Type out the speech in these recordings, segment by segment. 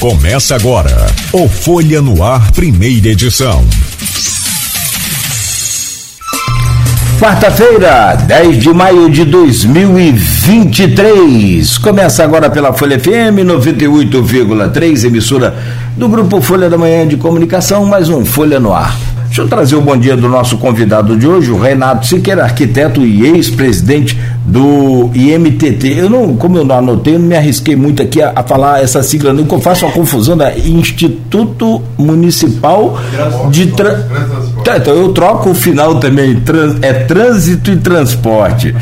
Começa agora o Folha no Ar, primeira edição. Quarta-feira, 10 de maio de 2023. Começa agora pela Folha FM 98,3, emissora do Grupo Folha da Manhã de Comunicação, mais um Folha no Ar. Deixa eu trazer o bom dia do nosso convidado de hoje, o Renato Siqueira, arquiteto e ex-presidente do IMTT. Eu não, como eu não anotei, eu não me arrisquei muito aqui a, a falar essa sigla, não, eu faço uma confusão da Instituto Municipal de Tra... Tá, então eu troco o final também, é trânsito e transporte.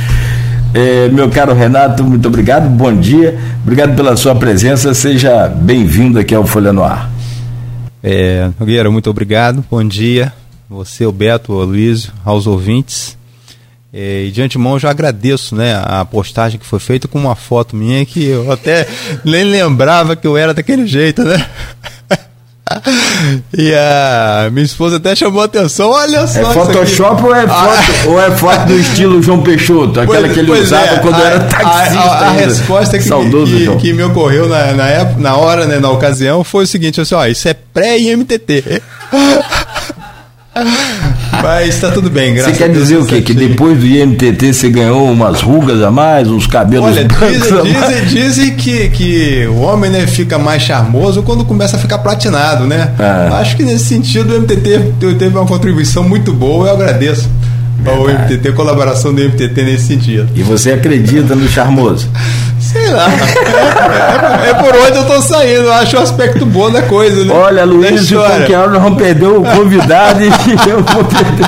É, meu caro Renato, muito obrigado, bom dia, obrigado pela sua presença, seja bem-vindo aqui ao Folha no Ar. É, Nogueira, muito obrigado, bom dia, você, o Beto, o Luiz, aos ouvintes. É, e de antemão já agradeço né, a postagem que foi feita com uma foto minha que eu até nem lembrava que eu era daquele jeito, né? E a minha esposa até chamou a atenção, olha só. É Photoshop ou é, foto, ah. ou é foto do estilo João Peixoto? Aquela pois, que ele usava é, quando a, era taxista. A, a, a resposta que, Saudoso, que, que, me ocorreu na, na, época, na hora, né, na ocasião, foi o seguinte: assim, ó, isso é pré-IMTT. Mas está tudo bem, graças Você quer dizer o quê? Que depois do IMTT você ganhou umas rugas a mais, uns cabelos Olha, dizem, dizem, dizem, que, que o homem né, fica mais charmoso quando começa a ficar platinado, né? É. Acho que nesse sentido o MTT teve uma contribuição muito boa, eu agradeço. Ao MTT, colaboração do MTT nesse sentido. E você acredita no charmoso? Sei lá. É, é, por onde eu tô saindo. Eu acho o aspecto bom da coisa, né? Olha, Luiz, qualquer hora nós vamos perder o convidado e eu vou perder.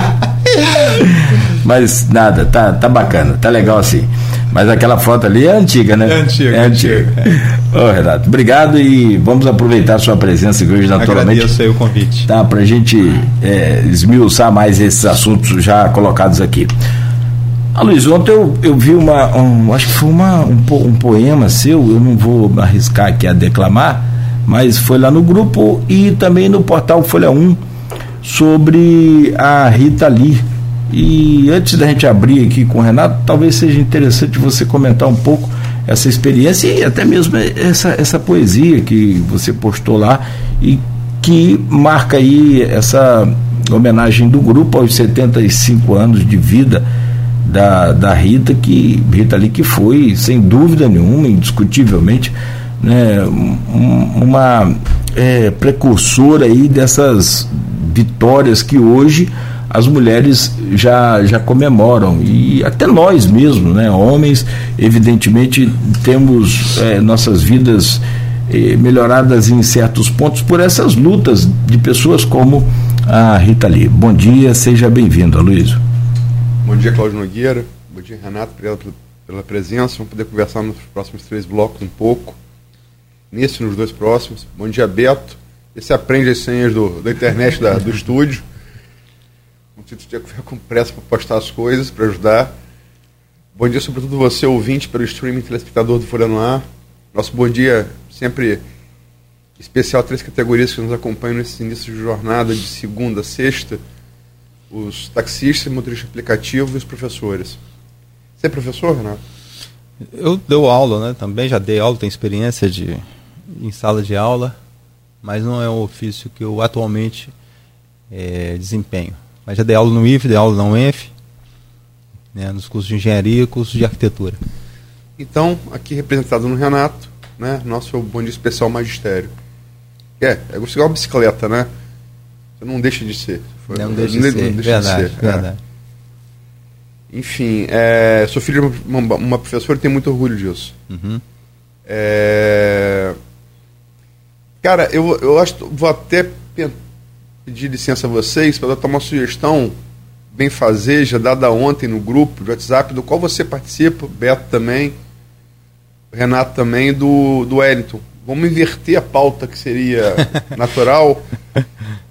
Mas nada, tá, tá bacana, tá legal assim. Mas aquela foto ali é antiga, né? É antiga. É antiga. É. Ô, Renato, obrigado e vamos aproveitar a sua presença aqui hoje, naturalmente. Agradeço aí o convite. Tá, pra gente é, esmiuçar mais esses assuntos já colocados aqui. Ah, Luiz, ontem eu, eu vi uma, um, acho que foi uma, um, um poema seu, eu não vou arriscar aqui a declamar, mas foi lá no grupo e também no portal Folha 1 sobre a Rita Lee. E antes da gente abrir aqui com o Renato, talvez seja interessante você comentar um pouco essa experiência e até mesmo essa, essa poesia que você postou lá e que marca aí essa homenagem do grupo aos 75 anos de vida da, da Rita, que Rita ali que foi, sem dúvida nenhuma, indiscutivelmente, né, uma é, precursora aí dessas vitórias que hoje as mulheres já, já comemoram e até nós mesmos, né, homens, evidentemente temos é, nossas vidas é, melhoradas em certos pontos por essas lutas de pessoas como a Rita Lee. Bom dia, seja bem-vindo, Aloysio. Bom dia, Cláudio Nogueira. Bom dia, Renato. Obrigado pela, pela presença. Vamos poder conversar nos próximos três blocos um pouco. Nesse nos dois próximos. Bom dia, Beto. Esse aprende as senhas do, da internet da, do estúdio. O Tito tinha que com pressa para postar as coisas, para ajudar. Bom dia, sobretudo você, ouvinte, pelo streaming, telespectador do Folha no Ar. Nosso bom dia sempre especial três categorias que nos acompanham nesse início de jornada de segunda a sexta os taxistas, motoristas aplicativos e os professores. Você é professor, Renato? Eu dou aula, né? Também já dei aula, tenho experiência de, em sala de aula, mas não é um ofício que eu atualmente é, desempenho. Mas já dei aula no IF, dei aula na UENF, né, nos cursos de engenharia e cursos de arquitetura. Então, aqui representado no Renato, né, nosso bom dia especial magistério. É, é igual uma bicicleta, né? Você não deixa de ser. Não deixa de ser. Deixa verdade, de ser. Verdade. É. Enfim, é, sou filho de uma, uma, professora e tenho muito orgulho disso. Uhum. É, cara, eu, eu acho vou até pedir licença a vocês para dar uma sugestão bem fazer, já dada ontem no grupo de WhatsApp, do qual você participa, Beto também, Renato também, do, do Wellington. Vamos inverter a pauta que seria natural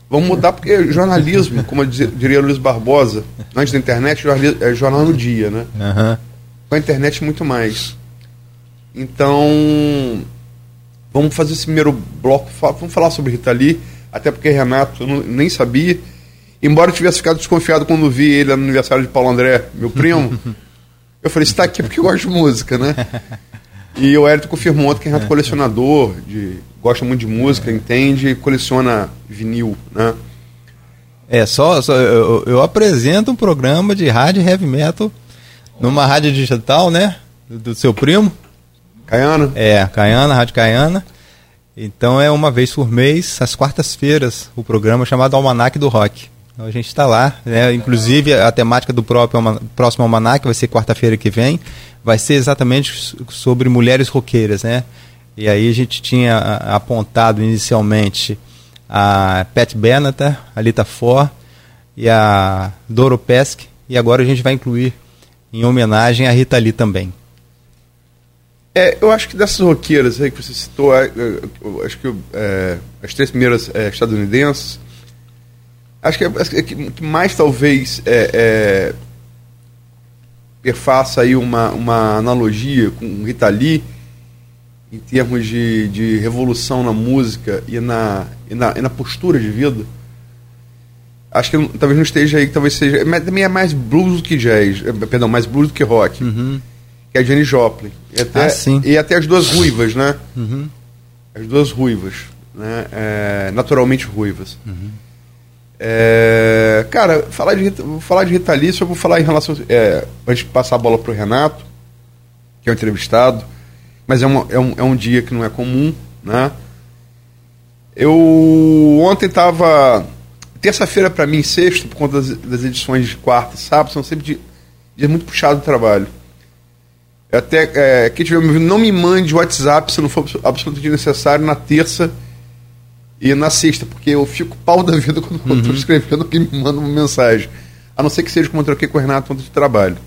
Vamos mudar porque jornalismo, como diria Luiz Barbosa, antes da internet, é jornal no dia, né? Uhum. Com a internet, muito mais. Então, vamos fazer esse primeiro bloco, vamos falar sobre Rita Lee, até porque Renato, eu não, nem sabia. Embora eu tivesse ficado desconfiado quando vi ele no aniversário de Paulo André, meu primo, eu falei, está aqui porque gosta de música, né? E o Hélio confirmou ontem que é Renato colecionador de gosta muito de música, entende e coleciona vinil, né? É, só, só eu, eu, apresento um programa de rádio heavy metal numa rádio digital, né? Do, do seu primo. Caiana? É, Caiana, Rádio Caiana. Então é uma vez por mês, às quartas-feiras, o programa chamado Almanac do Rock. Então a gente está lá, né? inclusive a temática do próprio próximo Almanac vai ser quarta-feira que vem, vai ser exatamente sobre mulheres roqueiras, né? E aí a gente tinha apontado inicialmente a Pat Benatar, a Lita For e a Doro Pesque, e agora a gente vai incluir em homenagem a Rita Lee também. É, eu acho que dessas roqueiras aí que você citou, é, é, acho que é, as três primeiras é, estadunidenses, acho que, é, que mais talvez é, perfaça aí uma, uma analogia com Rita Lee em termos de, de revolução na música e na, e na, e na postura de vida, acho que talvez não esteja aí, talvez seja. Mas também é mais blues do que jazz, perdão, mais blues do que rock. Uhum. Que é a Jenny Joplin. E até, ah, sim. e até as duas ruivas, né? Uhum. As duas ruivas, né? É, naturalmente ruivas. Uhum. É, cara, falar de, falar de Rita Lee, só vou falar em relação. É, antes de passar a bola pro Renato, que é o entrevistado mas é, uma, é, um, é um dia que não é comum, né? Eu ontem estava terça-feira para mim, sexta, por conta das, das, edições de quarta e sábado, são sempre dias dia muito puxado de trabalho. Até é, quem estiver me ouvindo, não me mande WhatsApp se não for absolutamente necessário na terça e na sexta, porque eu fico pau da vida quando uhum. estou escrevendo que me manda uma mensagem. A não ser que seja como eu troquei com o Renato quanto de trabalho.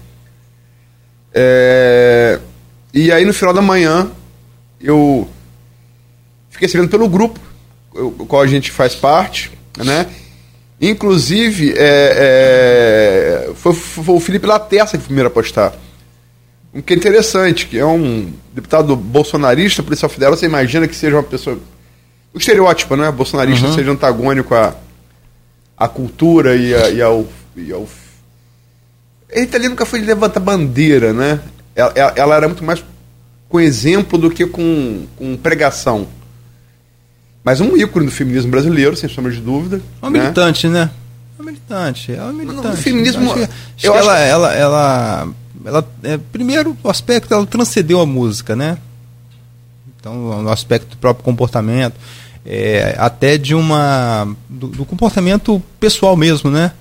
É, e aí no final da manhã eu fiquei sabendo pelo grupo, o qual a gente faz parte, né? Inclusive, é, é, foi, foi, o Felipe Laterça que foi primeiro a postar. O que é interessante, que é um deputado bolsonarista, policial federal, você imagina que seja uma pessoa. O estereótipo, né? Bolsonarista uhum. seja antagônico à, à cultura e, a, e, ao, e ao. Ele ali nunca foi de levantar bandeira, né? ela, ela era muito mais com exemplo do que com, com pregação. Mas um ícone do feminismo brasileiro, sem sombra de dúvida. É uma né? militante, né? É uma militante. É uma militante. No feminismo. Acho que, acho eu que ela, ela, ela, ela, é, primeiro, o aspecto, ela transcendeu a música, né? Então, no aspecto do próprio comportamento, é, até de uma. Do, do, comportamento pessoal mesmo, né?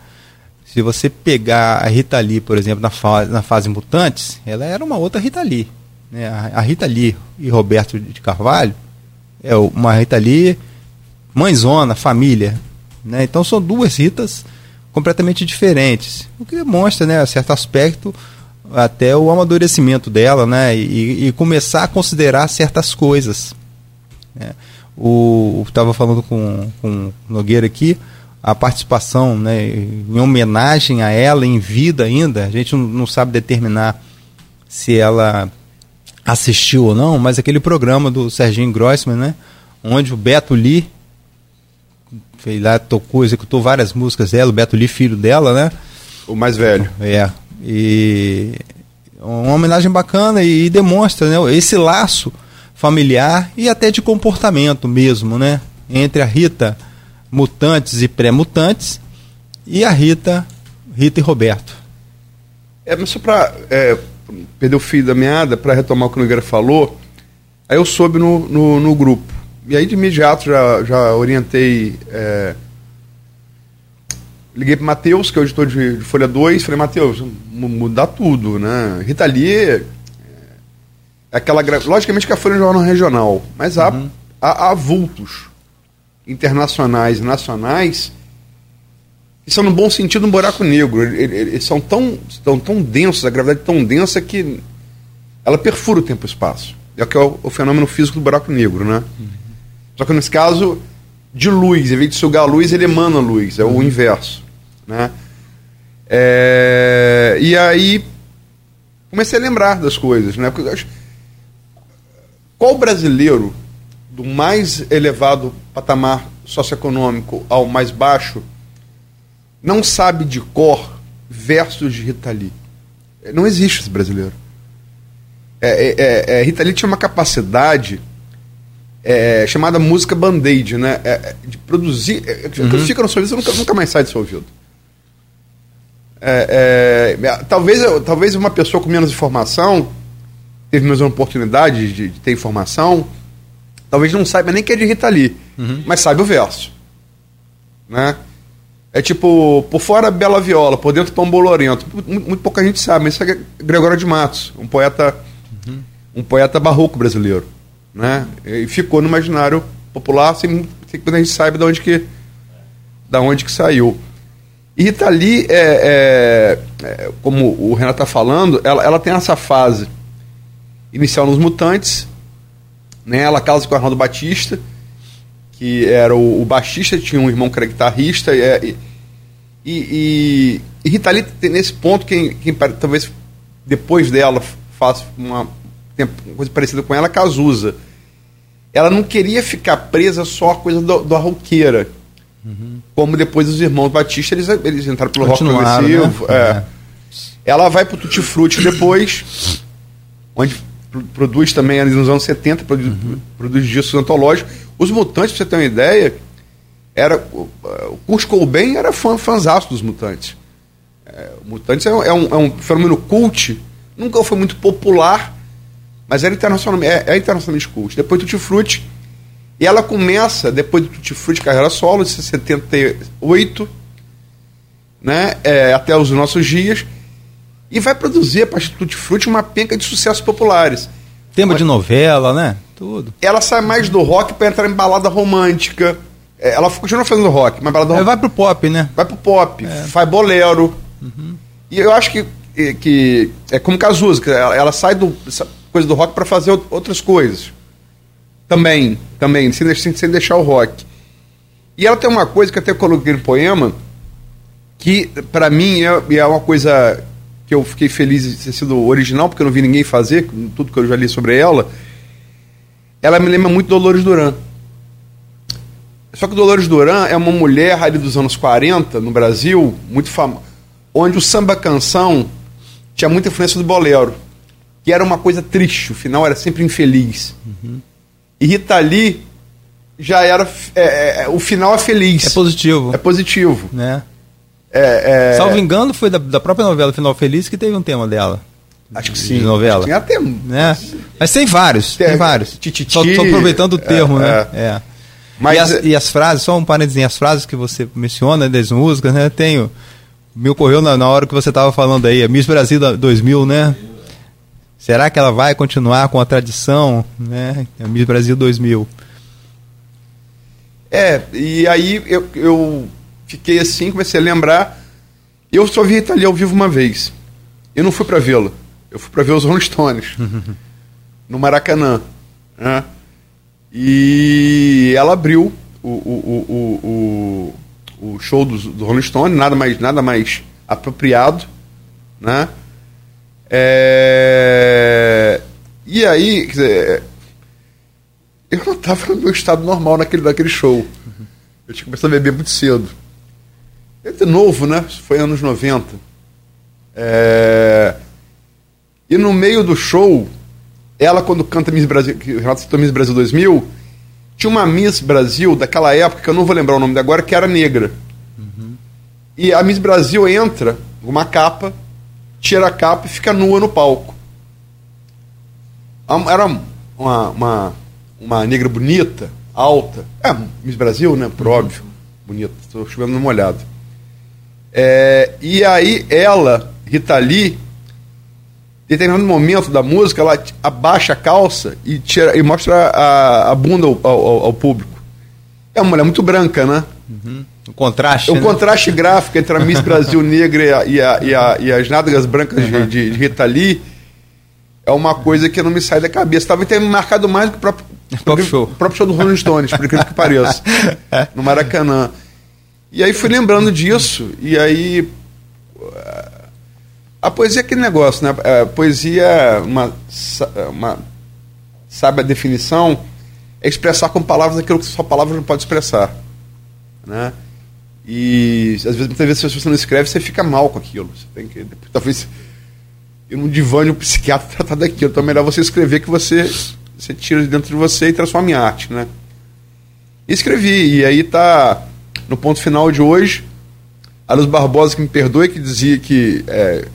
Se você pegar a Rita Lee, por exemplo, na, fa na fase Mutantes, ela era uma outra Rita Lee. Né? A Rita Lee e Roberto de Carvalho é uma Rita Lee mãezona, família. Né? Então são duas Ritas completamente diferentes. O que demonstra, né, a certo aspecto, até o amadurecimento dela, né, e, e começar a considerar certas coisas. Né? O estava falando com, com Nogueira aqui, a participação né, em homenagem a ela em vida ainda. A gente não, não, sabe determinar se ela assistiu ou não, mas aquele programa do Serginho Grossman, né, onde o Beto Lee fez lá, tocou, executou várias músicas dela, o Beto Lee, filho dela, né? O mais velho. É. E uma homenagem bacana e, demonstra né, esse laço familiar e até de comportamento mesmo, né? Entre a Rita mutantes e pré-mutantes, e a Rita, Rita e Roberto. É, mas só para é, perder o fio da meada, para retomar o que o Nogueira falou, aí eu soube no, no, no, grupo. E aí de imediato já, já orientei. É, liguei para Matheus, que é o editor de, de Folha 2, falei, Matheus, mudar tudo, né? Rita Lee é, é aquela. Logicamente que a Folha é um jornal regional, mas há, uhum. há, há vultos internacionais e nacionais que são, no bom sentido, um buraco negro. Eles são tão, tão, tão densos, a gravidade é tão densa que ela perfura o tempo e o espaço. É o que é o, o fenômeno físico do buraco negro, né? Uhum. Só que nesse caso, de luz, em vez de sugar a luz, ele emana a luz, é o uhum. inverso. Né? É, e aí comecei a lembrar das coisas, né? Porque, qual brasileiro do mais elevado patamar socioeconômico ao mais baixo, não sabe de cor versos de Rita Lee. Não existe esse brasileiro. É, é, é, é Rita Lee tinha uma capacidade é, chamada música band-aid, né? É, é, de produzir. Uhum. Quando fica no seu ouvido, você nunca, nunca mais sai do seu ouvido. É, é, talvez, talvez uma pessoa com menos informação, teve menos oportunidade de, de ter informação, talvez não saiba nem que é de Rita Lee, uhum. mas sabe o verso. Né? É tipo, por fora Bela Viola, por dentro Tom Bolorento. Muito, muito pouca gente sabe, mas isso é Gregório de Matos, um poeta, uhum. um poeta barroco brasileiro. Né? E ficou no imaginário popular sem, sem que a gente saiba de onde que, da onde que saiu. E Lee, é, é, é, como o Renato está falando, ela, ela tem essa fase inicial nos Mutantes, né? ela casa com o Arnaldo Batista, que era o, o baixista, tinha um irmão que era guitarrista, é, e, e, e, e Rita Lee, nesse ponto, quem, quem talvez depois dela faça uma, uma coisa parecida com ela, Cazuza. Ela não queria ficar presa só a coisa do roqueira Uhum. Como depois os irmãos Batista, eles, eles entraram pelo rock progressivo. Né? É. É. Ela vai pro Tutti Frutti depois, onde produz também nos anos 70, produz, uhum. produz discos antológicos. Os Mutantes, pra você ter uma ideia, era, o Kurt Cobain era fã, fãzaço dos Mutantes. É, Mutantes é, é, um, é um fenômeno cult, nunca foi muito popular, mas era internacionalmente, é, é internacionalmente cult. Depois Tutti Frutti e ela começa, depois do Tutti Frutti carreira solo, de 78, né, é, até os nossos dias, e vai produzir, a partir do Tutti Frutti, uma penca de sucessos populares. Tema de novela, né? Tudo. Ela sai mais do rock para entrar em balada romântica. É, ela continua fazendo rock, mas balada romântica. Vai pro pop, né? Vai pro pop, é. faz bolero. Uhum. E eu acho que, que é como Cazuza, ela, ela sai do coisa do rock para fazer outras coisas. Também, também, sem, sem, sem deixar o rock. E ela tem uma coisa que até coloquei no poema, que para mim é, é uma coisa que eu fiquei feliz de ter sido original, porque eu não vi ninguém fazer, tudo que eu já li sobre ela. Ela me lembra muito Dolores Duran. Só que Dolores Duran é uma mulher ali dos anos 40, no Brasil, muito famosa, onde o samba canção tinha muita influência do bolero, que era uma coisa triste, o final era sempre infeliz. Uhum. E Rita Lee já era. É, é, é, o final é feliz. É positivo. É positivo. Né? É, é... Salvo engano, foi da, da, própria novela Final Feliz que teve um tema dela. Acho que sim. De novela. Tinha até. Né? Mas tem vários. Tem, tem vários. Tititi, só, só aproveitando o termo, né? É. é. Mas, e as, e, as, frases, só um parênteses, as frases que você menciona das músicas, né? Tenho. Me ocorreu na, na hora que você estava falando aí, a Miss Brasil 2000, né? Será que ela vai continuar com a tradição, né? A Miss Brasil 2000. É, e aí eu, eu fiquei assim, comecei a lembrar. Eu só vi Rita Lee ao vivo uma vez. Eu não fui para vê-la. Eu fui para ver os Rolling Stones. no Maracanã. Né? E ela abriu o, o, o, o, o show dos do Rolling Stones, nada mais, nada mais apropriado. Né? É... E aí, quer dizer, eu não estava no meu estado normal naquele, naquele show. Eu tinha começado a beber muito cedo. Eu de novo, né? Foi anos 90. É... E no meio do show, ela quando canta Miss Brasil, Renato citou Miss Brasil 2000, tinha uma Miss Brasil daquela época, que eu não vou lembrar o nome agora, que era negra. Uhum. E a Miss Brasil entra com uma capa tira a capa e fica nua no palco. Era uma, uma, uma negra bonita, alta. É, Miss Brasil, né? Por óbvio. Bonita. Estou chovendo uma olhada. É, e aí ela, Rita Lee, em determinado momento da música, ela abaixa a calça e, tira, e mostra a, a bunda ao, ao, ao público. É uma mulher muito branca, né? Uhum. O contraste. O né? contraste gráfico entre a Miss Brasil negra e, a, e, a, e, as nádegas brancas uhum. de, de, Rita Lee é uma coisa que não me sai da cabeça. Talvez tenha marcado mais do que o próprio, show. O próprio show do Rolling Stones, por incrível que pareça. no Maracanã. E aí fui lembrando disso, e aí. A poesia é aquele negócio, né? A poesia, uma, uma sabe a definição, é expressar com palavras aquilo que só palavras não pode expressar. Né? E às vezes, muitas vezes, se você não escreve, você fica mal com aquilo. Você tem que, talvez, ir num divã de um psiquiatra tratar daquilo. Então é melhor você escrever que você você tira de dentro de você e transforma em arte, né? E escrevi, e aí tá no ponto final de hoje, a Luz Barbosa que me perdoe, que dizia que é,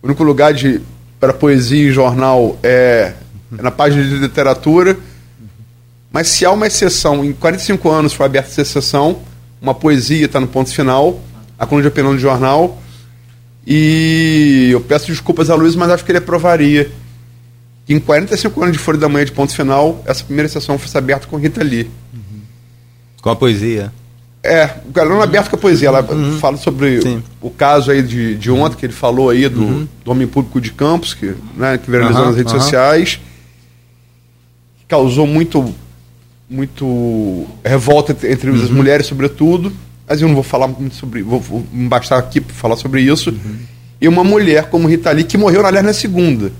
o único lugar de, para poesia em jornal é, é na página de literatura, mas se há uma exceção, em 45 anos foi aberta essa exceção, uma poesia está no ponto final, a coluna de opinião do jornal, e eu peço desculpas a Luiz, mas acho que ele aprovaria que em 45 anos de Folha da Manhã de ponto final, essa primeira sessão fosse aberta com Rita Lee. Uhum. Com a poesia. É, o galão uhum. aberto com a poesia. Ela uhum. fala sobre Sim. o, caso aí de, de ontem que ele falou aí do, uhum. do homem público de Campos, que, né, que viralizou nas redes sociais, que causou muito, muito revolta entre as uhum. mulheres, sobretudo. Mas eu não vou falar muito sobre. Vou, vou me bastar aqui para falar sobre isso. Uhum. E uma mulher como Rita Lee, que morreu, aliás, na segunda.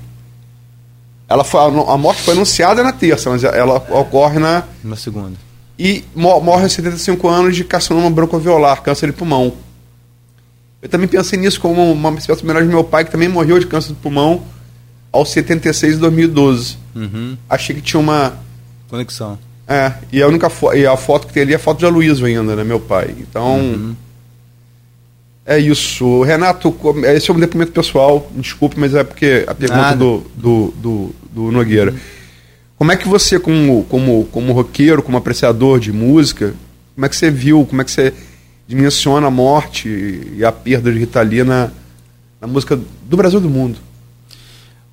Ela foi, a morte foi anunciada na terça, mas ela ocorre na. Na segunda. E morre aos 75 anos de carcinoma broncoviolar, câncer de pulmão. Eu também pensei nisso como uma espécie homenagem do meu pai, que também morreu de câncer de pulmão aos 76 de 2012. Uhum. Achei que tinha uma. Conexão. É, e a única fo e a foto que tem ali é a foto de Aloysio ainda, né, meu pai. Então. Uhum. É isso. Renato, esse é um depoimento pessoal, desculpe, mas é porque a pergunta do, do, do, do, Nogueira. Uhum. Como é que você, como, como, como roqueiro, como apreciador de música, como é que você viu, como é que você dimensiona a morte e a perda de Rita Lee na, na música do Brasil e do mundo?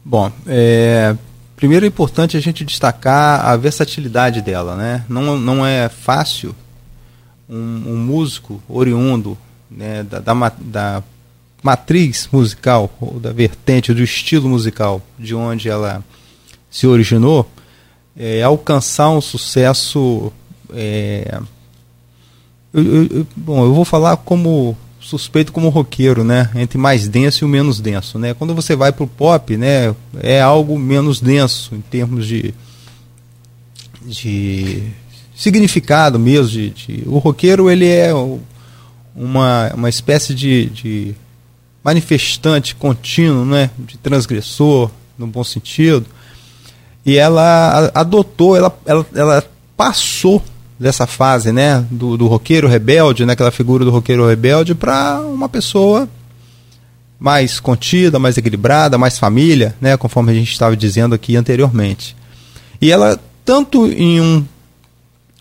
Bom, é, primeiro é importante a gente destacar a versatilidade dela, né? Não, não é fácil um, um músico oriundo né, da, da, da, matriz musical, ou da vertente, do estilo musical de onde ela se originou, é, alcançar um sucesso. É, eu, eu, bom, eu vou falar como suspeito como roqueiro, né? Entre mais denso e o menos denso, né? Quando você vai para o pop, né? É algo menos denso em termos de, de significado mesmo. De, de o roqueiro ele é uma, uma espécie de, de manifestante contínuo, né? De transgressor, no bom sentido. E ela adotou, ela, ela, ela passou dessa fase, né, do, do roqueiro rebelde, né, aquela figura do roqueiro rebelde, para uma pessoa mais contida, mais equilibrada, mais família, né, conforme a gente estava dizendo aqui anteriormente. E ela, tanto em um,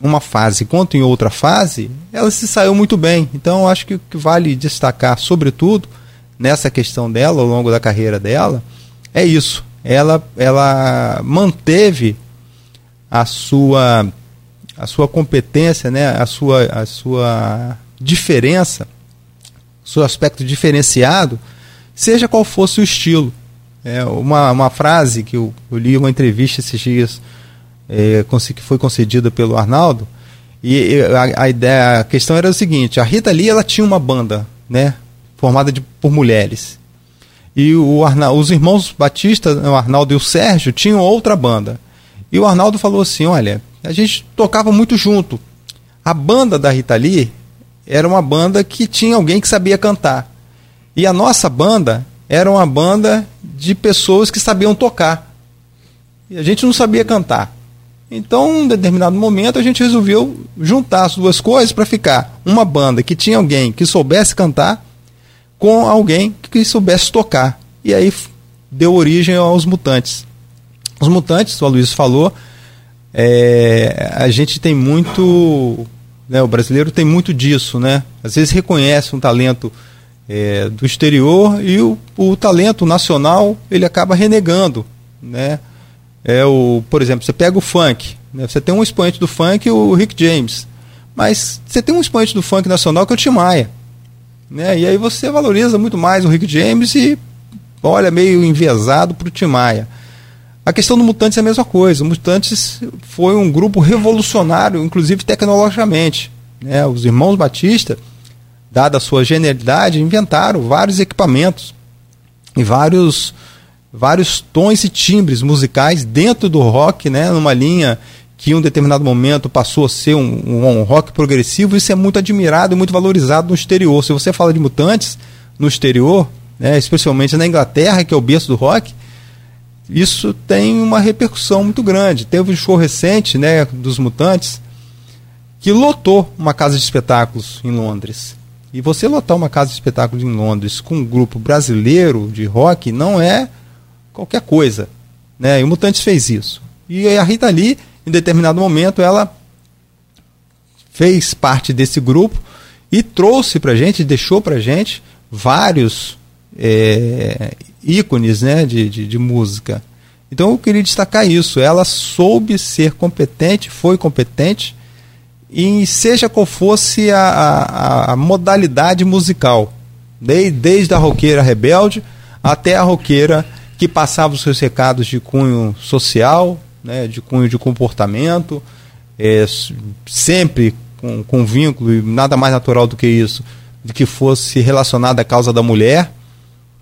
uma fase quanto em outra fase, ela se saiu muito bem. Então, acho que o que vale destacar, sobretudo, nessa questão dela, ao longo da carreira dela, é isso. Ela, ela manteve a sua a sua competência, né, a sua, a sua diferença, seu aspecto diferenciado, seja qual fosse o estilo. É uma, uma frase que eu, eu li uma entrevista esses dias é, que foi concedida pelo Arnaldo e a, a, ideia, a questão era o seguinte: a Rita Lee ela tinha uma banda, né, formada de, por mulheres. E o Arnaldo, os irmãos Batista, o Arnaldo e o Sérgio tinham outra banda. E o Arnaldo falou assim: olha, a gente tocava muito junto. A banda da Rita Lee era uma banda que tinha alguém que sabia cantar. E a nossa banda era uma banda de pessoas que sabiam tocar. E a gente não sabia cantar. Então, em determinado momento, a gente resolveu juntar as duas coisas para ficar uma banda que tinha alguém que soubesse cantar com alguém que soubesse tocar. E aí deu origem aos Mutantes. Os Mutantes, o Aloysio falou, é, a gente tem muito. Né, o brasileiro tem muito disso, né? Às vezes reconhece um talento é, do exterior e o, o talento nacional ele acaba renegando, né? É o, por exemplo, você pega o funk, né? você tem um expoente do funk, o Rick James, mas você tem um expoente do funk nacional que é o Tim Maia, né? E aí você valoriza muito mais o Rick James e olha meio enviesado para o Tim Maia. A questão do Mutantes é a mesma coisa. O Mutantes foi um grupo revolucionário, inclusive tecnologicamente. Né? Os irmãos Batista, dada a sua genialidade, inventaram vários equipamentos e vários, vários tons e timbres musicais dentro do rock, né? numa linha que em um determinado momento passou a ser um, um, um rock progressivo. Isso é muito admirado e muito valorizado no exterior. Se você fala de Mutantes no exterior, né? especialmente na Inglaterra, que é o berço do rock, isso tem uma repercussão muito grande. Teve um show recente né, dos Mutantes que lotou uma casa de espetáculos em Londres. E você lotar uma casa de espetáculos em Londres com um grupo brasileiro de rock não é qualquer coisa. Né? E o Mutantes fez isso. E a Rita Lee, em determinado momento, ela fez parte desse grupo e trouxe para gente, deixou para gente vários é, ícones né, de, de, de, música. Então eu queria destacar isso. Ela soube ser competente, foi competente, e seja qual fosse a, a, a modalidade musical, desde, desde a roqueira rebelde até a roqueira que passava os seus recados de cunho social, né, de cunho de comportamento, é, sempre com, com vínculo, e nada mais natural do que isso, de que fosse relacionada à causa da mulher.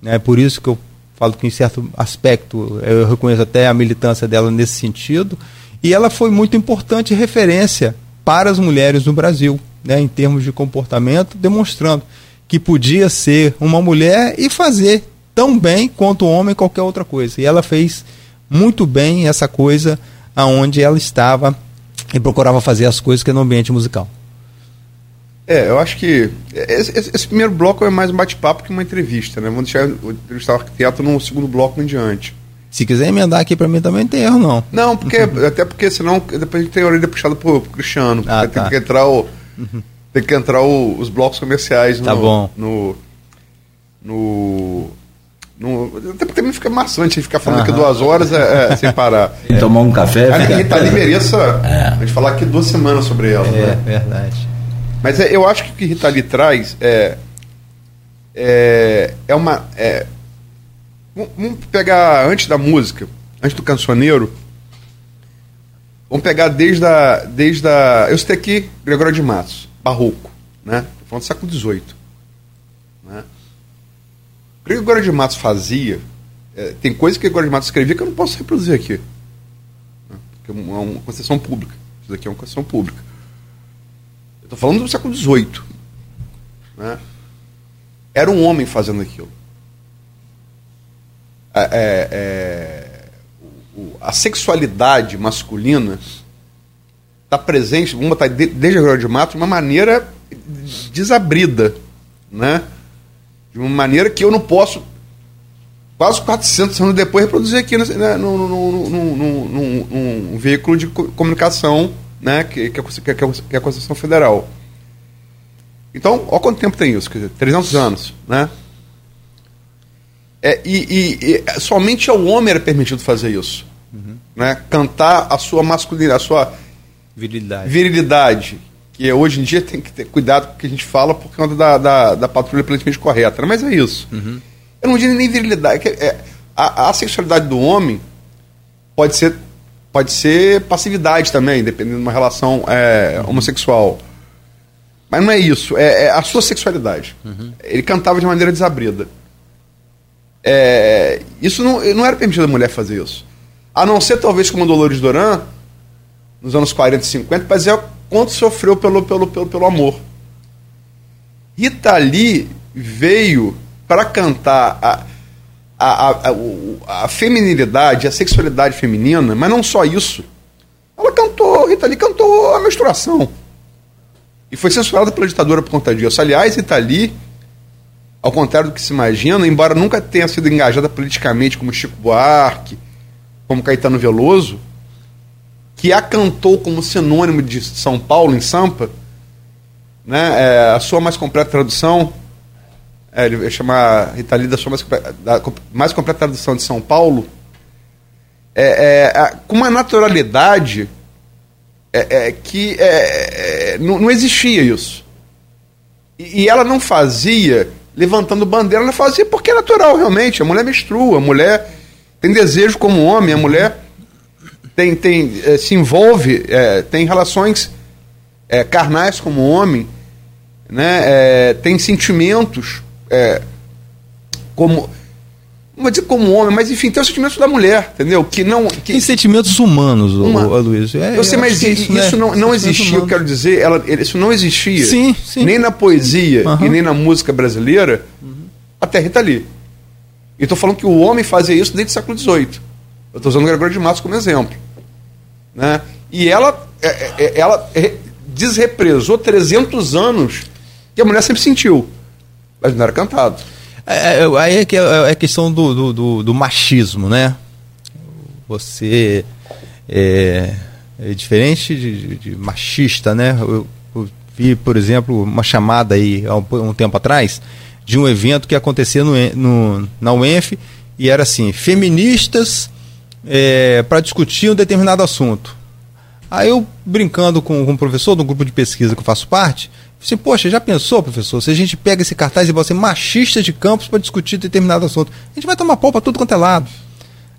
É por isso que eu falo que, em certo aspecto, eu reconheço até a militância dela nesse sentido. E ela foi muito importante referência para as mulheres no Brasil, né, em termos de comportamento, demonstrando que podia ser uma mulher e fazer tão bem quanto o homem qualquer outra coisa. E ela fez muito bem essa coisa aonde ela estava e procurava fazer as coisas que é no ambiente musical. É, eu acho que esse, esse primeiro bloco é mais um bate-papo que uma entrevista, né? Vamos deixar o entrevistar o arquiteto no segundo bloco em diante. Se quiser emendar aqui para mim também não tem erro, não. Não, porque até porque senão depois a gente tem a orelha puxada pro, pro Cristiano. Ah, tá. Tem que entrar o. Tem que entrar o, os blocos comerciais tá no, bom. no. No. No, até porque também fica maçante a gente ficar falando aqui duas horas é, é, sem parar. E tomar um café. A Rita ali mereça é. a gente falar aqui duas semanas sobre ela. É, né? verdade. Mas é, eu acho que o que Rita ali traz é. É, é uma. É, vamos pegar antes da música, antes do cancioneiro. Vamos pegar desde a. Desde a eu citei aqui Gregório de Matos, barroco, né? Tô falando do século XVIII. Né? Gregório de Matos fazia. É, tem coisa que Gregório de Matos escrevia que eu não posso reproduzir aqui. Né? Porque é uma concessão pública. Isso daqui é uma concessão pública. Estou falando do século XVIII. Né? Era um homem fazendo aquilo. É, é, é a sexualidade masculina está presente, vamos botar desde a de Mato, de uma maneira desabrida. Né? de uma maneira que eu não posso, quase 400 anos depois, reproduzir aqui né, num, veículo de comunicação né, que, que, é, que, é, a Constituição Federal. Então, olha quanto tempo tem isso, quer dizer, 300 anos, né? É, e, e, e, somente ao homem era permitido fazer isso. Uhum. Né? Cantar a sua masculinidade, a sua virilidade. virilidade que hoje em dia tem que ter cuidado com o que a gente fala por conta da, da, da patrulha politicamente correta. Né? Mas é isso. Uhum. Eu não digo nem virilidade. É, é, a, a, sexualidade do homem pode ser, pode ser passividade também, dependendo de uma relação é, homossexual. Mas não é isso. É, é a sua sexualidade. Uhum. Ele cantava de maneira desabrida. É, isso não, não era permitido a mulher fazer isso. A não ser, talvez, como a Dolores Doran, nos anos 40 e 50, mas é quanto sofreu pelo, pelo, pelo, pelo amor. Rita Lee veio para cantar a, a, a, a, feminilidade, a sexualidade feminina, mas não só isso. Ela cantou, Rita Lee cantou a menstruação. E foi censurada pela ditadura por conta disso. Aliás, Rita Lee, ao contrário do que se imagina, embora nunca tenha sido engajada politicamente como Chico Buarque, como Caetano Veloso, que a cantou como sinônimo de São Paulo em Sampa, né? É, a sua mais completa tradução, é, ele chama Rita Lee da sua mais, da, mais completa tradução de São Paulo, é, é com uma naturalidade é, é, que não, não, existia isso. E, e, ela não fazia levantando bandeira, ela fazia porque é natural, realmente. A mulher menstrua, a mulher tem desejo como homem, a mulher tem, tem, é, se envolve, é, tem relações é, carnais como homem, né? tem sentimentos como não vou dizer como homem, mas enfim, tem os sentimentos da mulher, entendeu? Que não. Que... Tem sentimentos humanos, uma... o, Luiz. É, eu sei, mas isso, né? isso, não, não existia, eu quero dizer, ela, isso não existia. Sim, sim. Nem na poesia uhum. e nem na música brasileira, uhum. até Rita Lee. E estou falando que o homem fazia isso desde o século XVIII. Eu estou usando o Gregório de Matos como exemplo. Né? E ela, é, é, é ela desrepresou 300 anos que a mulher sempre sentiu, mas não era cantado. É, aí é, que é, é questão do, do, do, do machismo, né? Você é, é diferente de, de, machista, né? Eu, eu, vi, por exemplo, uma chamada aí há um, um, tempo atrás de um evento que acontecia no, no na UENF e era assim, feministas é, para discutir um determinado assunto. Aí eu, brincando com, um professor do grupo de pesquisa que eu faço parte, assim, poxa, já pensou, professor, se a gente pega esse cartaz e você machista de campos para discutir determinado assunto, a gente vai tomar pau para tudo quanto é lado.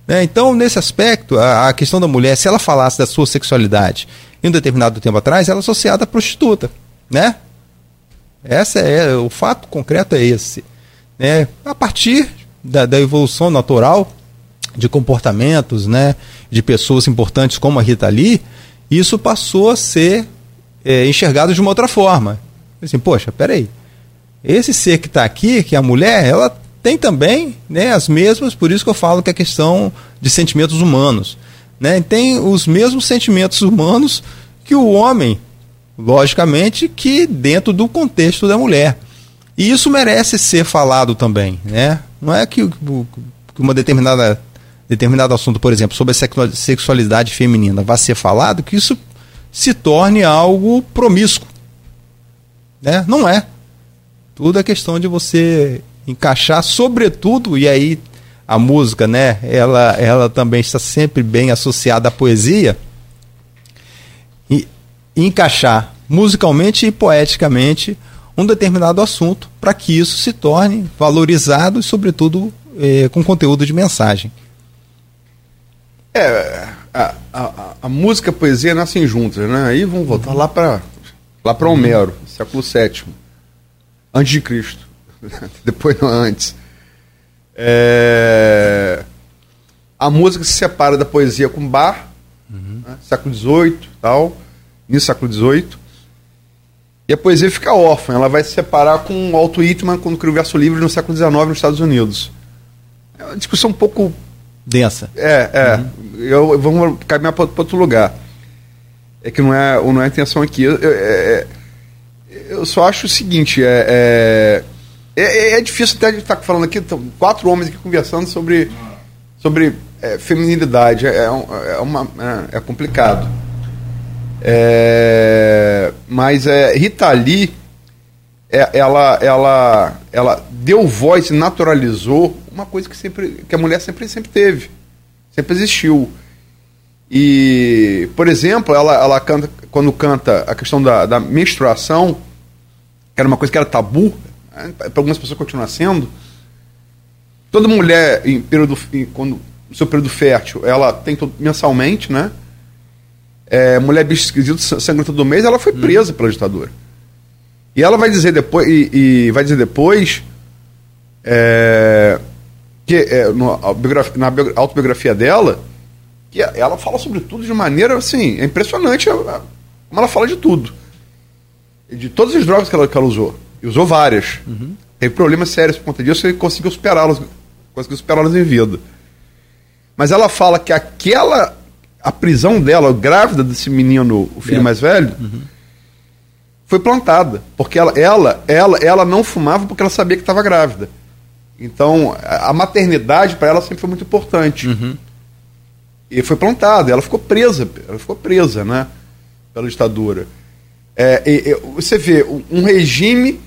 Né? Então, nesse aspecto, a, a, questão da mulher, se ela falasse da sua sexualidade em um determinado tempo atrás, ela é associada à prostituta, né? Essa é o fato concreto é esse, né? A partir da, da evolução natural de comportamentos, né, de pessoas importantes como a Rita Lee, isso passou a ser é, enxergado de uma outra forma. Assim, poxa, peraí, esse ser que está aqui, que é a mulher, ela tem também né, as mesmas, por isso que eu falo que é questão de sentimentos humanos. Né? Tem os mesmos sentimentos humanos que o homem, logicamente, que dentro do contexto da mulher. E isso merece ser falado também. Né? Não é que, que uma determinada determinado assunto, por exemplo, sobre a sexualidade feminina, vai ser falado, que isso se torne algo promíscuo. Né? Não é. Tudo é questão de você encaixar, sobretudo, e aí a música, né, ela, ela também está sempre bem associada à poesia, e, encaixar musicalmente e poeticamente um determinado assunto para que isso se torne valorizado e, sobretudo, eh, com conteúdo de mensagem. É, a, a, a, música e a poesia nascem juntas, né? Aí vamos voltar lá para lá para Homero, século VII, antes de Cristo, depois não antes. É, a música se separa da poesia com bar, uhum. né? século XVIII, tal, no século XVIII. E a poesia fica órfã, ela vai se separar com o Alto Whitman quando criou o verso livre no século XIX nos Estados Unidos. É uma discussão um pouco densa. É, é. Uhum. Eu, vamos caminhar para outro lugar. É que não é, não é a intenção aqui. Eu, eu, é, eu só acho o seguinte: é, é, é, é difícil até de estar falando aqui, quatro homens aqui conversando sobre, sobre é, feminilidade. É, é, uma, é, complicado. mas é, Rita Lee, ela, ela, ela deu voz, naturalizou uma coisa que sempre que a mulher sempre sempre teve, sempre existiu. E, por exemplo, ela, ela canta quando canta a questão da, da menstruação, que era uma coisa que era tabu, né, para algumas pessoas continua sendo. Toda mulher em período em, quando no seu período fértil, ela tem todo, mensalmente, né? É, mulher bicho esquisito, sangue todo mês, ela foi hum. presa pela ditadura. E ela vai dizer depois, e, e vai dizer depois é, que é, no, na autobiografia dela, que ela fala sobre tudo de maneira assim, é impressionante como ela fala de tudo. De todas as drogas que ela, que ela usou. E usou várias. Uhum. Teve problemas sérios por conta disso e conseguiu superá-las. Conseguiu superá-las em vida. Mas ela fala que aquela. A prisão dela, grávida desse menino, o filho é. mais velho, uhum. foi plantada. Porque ela, ela, ela, ela não fumava porque ela sabia que estava grávida. Então, a maternidade para ela sempre foi muito importante. Uhum. E foi plantada, ela ficou presa, ela ficou presa, né? Pela ditadura. É, e, e, você vê um regime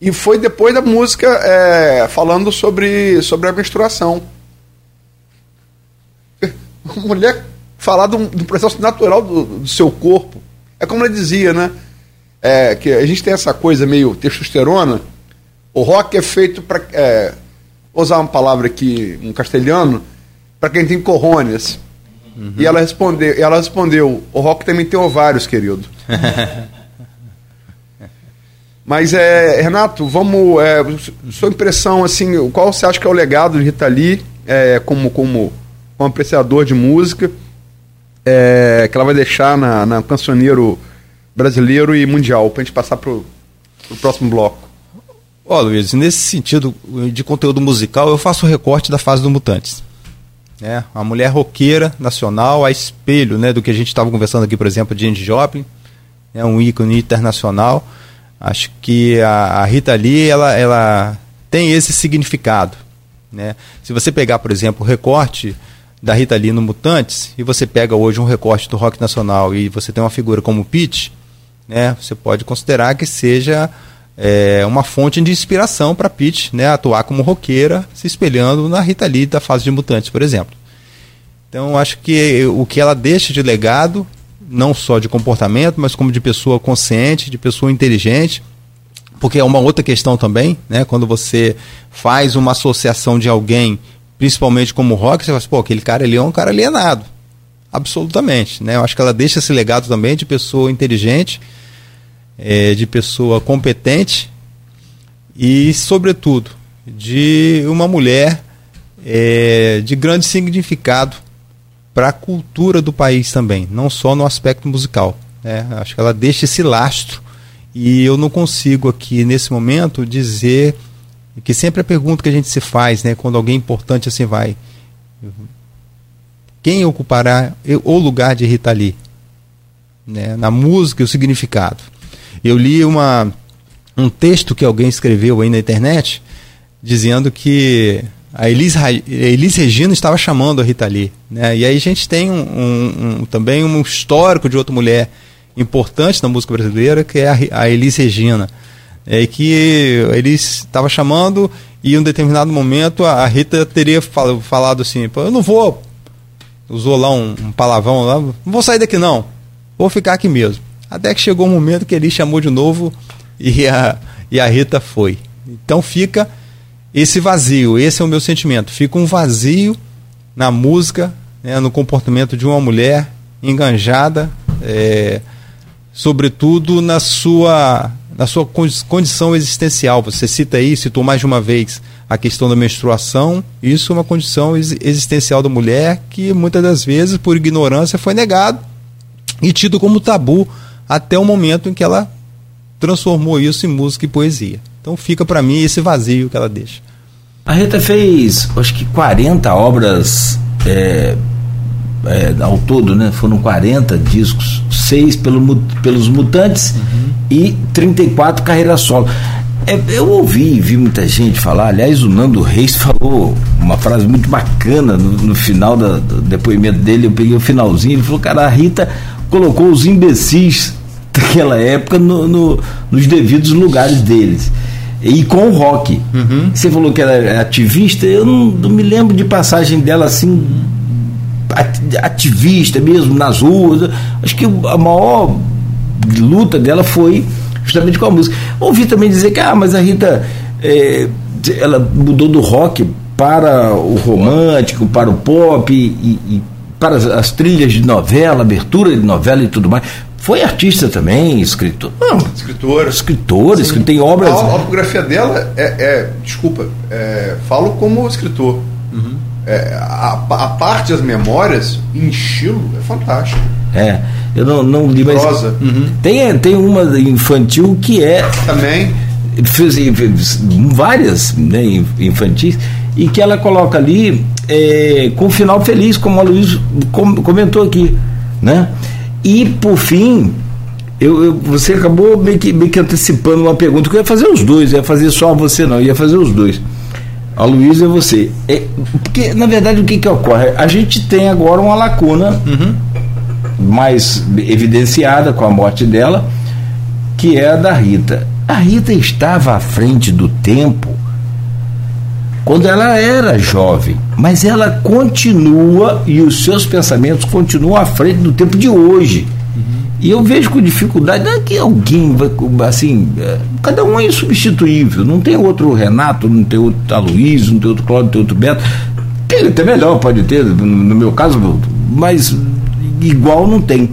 e foi depois da música é, falando sobre, sobre a menstruação. Uma mulher falar de um processo natural do, do, seu corpo. É como ela dizia, né? É, que a gente tem essa coisa meio testosterona o rock é feito para. É, usar uma palavra aqui em castelhano, para quem tem corrônias. Uhum. E ela respondeu, ela respondeu: o rock também tem ovários, querido. Mas, é, Renato, vamos. É, sua impressão, assim, qual você acha que é o legado de Rita Lee é, como, como, como apreciador de música é, que ela vai deixar na, na cancioneiro brasileiro e mundial, para a gente passar para o próximo bloco? Ó, Luiz, nesse sentido de conteúdo musical, eu faço o recorte da fase do Mutantes. né? Uma mulher roqueira nacional, a espelho, né, do que a gente estava conversando aqui, por exemplo, de Andy Joplin, né, um ícone internacional. Acho que a, a Rita Lee, ela, ela tem esse significado, né? Se você pegar, por exemplo, o recorte da Rita Lee no Mutantes e você pega hoje um recorte do rock nacional e você tem uma figura como Pete, né? Você pode considerar que seja é, uma fonte de inspiração para Pete, né? Atuar como roqueira, se espelhando na Rita Lee da fase de Mutantes, por exemplo. Então, acho que o que ela deixa de legado, não só de comportamento, mas como de pessoa consciente, de pessoa inteligente, porque é uma outra questão também, né? Quando você faz uma associação de alguém, principalmente como rock, você fala assim, pô, aquele cara ali é um cara alienado. Absolutamente, né? Eu acho que ela deixa esse legado também de pessoa inteligente, é, de pessoa competente e, sobretudo, de uma mulher é, de grande significado para a cultura do país também, não só no aspecto musical. Né? Acho que ela deixa esse lastro e eu não consigo aqui nesse momento dizer que sempre a pergunta que a gente se faz, né, quando alguém importante assim vai, quem ocupará o lugar de Rita Lee, né, na música e o significado. Eu li uma, um texto que alguém escreveu aí na internet dizendo que a Elis, Elis Regina estava chamando a Rita Lee. Né? E aí a gente tem um, um, um, também um histórico de outra mulher importante na música brasileira, que é a, a Elis Regina. É que ele estava chamando e em um determinado momento a Rita teria falado assim, eu não vou, usou lá um, um palavrão lá, não vou sair daqui não, vou ficar aqui mesmo. Até que chegou um momento que ele chamou de novo e a, e a Rita foi. Então fica esse vazio, esse é o meu sentimento. Fica um vazio na música, né, no comportamento de uma mulher enganjada, é, sobretudo na sua, na sua condição existencial. Você cita aí, citou mais de uma vez a questão da menstruação. Isso é uma condição existencial da mulher que muitas das vezes, por ignorância, foi negado e tido como tabu até o momento em que ela transformou isso em música e poesia. Então fica para mim esse vazio que ela deixa. A Rita fez, acho que 40 obras é, é, ao todo, né? Foram 40 discos, seis pelo, pelos Mutantes uhum. e 34 carreira solo. É, eu ouvi, vi muita gente falar, aliás, o Nando Reis falou uma frase muito bacana no, no final da, do depoimento dele, eu peguei o finalzinho, ele falou, cara, a Rita colocou os imbecis daquela época no, no, nos devidos lugares deles. E com o rock. Uhum. Você falou que ela é ativista, eu não, não, me lembro de passagem dela assim, ativista mesmo, nas ruas. Acho que a maior luta dela foi justamente com a música. Ouvi também dizer que, ah, mas a Rita, é, ela mudou do rock para o romântico, para o pop e, e para as, as trilhas de novela, abertura de novela e tudo mais. Foi artista também, escritor. Não, escritora. Escritora, escritor, tem obras. A autografia dela é, é desculpa, é, falo como escritor. Uhum. É, a, a, parte das memórias em estilo é fantástico. É, eu não, não li. Prosa. Uhum. Tem, tem uma infantil que é. Também. Fez, fez várias né, infantis, e que ela coloca ali é, com final feliz, como a Luiz comentou aqui. Né? E, por fim, eu, eu, você acabou meio que, meio que antecipando uma pergunta que eu ia fazer os dois, ia fazer só você não, ia fazer os dois. A Luísa e você. É, porque, na verdade, o que, que ocorre? A gente tem agora uma lacuna uhum. mais evidenciada com a morte dela, que é a da Rita. A Rita estava à frente do tempo quando ela era jovem, mas ela continua e os seus pensamentos continuam à frente do tempo de hoje. E eu vejo com dificuldade, não é que alguém vai, assim, é, cada um é insubstituível, não tem outro Renato, não tem outro Aloysio, não tem outro Cláudio, não tem outro Beto. Tem até melhor, pode ter, no meu caso, mas igual não tem.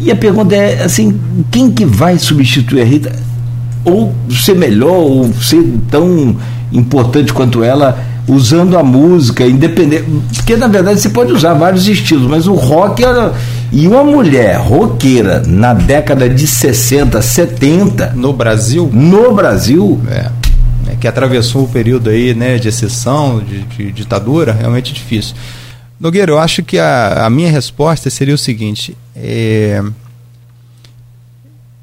E a pergunta é assim, quem que vai substituir a Rita? Ou ser melhor, ou ser tão importante quanto ela usando a música, independente. Porque na verdade você pode usar vários estilos, mas o rock era. E uma mulher roqueira na década de 60, 70. No Brasil? No Brasil. É. é que atravessou o período aí, né, de exceção, de, de ditadura, realmente difícil. Nogueira, eu acho que a, a minha resposta seria o seguinte: é,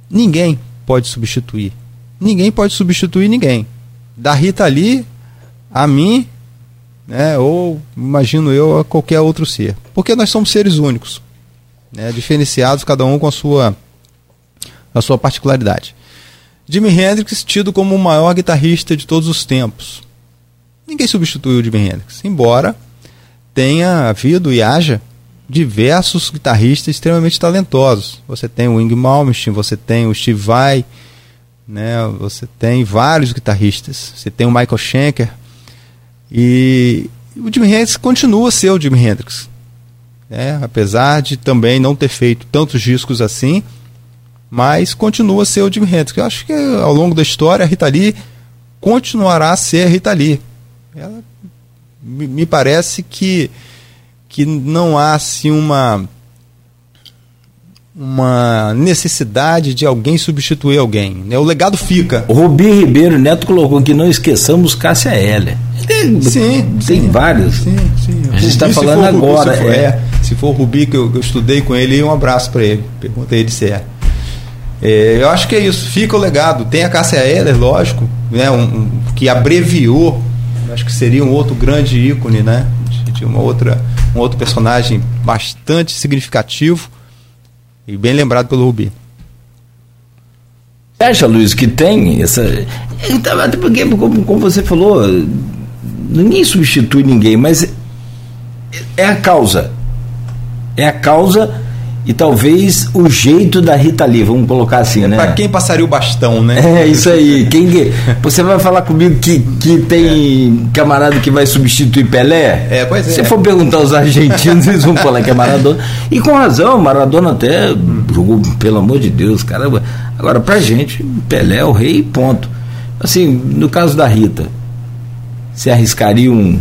ninguém pode substituir. Ninguém pode substituir ninguém. Da Rita ali a mim, né, ou imagino eu a qualquer outro ser. Porque nós somos seres únicos, né, diferenciados, cada um com a sua, a sua particularidade. Jimi Hendrix tido como o maior guitarrista de todos os tempos. Ninguém substituiu o Jimi Hendrix, embora tenha havido e haja diversos guitarristas extremamente talentosos. Você tem o Ing Malmsteen, você tem o Steve Vai, né? Você tem vários guitarristas. Você tem o Michael Schenker. E o Jimi Hendrix continua a ser o Jimi Hendrix. Né? Apesar de também não ter feito tantos discos assim, mas continua a ser o Jimi Hendrix. Eu acho que ao longo da história a Rita Lee continuará a ser a Rita Lee. Ela me parece que, que não há assim uma uma necessidade de alguém substituir alguém. Né? O legado fica. O Rubi Ribeiro Neto colocou que não esqueçamos Cássia Heller. Tem, sim, tem sim, vários. Sim, sim. A gente está falando Rubi, agora. Se for, é. É, se for o Rubi que eu, eu, estudei com ele, um abraço para ele. Perguntei ele se é. é. Eu acho que é isso. Fica o legado. Tem a Cássia Heller, lógico, né, um, um, que abreviou acho que seria um outro grande ícone, né? De, de, uma outra, um outro personagem bastante significativo e bem lembrado pelo Rubi. Você acha, Luiz, que tem essa. Até porque, como, como você falou, ninguém substitui ninguém, mas é a causa. É a causa e talvez o jeito da Rita Lee, vamos colocar assim, né? Para quem passaria o bastão, né? É isso aí. Quem você vai falar comigo que, que tem é. camarada que vai substituir Pelé? É, pois é. Se for perguntar aos argentinos, eles vão falar que é Maradona. E com razão, Maradona até jogou, pelo amor de Deus, caramba. Agora, pra gente, Pelé é o rei, ponto. Assim, no caso da Rita, se arriscaria um.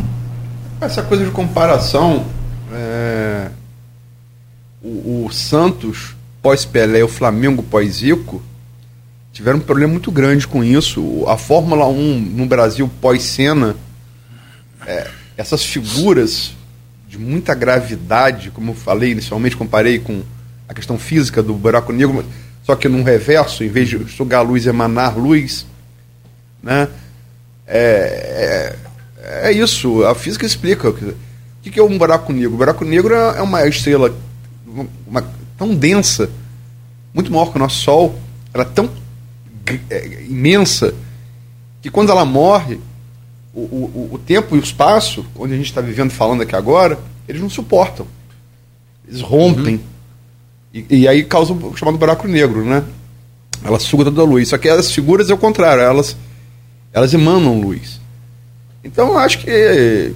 Essa coisa de comparação. É o, Santos pós-Pelé e o Flamengo pós-Zico tiveram um problema muito grande com isso. A Fórmula 1 no Brasil pós-Senna, é, essas figuras de muita gravidade, como eu falei inicialmente, comparei com a questão física do buraco negro, só que no reverso, em vez de sugar luz, emanar luz, né? É, é, é isso, a física explica. O que é um buraco negro? O buraco negro é uma estrela uma, tão densa, muito maior que o nosso Sol, ela é tão é, imensa, que quando ela morre, o, o, o tempo e o espaço, onde a gente está vivendo falando aqui agora, eles não suportam. Eles rompem. Uhum. E, e, aí causa o chamado buraco negro, né? Ela suga toda a luz. Só que as figuras é o contrário, elas, elas emanam luz. Então eu acho que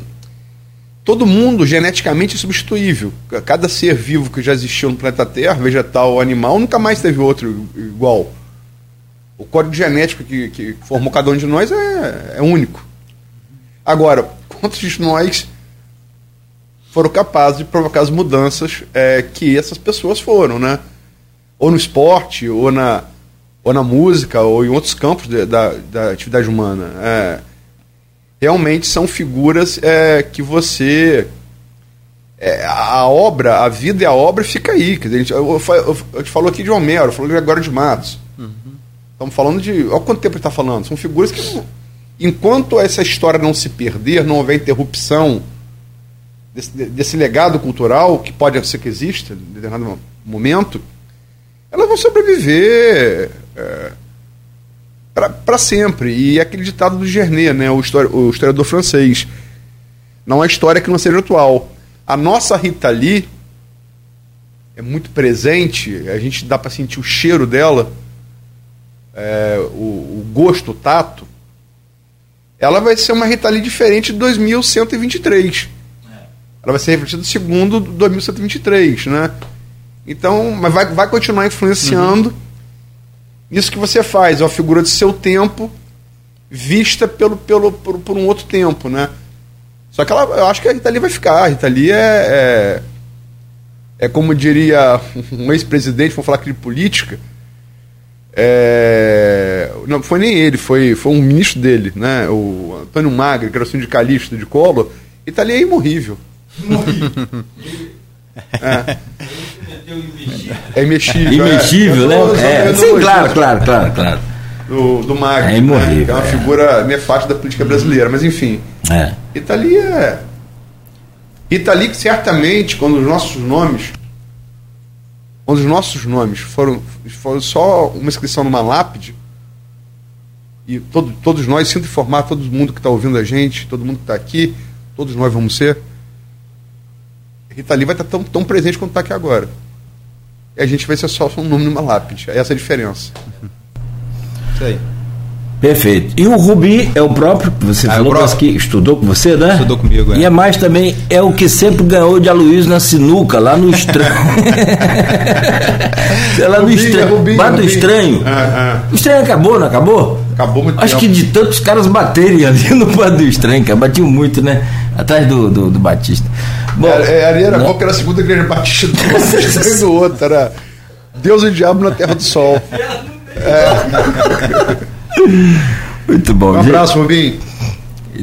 todo mundo geneticamente é substituível. Cada ser vivo que já existiu no planeta Terra, vegetal ou animal, nunca mais teve outro igual. O código genético que, que formou cada um de nós é, é único. Agora, quantos de nós foram capazes de provocar as mudanças é, que essas pessoas foram, né? Ou no esporte, ou na, ou na música, ou em outros campos de, da, da atividade humana. É, realmente são figuras é, que você. É, a obra, a vida e a obra fica aí. Quer dizer, eu, eu, eu, eu te falo aqui de Homero, eu falo de agora de Matos. Uhum. Estamos falando de. Olha quanto tempo ele está falando. São figuras que. Enquanto essa história não se perder, não houver interrupção desse, desse legado cultural, que pode ser que exista em determinado momento, elas vão sobreviver. É, para sempre. E é aquele ditado do Gernet, né, o, histori o historiador francês. Não há história que não seja atual. A nossa Rita Lee é muito presente, a gente dá para sentir o cheiro dela, é, o, o, gosto, o tato. Ela vai ser uma Rita Lee diferente de 2123. Ela vai ser refletida segundo 2123, né? Então, mas vai, vai continuar influenciando. Uhum isso que você faz, é uma figura do seu tempo vista pelo, pelo, por, por um outro tempo, né? Só que ela, eu acho que a Rita Lee vai ficar. A Rita Lee é, é, é como diria um ex-presidente, vamos falar aqui de política, é, não foi nem ele, foi, foi um ministro dele, né? O Antônio Magri, que era o sindicalista de Collor. Rita Lee é imorrível. É. É imexível. Imexível, é. né? É. Sim, claro, claro, claro, claro. Do, do Magno. É imorrível, Né? Que é uma é. figura nefasta da política brasileira. Mas enfim. É. Itali é. Itali que certamente, quando os nossos nomes. Quando os nossos nomes foram, foram só uma inscrição numa lápide, e todo, todos nós, sinto informar todo mundo que está ouvindo a gente, todo mundo que está aqui, todos nós vamos ser. Rita Lee vai estar tão, tão presente quanto está aqui agora. E a gente vai ser só um nome numa lápide. Essa é a diferença. Isso aí. Perfeito. E o Rubi é o próprio, que você Ah, falou o próprio. que estudou com você, né? Estudou comigo, é. E é mais também, é o que sempre ganhou de Aloysio na sinuca, lá no estranho. é lá no Rubinho, estranho. Rubinho, Rubinho. estranho. Ah, O estranho acabou, não acabou? Acabou muito Acho tempo. que de tantos caras baterem ali no do estranho, cara. Batiam muito, né? Atrás do, do, do Batista. Bom, É, é, ali era né? qual que era a segunda igreja batista do outro, do outro. Era Deus e o diabo na terra do sol. Muito bom. Um abraço, Rubinho.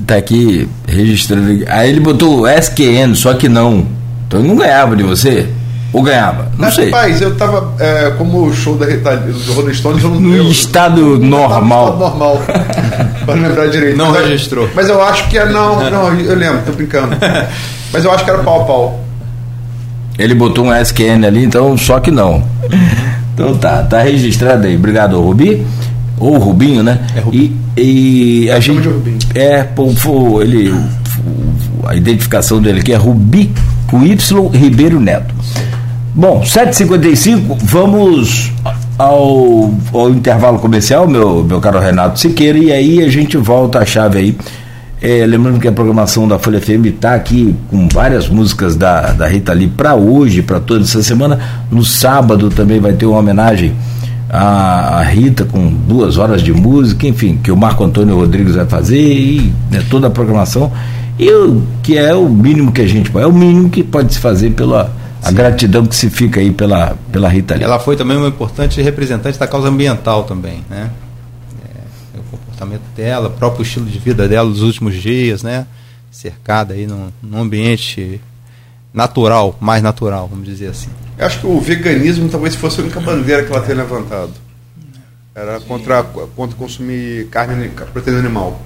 Tá aqui registrando. Aí ele botou o SQN, só que não. Então ele não ganhava de você? Ou ganhava? Não sei. Rapaz, eu tava. é, como o show da Rita, do Rolling Stones, eu não No eu, estado eu normal. estado normal. não lembrar direito. Não Mas registrou. Mas eu acho que é. Não, não, eu lembro, tô brincando. Mas eu acho que era pau a pau. Ele botou um SQN ali, então só que não. Então tá, tá registrado aí. Obrigado, Rubi. Ou Rubinho, né? É Rubinho. E, e a Chama gente. de Rubinho. É, pô, pô, ele. A identificação dele aqui é Rubi com Y Ribeiro Neto. Bom, 7h55, vamos ao, ao intervalo comercial, meu, meu caro Renato Siqueira, e aí a gente volta a chave aí. É, lembrando que a programação da Folha FM está aqui com várias músicas da, da Rita Lee para hoje, para toda essa semana. No sábado também vai ter uma homenagem à, à Rita com duas horas de música, enfim, que o Marco Antônio Rodrigues vai fazer e né, toda a programação. E o, que é o mínimo que a gente pode, é o mínimo que pode se fazer pela a gratidão que se fica aí pela, pela Rita Lee. Ela foi também uma importante representante da causa ambiental também, né? É, o comportamento dela, o próprio estilo de vida dela nos últimos dias, né? Cercada aí num, num ambiente natural, mais natural, vamos dizer assim. Eu acho que o veganismo talvez fosse a única bandeira que ela tenha levantado. Era contra, contra consumir carne, proteína animal.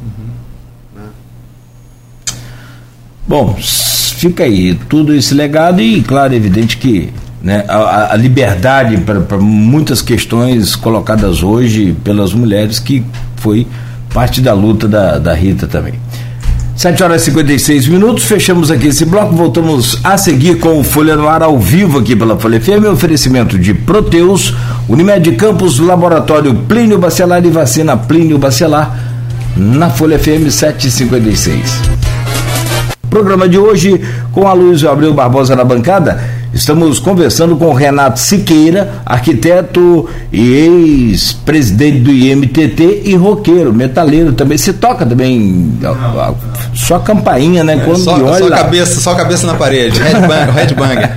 Bom, s- fica aí tudo esse legado e, claro, é evidente que né, a- a, liberdade para muitas questões colocadas hoje pelas mulheres, que foi parte da luta da, da Rita também. 7 horas e 56 minutos, fechamos aqui esse bloco, voltamos a seguir com o Folha no Ar ao vivo aqui pela Folha FM, oferecimento de Proteus, Unimed Campos, Laboratório Plínio Bacelar e Vacina Plínio Bacelar, na Folha FM 756. Programa de hoje com a Luiz Abreu Barbosa na bancada. Estamos conversando com Renato Siqueira, arquiteto e ex-presidente do IMTT e roqueiro, metaleiro também. Se toca também só campainha, né? Quando só, olha só cabeça, só cabeça na parede, headbanger, headbanger.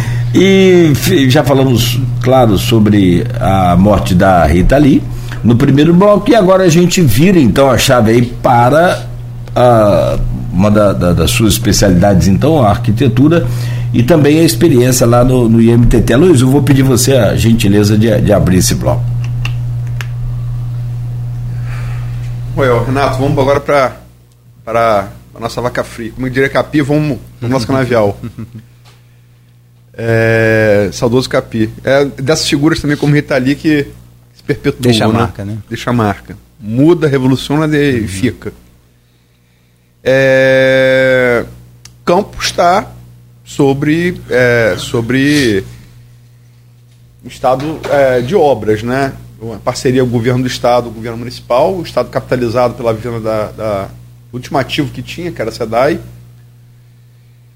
E já falamos, claro, sobre a morte da Rita Lee no primeiro bloco e agora a gente vira então a chave aí para a- uma da- da- das suas especialidades, então, a arquitetura e também a experiência lá no, no IMTT. Luiz, eu vou pedir você a gentileza de, de abrir esse bloco. Well, Renato, vamos agora para para a nossa vaca fria. Como eu diria Capi, vamos no nosso canavial. É, saudoso Capi. É dessas figuras também como Rita Lee que se perpetua. Deixa a marca, né? Deixa a marca. Muda, revoluciona e fica. É, Campo está sobre, é, sobre estado é, de obras, né? Uma parceria governo do estado, o governo municipal, o estado capitalizado pela venda da, da do último ativo que tinha, que era a SEDAI.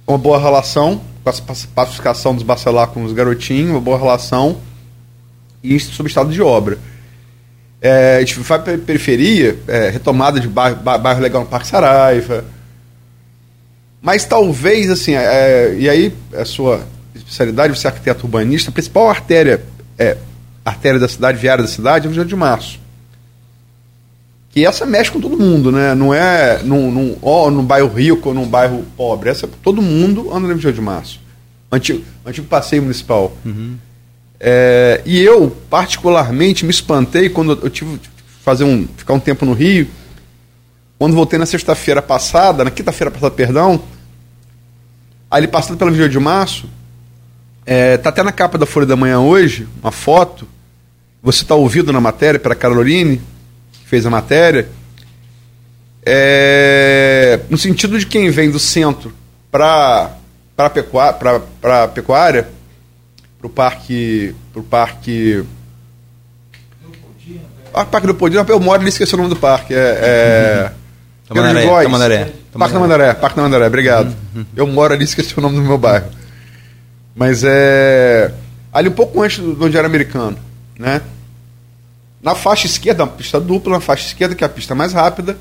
Uma boa relação com a pac- pacificação dos bacelar com os garotinhos, uma boa relação e sobre estado de obra. É, a gente vai para periferia, é, retomada de bairro, ba- bairro legal no Parque Saraiva. Mas talvez, assim, é, e aí a sua especialidade, você é arquiteto urbanista, a principal artéria, é, artéria da cidade, viária da cidade, é o 28 de março. que essa mexe com todo mundo, né? Não é num, num, ó, num bairro rico ou num bairro pobre. Essa, todo mundo anda na 28 de março. Antigo, antigo passeio municipal. Uhum. É, e eu, particularmente, me espantei quando eu tive fazer um, ficar um tempo no Rio. Quando voltei na sexta-feira passada, na quinta-feira passada, perdão, ali passando pela 28 de março, é, tá até na capa da Folha da Manhã hoje, uma foto. Você está ouvido na matéria pela Caroline, que fez a matéria. É, no sentido de quem vem do centro para a pecuária, pecuária para o parque. Pro parque. Ah, Parque do Podino, eu moro ali, esqueci o nome do parque. É. é Tamandaré, Góis. Tamandaré. Parque da Mandaré, Parque da Mandaré, obrigado. Eu moro ali, esqueci o nome do meu bairro. Mas é. Ali um pouco antes do onde era americano, né? Na faixa esquerda, uma pista dupla, na faixa esquerda, que é a pista mais rápida.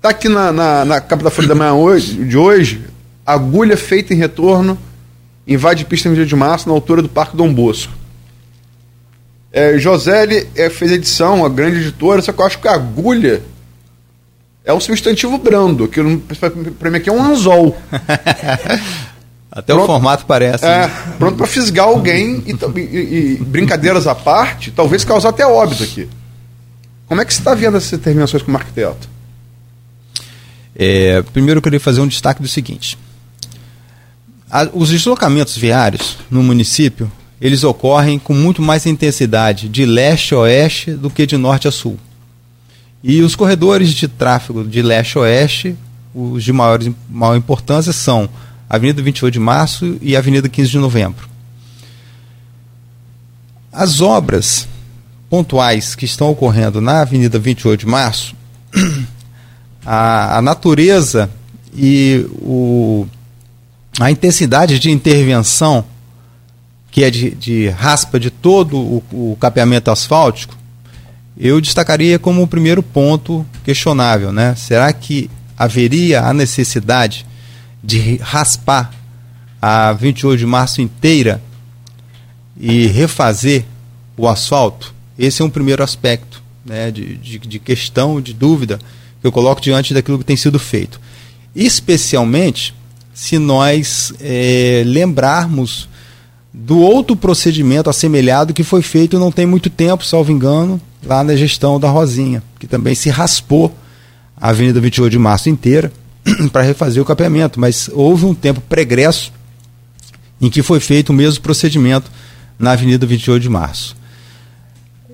Tá aqui na, na, na capa da Folha da Manhã hoje, de hoje, agulha feita em retorno, invade pista no dia de março, na altura do Parque Dom Bosco. É, Joselli é, fez edição, a grande editora, só que eu acho que a agulha é um substantivo brando, que para mim aqui é um anzol. Até pronto, o formato parece. É, né? pronto para fisgar alguém e, e, e, brincadeiras à parte, talvez causar até óbito aqui. Como é que você está vendo essas terminações como arquiteto? É, primeiro eu queria fazer um destaque do seguinte. A, os deslocamentos viários no município, eles ocorrem com muito mais intensidade de leste a oeste do que de norte a sul. E os corredores de tráfego de leste a oeste, os de maior, maior importância, são Avenida 28 de Março e Avenida 15 de Novembro. As obras pontuais que estão ocorrendo na Avenida 28 de Março, a, a natureza e o, a intensidade de intervenção, que é de, de raspa de todo o, o capeamento asfáltico, eu destacaria como o primeiro ponto questionável. Né? Será que haveria a necessidade de raspar a 28 de março inteira e refazer o asfalto? Esse é um primeiro aspecto né, de, de, de questão, de dúvida, que eu coloco diante daquilo que tem sido feito. Especialmente se nós é, lembrarmos do outro procedimento assemelhado que foi feito não tem muito tempo, salvo engano, lá na gestão da Rosinha, que também se raspou a Avenida 28 de Março inteira para refazer o capeamento, mas houve um tempo pregresso em que foi feito o mesmo procedimento na Avenida 28 de Março.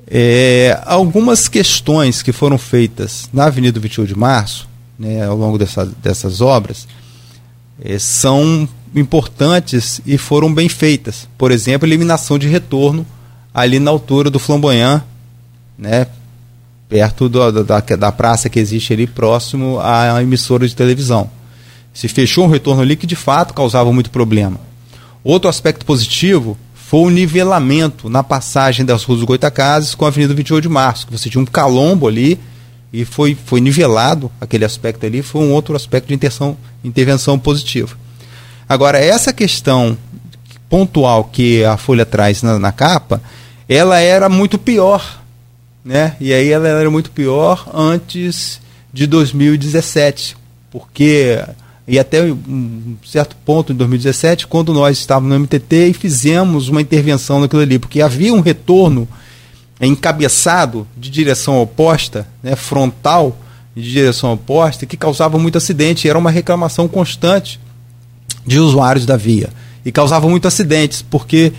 É, algumas questões que foram feitas na Avenida 28 de Março, né, ao longo dessa, dessas obras, são importantes e foram bem feitas. Por exemplo, eliminação de retorno ali na altura do Flamboyant, né, perto do, da, da praça que existe ali próximo à emissora de televisão. Se fechou um retorno ali que de fato causava muito problema. Outro aspecto positivo foi o nivelamento na passagem das ruas do Goitacazes com a Avenida 28 de Março, que você tinha um calombo ali e foi, foi nivelado aquele aspecto ali, foi um outro aspecto de intervenção, intervenção positiva. Agora, essa questão pontual que a Folha traz na, na capa, ela era muito pior, né? E aí ela era muito pior antes de 2017, porque e até um certo ponto em 2017, quando nós estávamos no MTT e fizemos uma intervenção naquilo ali, porque havia um retorno encabeçado de direção oposta, né, frontal de direção oposta, que causava muito acidente. Era uma reclamação constante de usuários da via. E causava muito acidentes, porque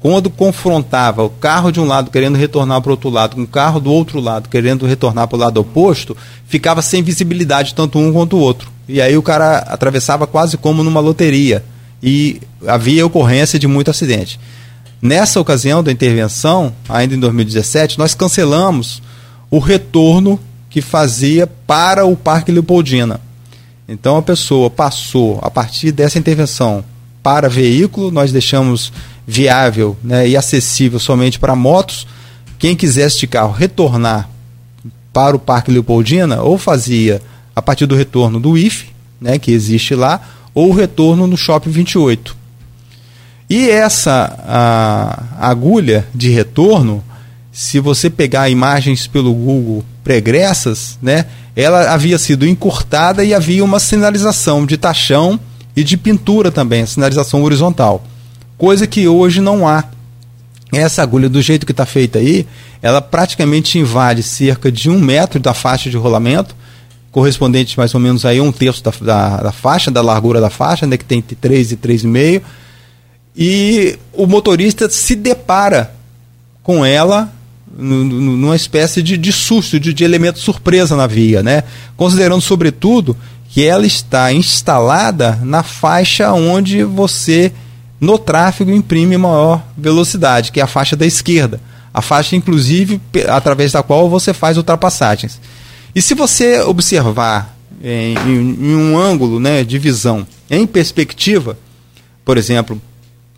quando confrontava o carro de um lado querendo retornar para o outro lado, com o carro do outro lado querendo retornar para o lado oposto, ficava sem visibilidade tanto um quanto o outro. E aí o cara atravessava quase como numa loteria. E havia ocorrência de muito acidente. Nessa ocasião da intervenção, ainda em 2017, nós cancelamos o retorno que fazia para o Parque Leopoldina. Então a pessoa passou, a partir dessa intervenção, para veículo, nós deixamos viável né, e acessível somente para motos. Quem quisesse de carro retornar para o Parque Leopoldina, ou fazia a partir do retorno do IFE, né, que existe lá, ou o retorno no Shopping 28. E essa agulha de retorno se você pegar imagens pelo Google pregressas, né, ela havia sido encurtada e havia uma sinalização de tachão e de pintura também, sinalização horizontal. Coisa que hoje não há. Essa agulha, do jeito que está feita aí, ela praticamente invade cerca de um metro da faixa de rolamento, correspondente mais ou menos aí a um terço da, da, da faixa, da largura da faixa, né, que tem entre 3 e 3,5. E o motorista se depara com ela numa espécie de, de susto, de, de elemento surpresa na via, né? Considerando, sobretudo, que ela está instalada na faixa onde você, no tráfego, imprime maior velocidade, que é a faixa da esquerda. A faixa, inclusive, através da qual você faz ultrapassagens. E se você observar em, em, em um ângulo né, de visão em perspectiva, por exemplo,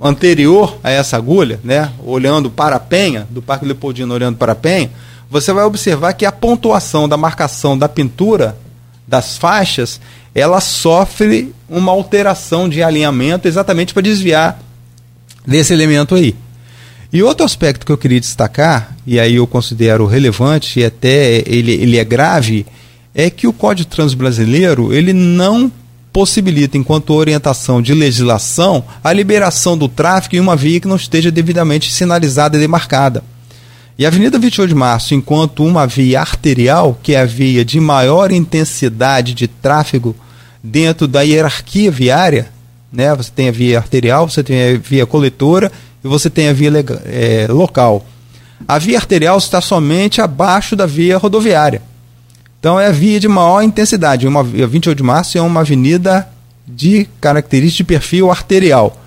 anterior a essa agulha, né, olhando para a penha, do Parque Leopoldino olhando para a penha, você vai observar que a pontuação da marcação da pintura das faixas, ela sofre uma alteração de alinhamento exatamente para desviar desse elemento aí. E outro aspecto que eu queria destacar, e aí eu considero relevante e até ele, ele é grave, é que o Código Transbrasileiro ele não possibilita, enquanto orientação de legislação, a liberação do tráfego em uma via que não esteja devidamente sinalizada e demarcada. E a Avenida 28 de Março, enquanto uma via arterial, que é a via de maior intensidade de tráfego dentro da hierarquia viária, né? você tem a via arterial, você tem a via coletora e você tem a via é, local. A via arterial está somente abaixo da via rodoviária. Então é a via de maior intensidade. Uma, a 28 de março é uma avenida de característica de perfil arterial.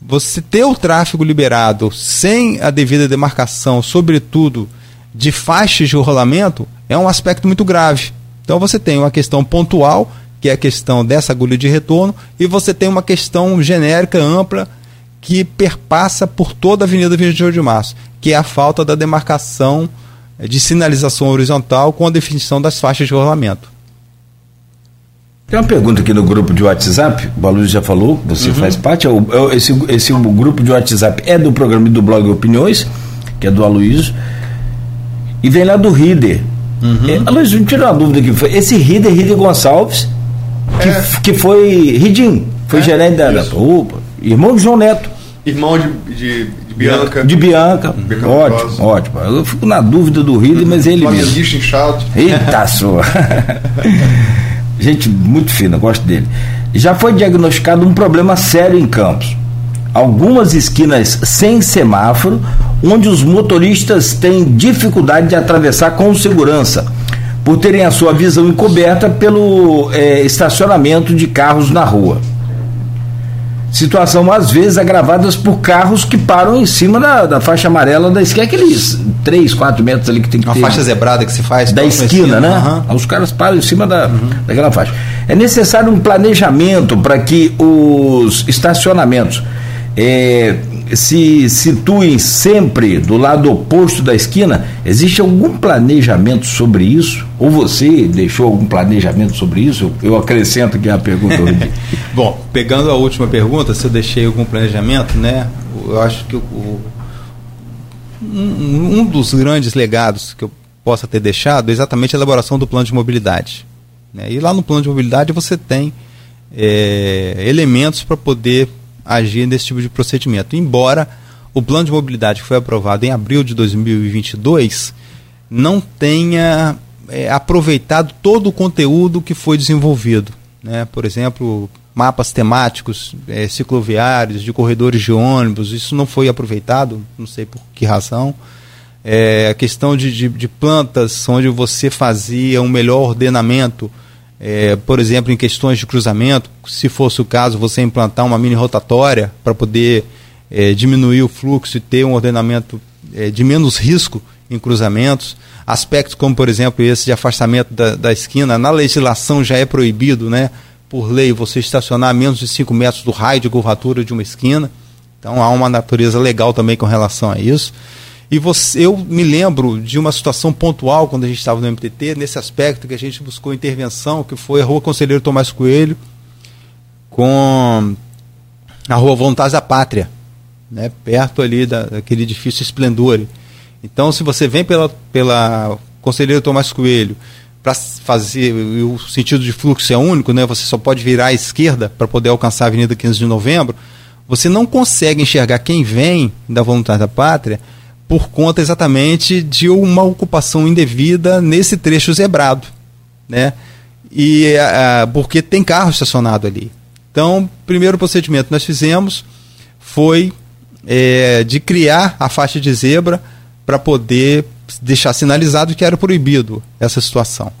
Você ter o tráfego liberado sem a devida demarcação, sobretudo de faixas de rolamento, é um aspecto muito grave. Então você tem uma questão pontual, que é a questão dessa agulha de retorno, e você tem uma questão genérica, ampla, que perpassa por toda a Avenida 28 de Março, que é a falta da demarcação de sinalização horizontal com a definição das faixas de rolamento. Tem uma pergunta aqui no grupo de WhatsApp, o Balu já falou, você uhum. faz parte, é o, é esse, esse grupo de WhatsApp é do programa do blog Opiniões, que é do Aloysio, e vem lá do Rider. Uhum. É, Aloysio, me tira uma dúvida aqui, esse Rider, Rider Gonçalves, que, é. que foi Ridim, foi é, gerente da, da opa, irmão de João Neto. Irmão de, de Bianca. De Bianca. Bianca ótimo, ótimo. Eu fico na dúvida do Rio, mas ele mesmo. inchado. Eita sua. Gente muito fina, gosto dele. Já foi diagnosticado um problema sério em Campos. Algumas esquinas sem semáforo, onde os motoristas têm dificuldade de atravessar com segurança, por terem a sua visão encoberta pelo é, estacionamento de carros na rua. Situação às vezes agravadas por carros que param em cima da, da faixa amarela da esquina, aqueles 3, 4 metros ali que tem que Uma ter. Uma faixa zebrada que se faz. Da esquina, esquina, né? Uhum. Os caras param em cima da, uhum. daquela faixa. É necessário um planejamento para que os estacionamentos é, se situem sempre do lado oposto da esquina? Existe algum planejamento sobre isso? Ou você deixou algum planejamento sobre isso? Eu acrescento aqui a pergunta. Bom, pegando a última pergunta, se eu deixei algum planejamento, né? Eu acho que o, um, um dos grandes legados que eu possa ter deixado é exatamente a elaboração do plano de mobilidade. Né? E lá no plano de mobilidade você tem é, elementos para poder agir nesse tipo de procedimento. Embora o plano de mobilidade que foi aprovado em abril de 2022 não tenha é, aproveitado todo o conteúdo que foi desenvolvido. Né? Por exemplo, mapas temáticos é, cicloviários, de corredores de ônibus, isso não foi aproveitado, não sei por que razão. É, a questão de, de, de plantas, onde você fazia um melhor ordenamento é, por exemplo, em questões de cruzamento, se fosse o caso, você implantar uma mini rotatória para poder é, diminuir o fluxo e ter um ordenamento é, de menos risco em cruzamentos. Aspectos como, por exemplo, esse de afastamento da, da esquina, na legislação já é proibido, né, por lei, você estacionar a menos de 5 metros do raio de curvatura de uma esquina. Então há uma natureza legal também com relação a isso. E você, eu me lembro de uma situação pontual quando a gente estava no MTT, nesse aspecto que a gente buscou intervenção, que foi a Rua Conselheiro Tomás Coelho com a Rua Vontade da Pátria, né, perto ali da, daquele edifício Esplendor. Então, se você vem pela, pela Conselheiro Tomás Coelho para fazer o sentido de fluxo é único, né? Você só pode virar à esquerda para poder alcançar a Avenida 15 de Novembro. Você não consegue enxergar quem vem da Voluntária da Pátria por conta exatamente de uma ocupação indevida nesse trecho zebrado, né? E a, porque tem carro estacionado ali. Então, primeiro procedimento que nós fizemos foi é, de criar a faixa de zebra para poder deixar sinalizado que era proibido essa situação.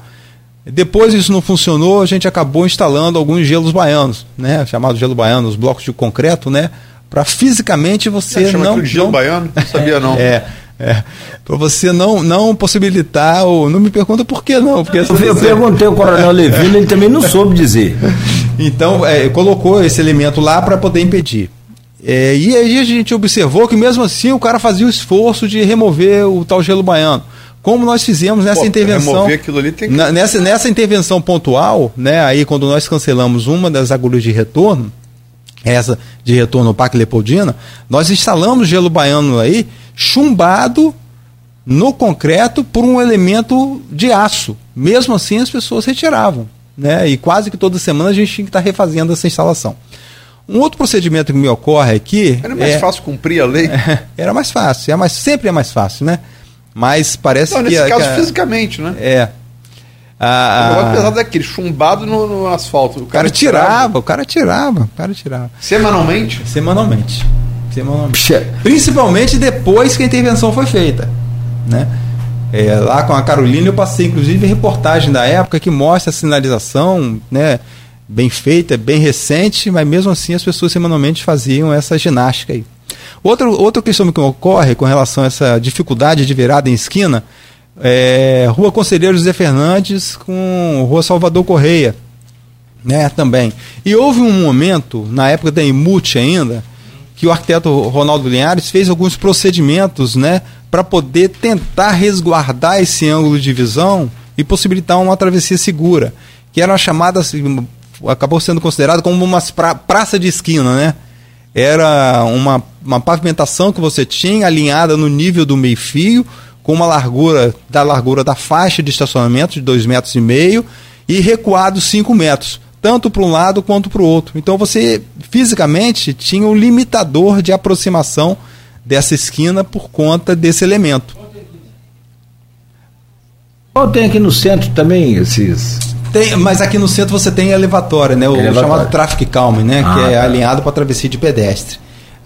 Depois isso não funcionou, a gente acabou instalando alguns gelos baianos, né, chamados gelo baiano, os blocos de concreto, né, para fisicamente você é, não, gelo não baiano, não sabia não. É, é, para você não não possibilitar ou não me pergunta por que não, porque eu, eu perguntei ao Coronel Levino, ele também não soube dizer. Então é, colocou esse elemento lá para poder impedir. É, e aí a gente observou que mesmo assim o cara fazia o esforço de remover o tal gelo baiano. Como nós fizemos nessa Pô, intervenção. Remover aquilo ali tem que... nessa, nessa intervenção pontual, né, aí quando nós cancelamos uma das agulhas de retorno, essa de retorno ao Parque Leopoldina, nós instalamos gelo baiano aí, chumbado no concreto por um elemento de aço. Mesmo assim as pessoas retiravam. Né? E quase que toda semana a gente tinha que estar refazendo essa instalação. Um outro procedimento que me ocorre aqui. Era mais é, fácil cumprir a lei? É, era mais fácil, é mais, sempre é mais fácil, né? Mas parece Não, que. Nesse caso, que, fisicamente, né? É. A, o negócio pesado daquele, chumbado no, no asfalto. O cara, cara tirava, tirava, o cara tirava, o cara tirava. Semanalmente? Semanalmente. Semanalmente. Principalmente depois que a intervenção foi feita. Né? É, lá com a Carolina eu passei, inclusive, reportagem da época que mostra a sinalização, né? bem feita, bem recente, mas mesmo assim as pessoas semanalmente faziam essa ginástica aí. Outra, outra questão que ocorre com relação a essa dificuldade de virada em esquina é Rua Conselheiro José Fernandes com Rua Salvador Correia, né, também. E houve um momento, na época da IMUT ainda, que o arquiteto Ronaldo Linhares fez alguns procedimentos, né, para poder tentar resguardar esse ângulo de visão e possibilitar uma travessia segura, que era chamada acabou sendo considerado como uma pra, praça de esquina, né? Era uma, uma pavimentação que você tinha alinhada no nível do meio-fio, com uma largura da largura da faixa de estacionamento de dois metros e meio e recuado 5 metros, tanto para um lado quanto para o outro. Então você fisicamente tinha um limitador de aproximação dessa esquina por conta desse elemento. Tem aqui no centro também esses tem, mas aqui no centro você tem elevatória, né? O chamado traffic calm, né? Ah, que é tá. alinhado para travessia de pedestre.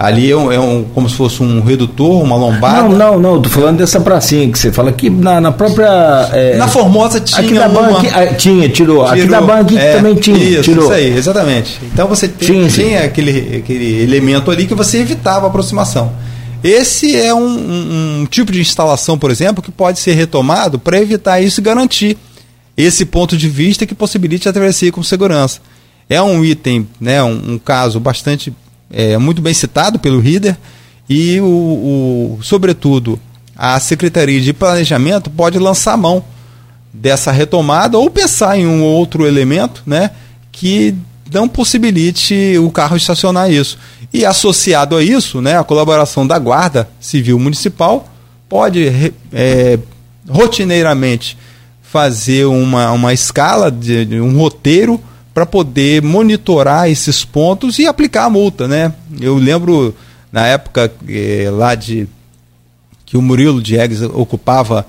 Ali é, um, é um, como se fosse um redutor, uma lombada. Não, não, não, tô falando dessa pracinha que você fala que na, na própria. É, na Formosa tinha. Aqui da uma... banca, ah, tinha, tirou. tirou. Aqui da banca é, também tinha. Isso, tirou. isso aí, exatamente. Então você tinha, tinha aquele, aquele elemento ali que você evitava a aproximação. Esse é um, um, um tipo de instalação, por exemplo, que pode ser retomado para evitar isso e garantir esse ponto de vista que possibilite a travessia com segurança. É um item, né, um, um caso bastante é, muito bem citado pelo Rider e o, o, sobretudo a Secretaria de Planejamento pode lançar mão dessa retomada ou pensar em um outro elemento, né, que não possibilite o carro estacionar isso. E associado a isso, né, a colaboração da Guarda Civil Municipal pode é, rotineiramente fazer uma, uma escala, de, de um roteiro para poder monitorar esses pontos e aplicar a multa, né? Eu lembro na época eh, lá de que o Murilo Diegues ocupava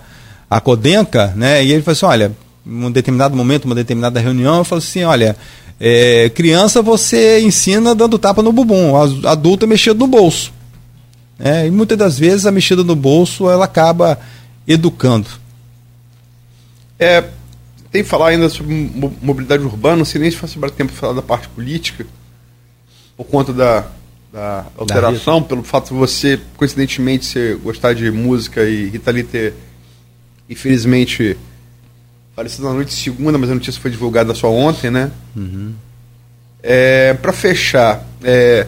a Codenca, né? E ele falou assim, olha, um determinado momento, uma determinada reunião, eu falei assim, olha, é, criança você ensina dando tapa no bumbum, adulto é mexendo no bolso. É, e muitas das vezes a mexida no bolso ela acaba educando. É, tem que falar ainda sobre mobilidade urbana, não sei nem se faz tempo falar da parte política, por conta da, da alteração, da pelo fato de você, coincidentemente, você gostar de música e Rita Lee ter, infelizmente, falecido na noite de segunda, mas a notícia foi divulgada só ontem, né? Uhum. É, para fechar, é,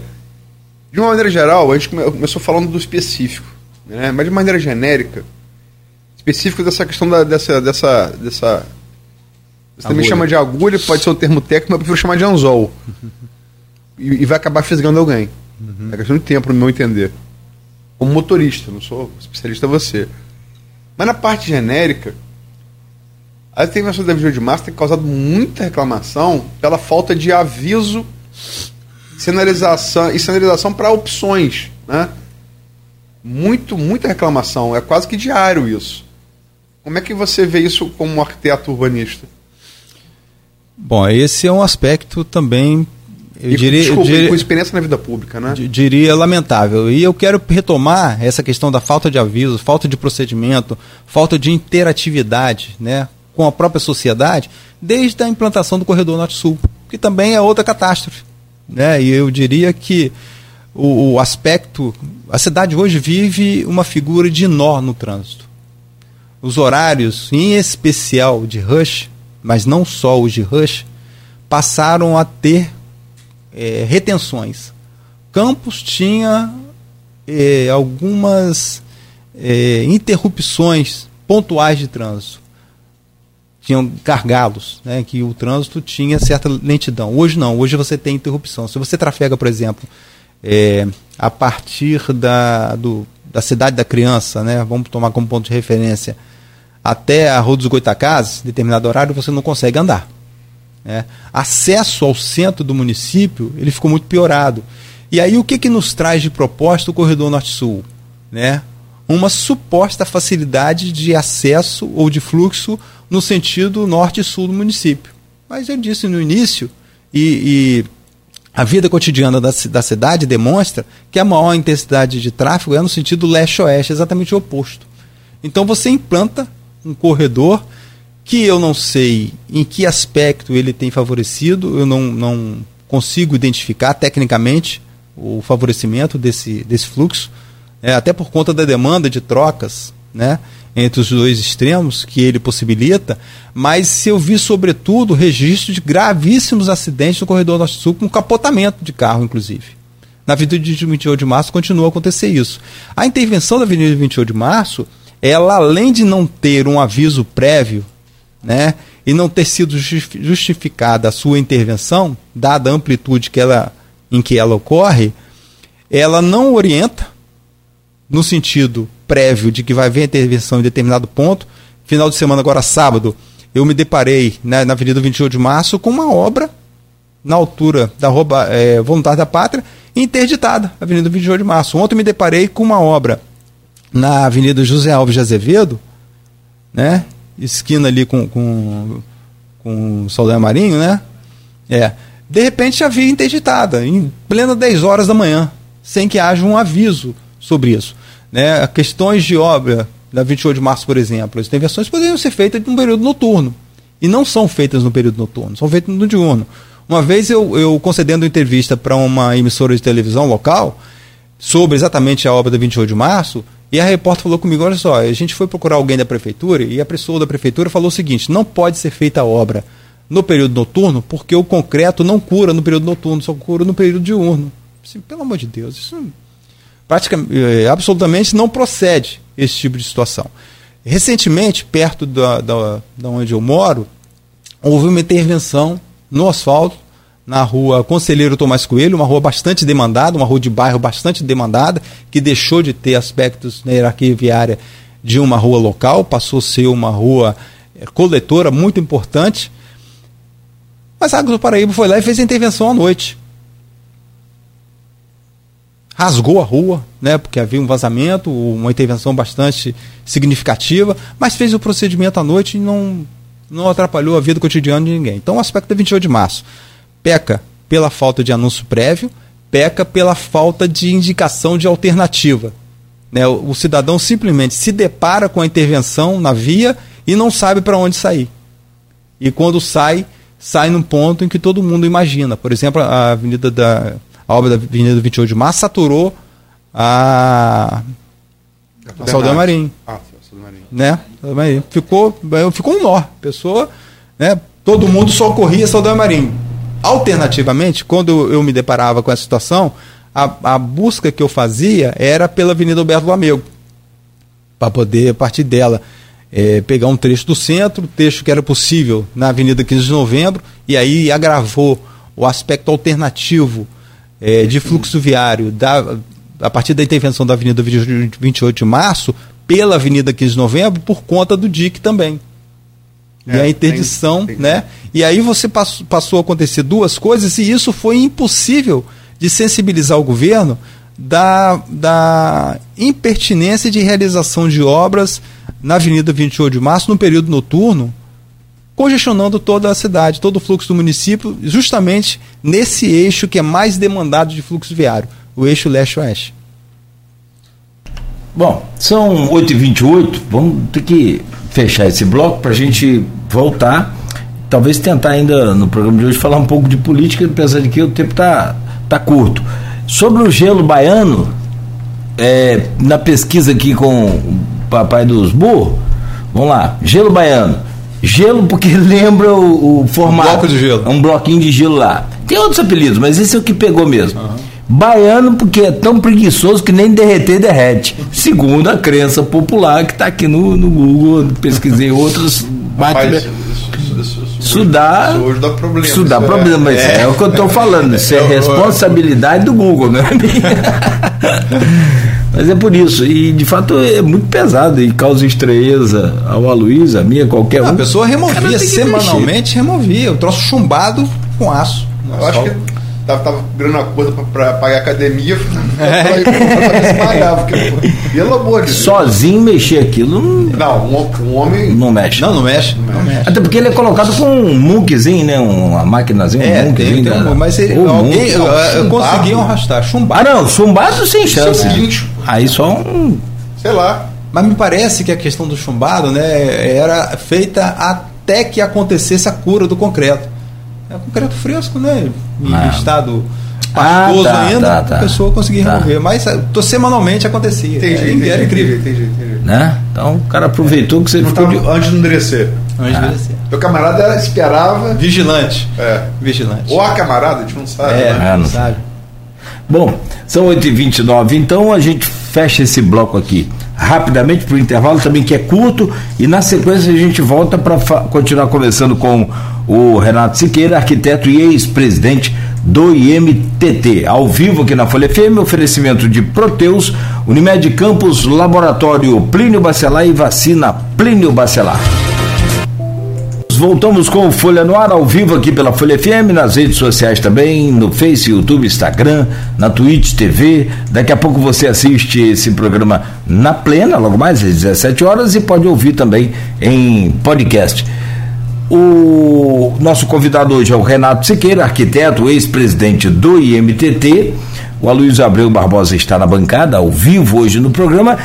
de uma maneira geral, a gente começou falando do específico, né? mas de maneira genérica, específico dessa questão da, dessa. dessa, dessa você também chama de agulha, pode ser o termo técnico, mas eu prefiro chamar de anzol. e, e, vai acabar fisgando alguém. Uhum. É questão de tempo, no meu entender. como motorista, não sou especialista você. Mas na parte genérica, a intervenção da 28 de março tem causado muita reclamação pela falta de aviso sinalização e sinalização para opções, né? Muito, muita reclamação, é quase que diário isso. Como é que você vê isso como arquiteto urbanista? Bom, esse é um aspecto também eu e, diria, desculpa, eu diria, com experiência na vida pública, né? Diria lamentável. E eu quero retomar essa questão da falta de aviso, falta de procedimento, falta de interatividade né, com a própria sociedade, desde a implantação do Corredor Norte-Sul, que também é outra catástrofe. Né? E eu diria que o, o aspecto. A cidade hoje vive uma figura de nó no trânsito. Os horários, em especial de rush, mas não só os de rush, passaram a ter é, retenções. Campos tinha é, algumas é, interrupções pontuais de trânsito. Tinham gargalos, né, que o trânsito tinha certa lentidão. Hoje não, hoje você tem interrupção. Se você trafega, por exemplo, é, a partir da, do, da cidade da criança, né, vamos tomar como ponto de referência, até a Rua dos Goitacazes, determinado horário, você não consegue andar. Né? Acesso ao centro do município ele ficou muito piorado. E aí o que, que nos traz de proposta o Corredor Norte-Sul? Né? Uma suposta facilidade de acesso ou de fluxo no sentido norte e sul do município. Mas eu disse no início, e, e a vida cotidiana da, da, cidade demonstra que a maior intensidade de tráfego é no sentido leste-oeste, exatamente o oposto. Então você implanta um corredor que eu não sei em que aspecto ele tem favorecido, eu não, não consigo identificar tecnicamente o favorecimento desse, desse fluxo, é, até por conta da demanda de trocas né, entre os dois extremos que ele possibilita, mas se eu vi, sobretudo, registro de gravíssimos acidentes no corredor norte-sul, com capotamento de carro, inclusive. Na Avenida de 28 de Março continua a acontecer isso. A intervenção da Avenida 28 de Março, ela além de não ter um aviso prévio né, e não ter sido justificada a sua intervenção, dada a amplitude que ela, em que ela ocorre, ela não orienta no sentido prévio de que vai haver intervenção em determinado ponto. Final de semana, agora sábado, eu me deparei né, na Avenida 28 de Março com uma obra na altura da Rouba, é, da Pátria, interditada, Avenida 28 de Março. Ontem me deparei com uma obra na Avenida José Alves de Azevedo, né, esquina ali com, com, com Saldanha Marinho, né? É. De repente a via interditada, em plena 10 horas da manhã, sem que haja um aviso sobre isso. Né? Questões de obra da 28 de março, por exemplo, as intervenções poderiam ser feitas no período noturno. E não são feitas no período noturno, são feitas no diurno. Uma vez eu, eu concedendo entrevista para uma emissora de televisão local sobre exatamente a obra da 28 de março, e a repórter falou comigo: olha só, a gente foi procurar alguém da prefeitura e a pessoa da prefeitura falou o seguinte: não pode ser feita a obra no período noturno porque o concreto não cura no período noturno, só cura no período diurno. Assim, pelo amor de Deus, isso praticamente, é, absolutamente não procede esse tipo de situação. Recentemente, perto da, da, da onde eu moro, houve uma intervenção no asfalto na rua Conselheiro Tomás Coelho, uma rua bastante demandada, uma rua de bairro bastante demandada, que deixou de ter aspectos na hierarquia viária de uma rua local, passou a ser uma rua é, coletora muito importante. Mas a Águas do Paraíba foi lá e fez a intervenção à noite. Rasgou a rua, né, porque havia um vazamento, uma intervenção bastante significativa, mas fez o procedimento à noite e não, não atrapalhou a vida cotidiana de ninguém. Então, o aspecto é 28 de março peca pela falta de anúncio prévio, peca pela falta de indicação de alternativa. Né? O, o cidadão simplesmente se depara com a intervenção na via e não sabe para onde sair. E quando sai, sai num ponto em que todo mundo imagina. Por exemplo, a avenida da a obra da Avenida 28 de Março saturou a, a Saldanha Marinho. Ah, Marinho. Né? Ficou, ficou um nó. Pessoa, né? Todo mundo só corria Saldanha Marinho. Alternativamente, quando eu me deparava com essa situação, a, a busca que eu fazia era pela Avenida Alberto Lamego, para poder, a partir dela, é, pegar um trecho do centro, trecho que era possível na Avenida 15 de Novembro, e aí agravou o aspecto alternativo é, de fluxo viário da, a partir da intervenção da Avenida 28 de Março, pela Avenida 15 de Novembro, por conta do DIC também. É, e a interdição, tem, tem. né? E aí você passou, passou a acontecer duas coisas e isso foi impossível de sensibilizar o governo da, da impertinência de realização de obras na Avenida 28 de Março no período noturno, congestionando toda a cidade, todo o fluxo do município, justamente nesse eixo que é mais demandado de fluxo viário, o eixo leste-oeste. Bom, são 8h28, vamos ter que fechar esse bloco para a gente voltar, talvez tentar ainda no programa de hoje falar um pouco de política, apesar de que o tempo está tá curto. Sobre o gelo baiano, é, na pesquisa aqui com o papai dos burros, vamos lá, gelo baiano. Gelo porque lembra o, o formato. Um bloco de gelo. Um bloquinho de gelo lá. Tem outros apelidos, mas esse é o que pegou mesmo. Uhum. Baiano porque é tão preguiçoso que nem derreter derrete. Segundo a crença popular que está aqui no, no Google, pesquisei outros. Rapaz, isso dá, isso dá problema. Isso dá problema, mas é. é. o que eu estou falando. Isso é responsabilidade do Google, não é Mas é por isso. E de fato é muito pesado e causa estranheza ao Aloysio, a minha, qualquer um. A pessoa removia semanalmente, removia. O troço chumbado com aço. Eu acho que tava, tava grana coisa pra, pra pagar academia, é. pra, porque, pelo amor de Deus. Sozinho mexer aquilo. Não, um, um, homem. Não mexe. Não, não mexe. Não, mexe. Até porque ele é colocado com um munkzinho, né? Uma máquinazinha, é, um munkzinho. Tem, tem um, mas ele, alguém não, conseguiam arrastar. Chumbado. Ah, não, chumbado sem chance. Aí só um. Sei lá. Mas me parece que a questão do chumbado, né, era feita até que acontecesse a cura do concreto. É concreto fresco, né? Em ah. estado pastoso ah, tá, ainda, tá, tá, a pessoa conseguia tá. remover. Mas eh, tô, semanalmente acontecia. Entendi, é, entendi, era incrível. Entendi, entendi, Né? Então o cara aproveitou que você não ficou. De... Antes de endurecer. Antes ah. de endurecer. Teu camarada esperava. Vigilante. É. Vigilante. Ou a camarada, a gente não sabe. É, né? não sabe. Bom, são 8h29, então a gente fecha esse bloco aqui rapidamente para o intervalo também que é curto e na sequência a gente volta para continuar conversando com o Renato Siqueira, arquiteto e ex-presidente do IMTT. Ao vivo aqui na Folha FM, oferecimento de Proteus, Unimed Campos, Laboratório Plínio Bacelar e Vacina Plínio Bacelar. Voltamos com Folha no Ar, ao vivo aqui pela Folha FM, nas redes sociais também, no Face, YouTube, Instagram, na Twitch TV. Daqui a pouco você assiste esse programa na plena, logo mais às 17 horas, e pode ouvir também em podcast. O nosso convidado hoje é o Renato Siqueira, arquiteto, ex-presidente do IMTT. O Aloysio Abreu Barbosa está na bancada, ao vivo hoje no programa.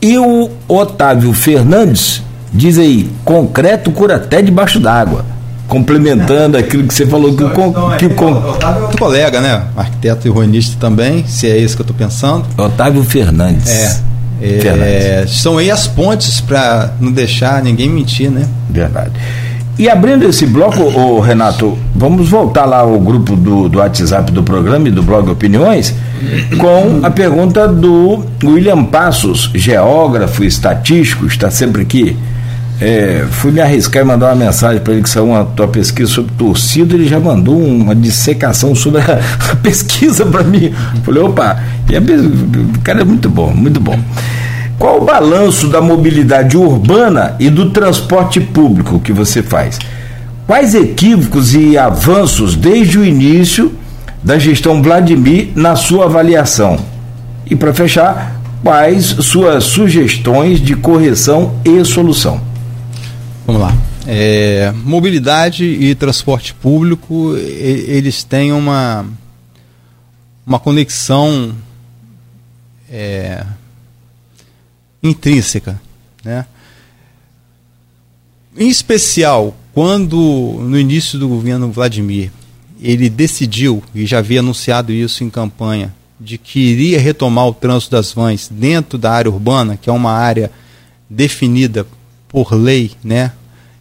E o Otávio Fernandes, diz aí, concreto cura até debaixo d'água. Complementando aquilo que você falou que, então, o, que o con... Otávio é outro colega, né? Arquiteto e ruinista também, se é isso que eu estou pensando. Otávio Fernandes. É. É, Fernandes. São aí as pontes para não deixar ninguém mentir, né? Verdade. E abrindo esse bloco, ô, Renato, vamos voltar lá ao grupo do, do WhatsApp do programa e do blog Opiniões com a pergunta do William Passos, geógrafo, estatístico, está sempre aqui. É, fui me arriscar e mandar uma mensagem para ele que saiu uma tua pesquisa sobre torcida, ele já mandou uma dissecação sobre a, a pesquisa para mim. Falei, opa, e a, o cara é muito bom, muito bom. Qual o balanço da mobilidade urbana e do transporte público que você faz? Quais equívocos e avanços desde o início da gestão Vladimir na sua avaliação? E para fechar, quais suas sugestões de correção e solução? Vamos lá. É, mobilidade e transporte público, eles têm uma, uma conexão é, intrínseca. Né? Em especial, quando no início do governo Vladimir ele decidiu, e já havia anunciado isso em campanha, de que iria retomar o trânsito das vans dentro da área urbana, que é uma área definida por lei, né,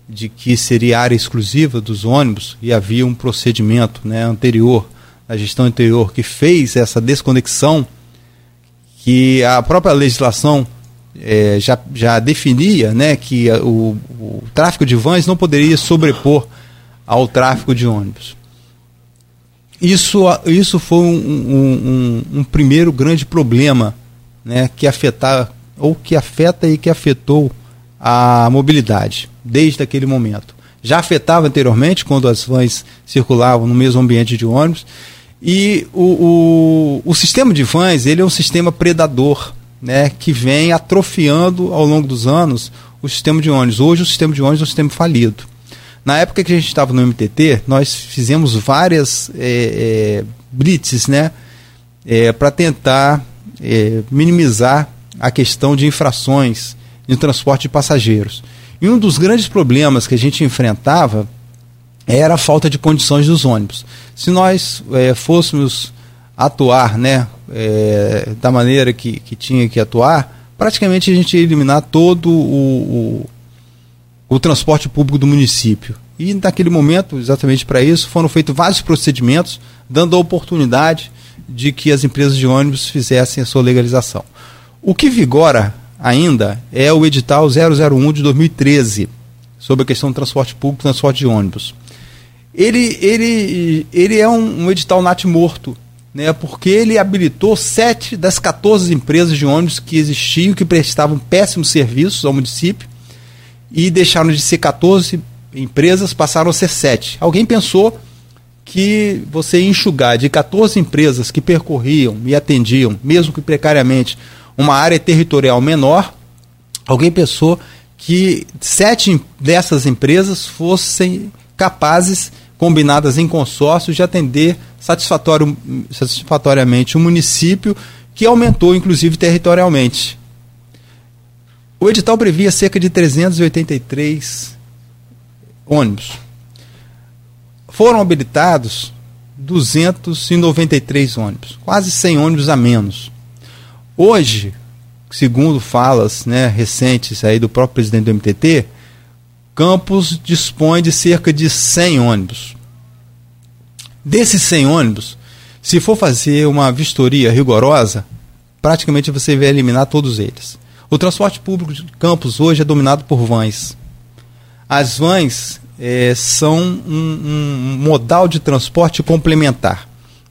de que seria área exclusiva dos ônibus, e havia um procedimento né, anterior, a gestão anterior, que fez essa desconexão, que a própria legislação é, já, já definia né, que o, o tráfego de vans não poderia sobrepor ao tráfego de ônibus. isso, isso foi um, um, um, um primeiro grande problema né, que afetar, ou que afeta e que afetou a mobilidade desde aquele momento. Já afetava anteriormente, quando as vans circulavam no mesmo ambiente de ônibus. E o, o, o sistema de vans ele é um sistema predador, né, que vem atrofiando ao longo dos anos o sistema de ônibus. Hoje o sistema de ônibus é um sistema falido. Na época que a gente estava no MTT, nós fizemos várias é, é, blitzes, né, é, para tentar é, minimizar a questão de infrações de transporte de passageiros. E um dos grandes problemas que a gente enfrentava era a falta de condições dos ônibus. Se nós é, fôssemos atuar né, é, da maneira que, que tinha que atuar, praticamente a gente ia eliminar todo o, o o transporte público do município. E naquele momento, exatamente para isso, foram feitos vários procedimentos, dando a oportunidade de que as empresas de ônibus fizessem a sua legalização. O que vigora ainda é o edital 001 de 2013, sobre a questão do transporte público, transporte de ônibus. Ele, ele, ele é um, um edital nat morto, né, porque ele habilitou sete das 14 empresas de ônibus que existiam, que prestavam péssimos serviços ao município, e deixaram de ser 14 empresas, passaram a ser 7. Alguém pensou que você enxugar de 14 empresas que percorriam e atendiam, mesmo que precariamente, uma área territorial menor, alguém pensou que sete dessas empresas fossem capazes, combinadas em consórcio, de atender satisfatório, satisfatoriamente o município, que aumentou inclusive territorialmente. O edital previa cerca de 383 ônibus. Foram habilitados 293 ônibus, quase 100 ônibus a menos. Hoje, segundo falas né, recentes aí do próprio presidente do MTT, Campos dispõe de cerca de 100 ônibus. Desses 100 ônibus, se for fazer uma vistoria rigorosa, praticamente você vai eliminar todos eles. O transporte público de Campos hoje é dominado por vans. As vans é, são um, um, modal de transporte complementar.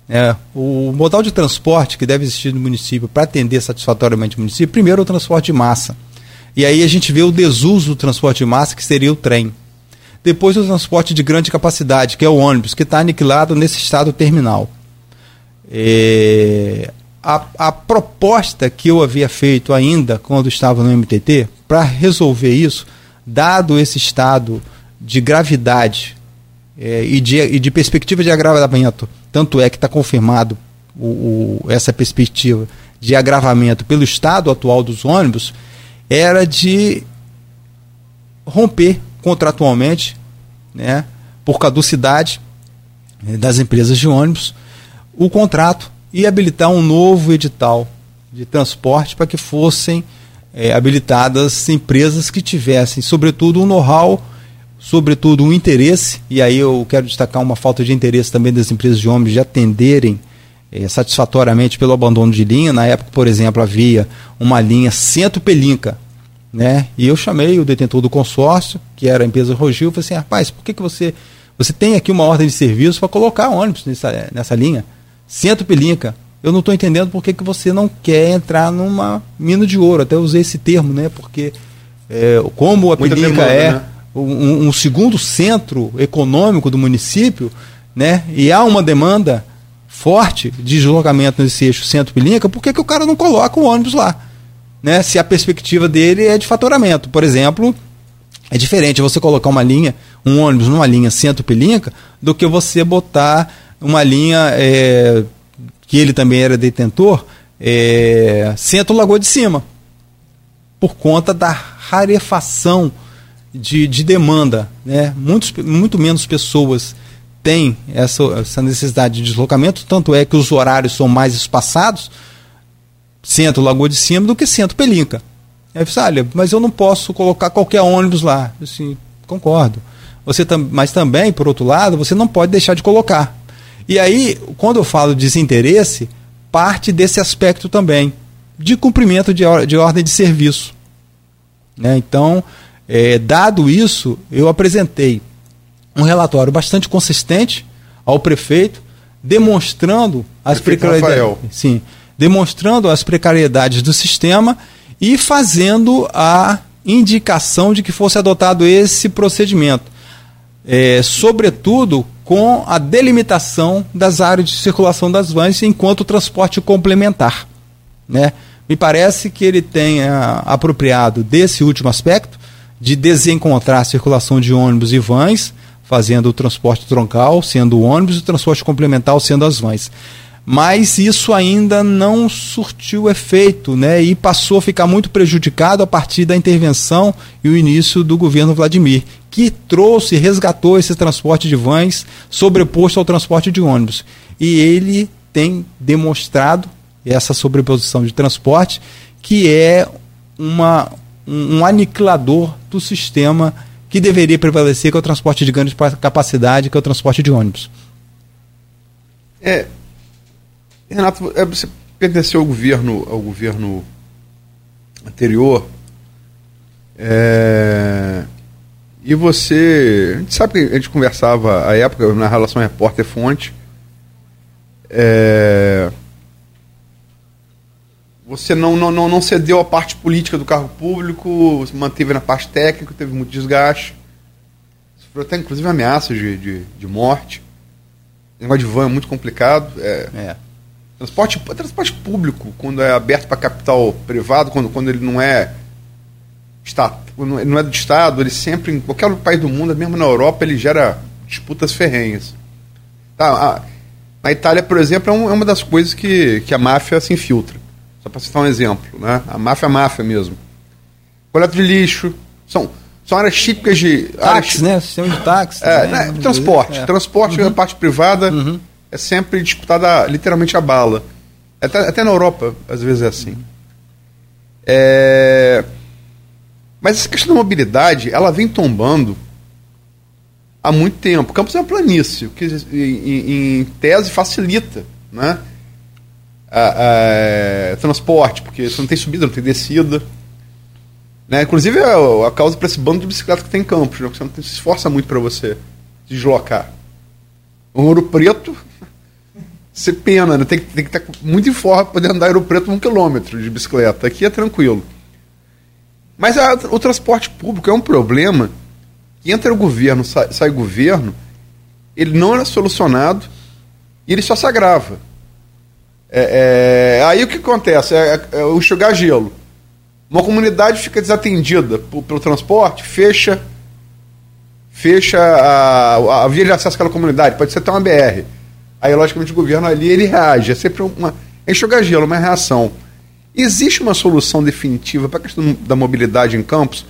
É, o modal de transporte que deve existir no município para atender satisfatoriamente o município, primeiro é o transporte de massa. E aí a gente vê o desuso do transporte de massa, que seria o trem. Depois o transporte de grande capacidade, que é o ônibus, que está aniquilado nesse estado terminal. É, a, a proposta que eu havia feito ainda quando estava no MTT, para resolver isso, dado esse estado de gravidade é, e, de, e de perspectiva de agravamento, tanto é que está confirmado o, o, essa perspectiva de agravamento pelo estado atual dos ônibus, era de romper contratualmente, né, por caducidade né, das empresas de ônibus, o contrato e habilitar um novo edital de transporte para que fossem é, habilitadas empresas que tivessem, sobretudo, um know-how, sobretudo um interesse, e aí eu quero destacar uma falta de interesse também das empresas de ônibus de atenderem é, satisfatoriamente pelo abandono de linha. Na época, por exemplo, havia uma linha Centro Pelinca, né? E eu chamei o detentor do consórcio, que era a empresa Rogil, e falei assim, rapaz, por que, que você. Você tem aqui uma ordem de serviço para colocar ônibus nessa, nessa linha. Centro Pelinca. Eu não estou entendendo por que, que você não quer entrar numa mina de ouro. Até usei esse termo, né? Porque é, como a Muita Pelinca demanda, é né? um, um, segundo centro econômico do município, né? E há uma demanda forte de deslocamento nesse eixo centro Pelinca, por que, que o cara não coloca o ônibus lá? Né? Se a perspectiva dele é de faturamento. Por exemplo, é diferente você colocar uma linha, um ônibus numa linha centro Pelinca, do que você botar uma linha é, que ele também era detentor, é, Centro Lagoa de Cima, por conta da rarefação de, de demanda. Né? Muitos, muito menos pessoas têm essa, essa necessidade de deslocamento, tanto é que os horários são mais espaçados, Centro Lagoa de Cima, do que Centro Pelinca. Aí você, olha, mas eu não posso colocar qualquer ônibus lá. Assim, concordo. Você tam, mas também, por outro lado, você não pode deixar de colocar. E aí, quando eu falo desinteresse, parte desse aspecto também, de cumprimento de, or de ordem de serviço. Né? Então, é, dado isso, eu apresentei um relatório bastante consistente ao prefeito, demonstrando as precariedades. Sim, demonstrando as precariedades do sistema e fazendo a indicação de que fosse adotado esse procedimento. É, sobretudo com a delimitação das áreas de circulação das vans enquanto transporte complementar. Né? Me parece que ele tenha apropriado desse último aspecto de desencontrar a circulação de ônibus e vans, fazendo o transporte troncal sendo o ônibus e o transporte complementar sendo as vans mas isso ainda não surtiu efeito, né? E passou a ficar muito prejudicado a partir da intervenção e o início do governo Vladimir, que trouxe, resgatou esse transporte de vans sobreposto ao transporte de ônibus. E ele tem demonstrado essa sobreposição de transporte que é uma, um, um aniquilador do sistema que deveria prevalecer, que é o transporte de grande capacidade, que é o transporte de ônibus. É, Renato, é, você pertenceu ao governo, ao governo anterior. É, e você. A gente sabe que a gente conversava à época na relação repórter-fonte. É, você não, não, não, não cedeu a parte política do carro público, se manteve na parte técnica, teve muito desgaste. Sofreu até inclusive ameaças de, de, de morte. O negócio de van é muito complicado. É, é. Transporte, transporte público, quando é aberto para capital privado, quando, quando ele não é está, não é do Estado, ele sempre, em qualquer país do mundo, mesmo na Europa, ele gera disputas ferrenhas. Tá, a, na Itália, por exemplo, é, um, é, uma das coisas que, que a máfia se infiltra. Só para citar um exemplo. Né? A máfia é a máfia mesmo. Coleta de lixo. São, são áreas típicas de. Táxi, né? Sistema de táxi. É, né? Transporte. É. Transporte uhum. a parte privada. Uhum é sempre disputada literalmente a bala. Até, até na Europa, às vezes é assim. É... Mas essa questão da mobilidade, ela vem tombando há muito tempo. Campos é uma planície, que em, em tese facilita né? A, a, transporte, porque você não tem subida, não tem descida. Né? Inclusive é a, causa para esse bando de bicicleta que tem em Campos, né? você não tem, se esforça muito para você deslocar. O Ouro Preto ser pena, né? Tem, tem que estar muito em forma para poder andar em Preto um quilômetro de bicicleta. Aqui é tranquilo. Mas a, o transporte público é um problema que entra o governo, sai, sai governo, ele não era solucionado e ele só se agrava. É, é, aí o que acontece? É, é, é o enxugar gelo. Uma comunidade fica desatendida por, pelo transporte, fecha fecha a, a via de acesso àquela comunidade, pode ser até uma BR Aí, logicamente, o governo ali ele reage. É sempre uma. enxugar gelo, uma reação. Existe uma solução definitiva para a questão da mobilidade em campos,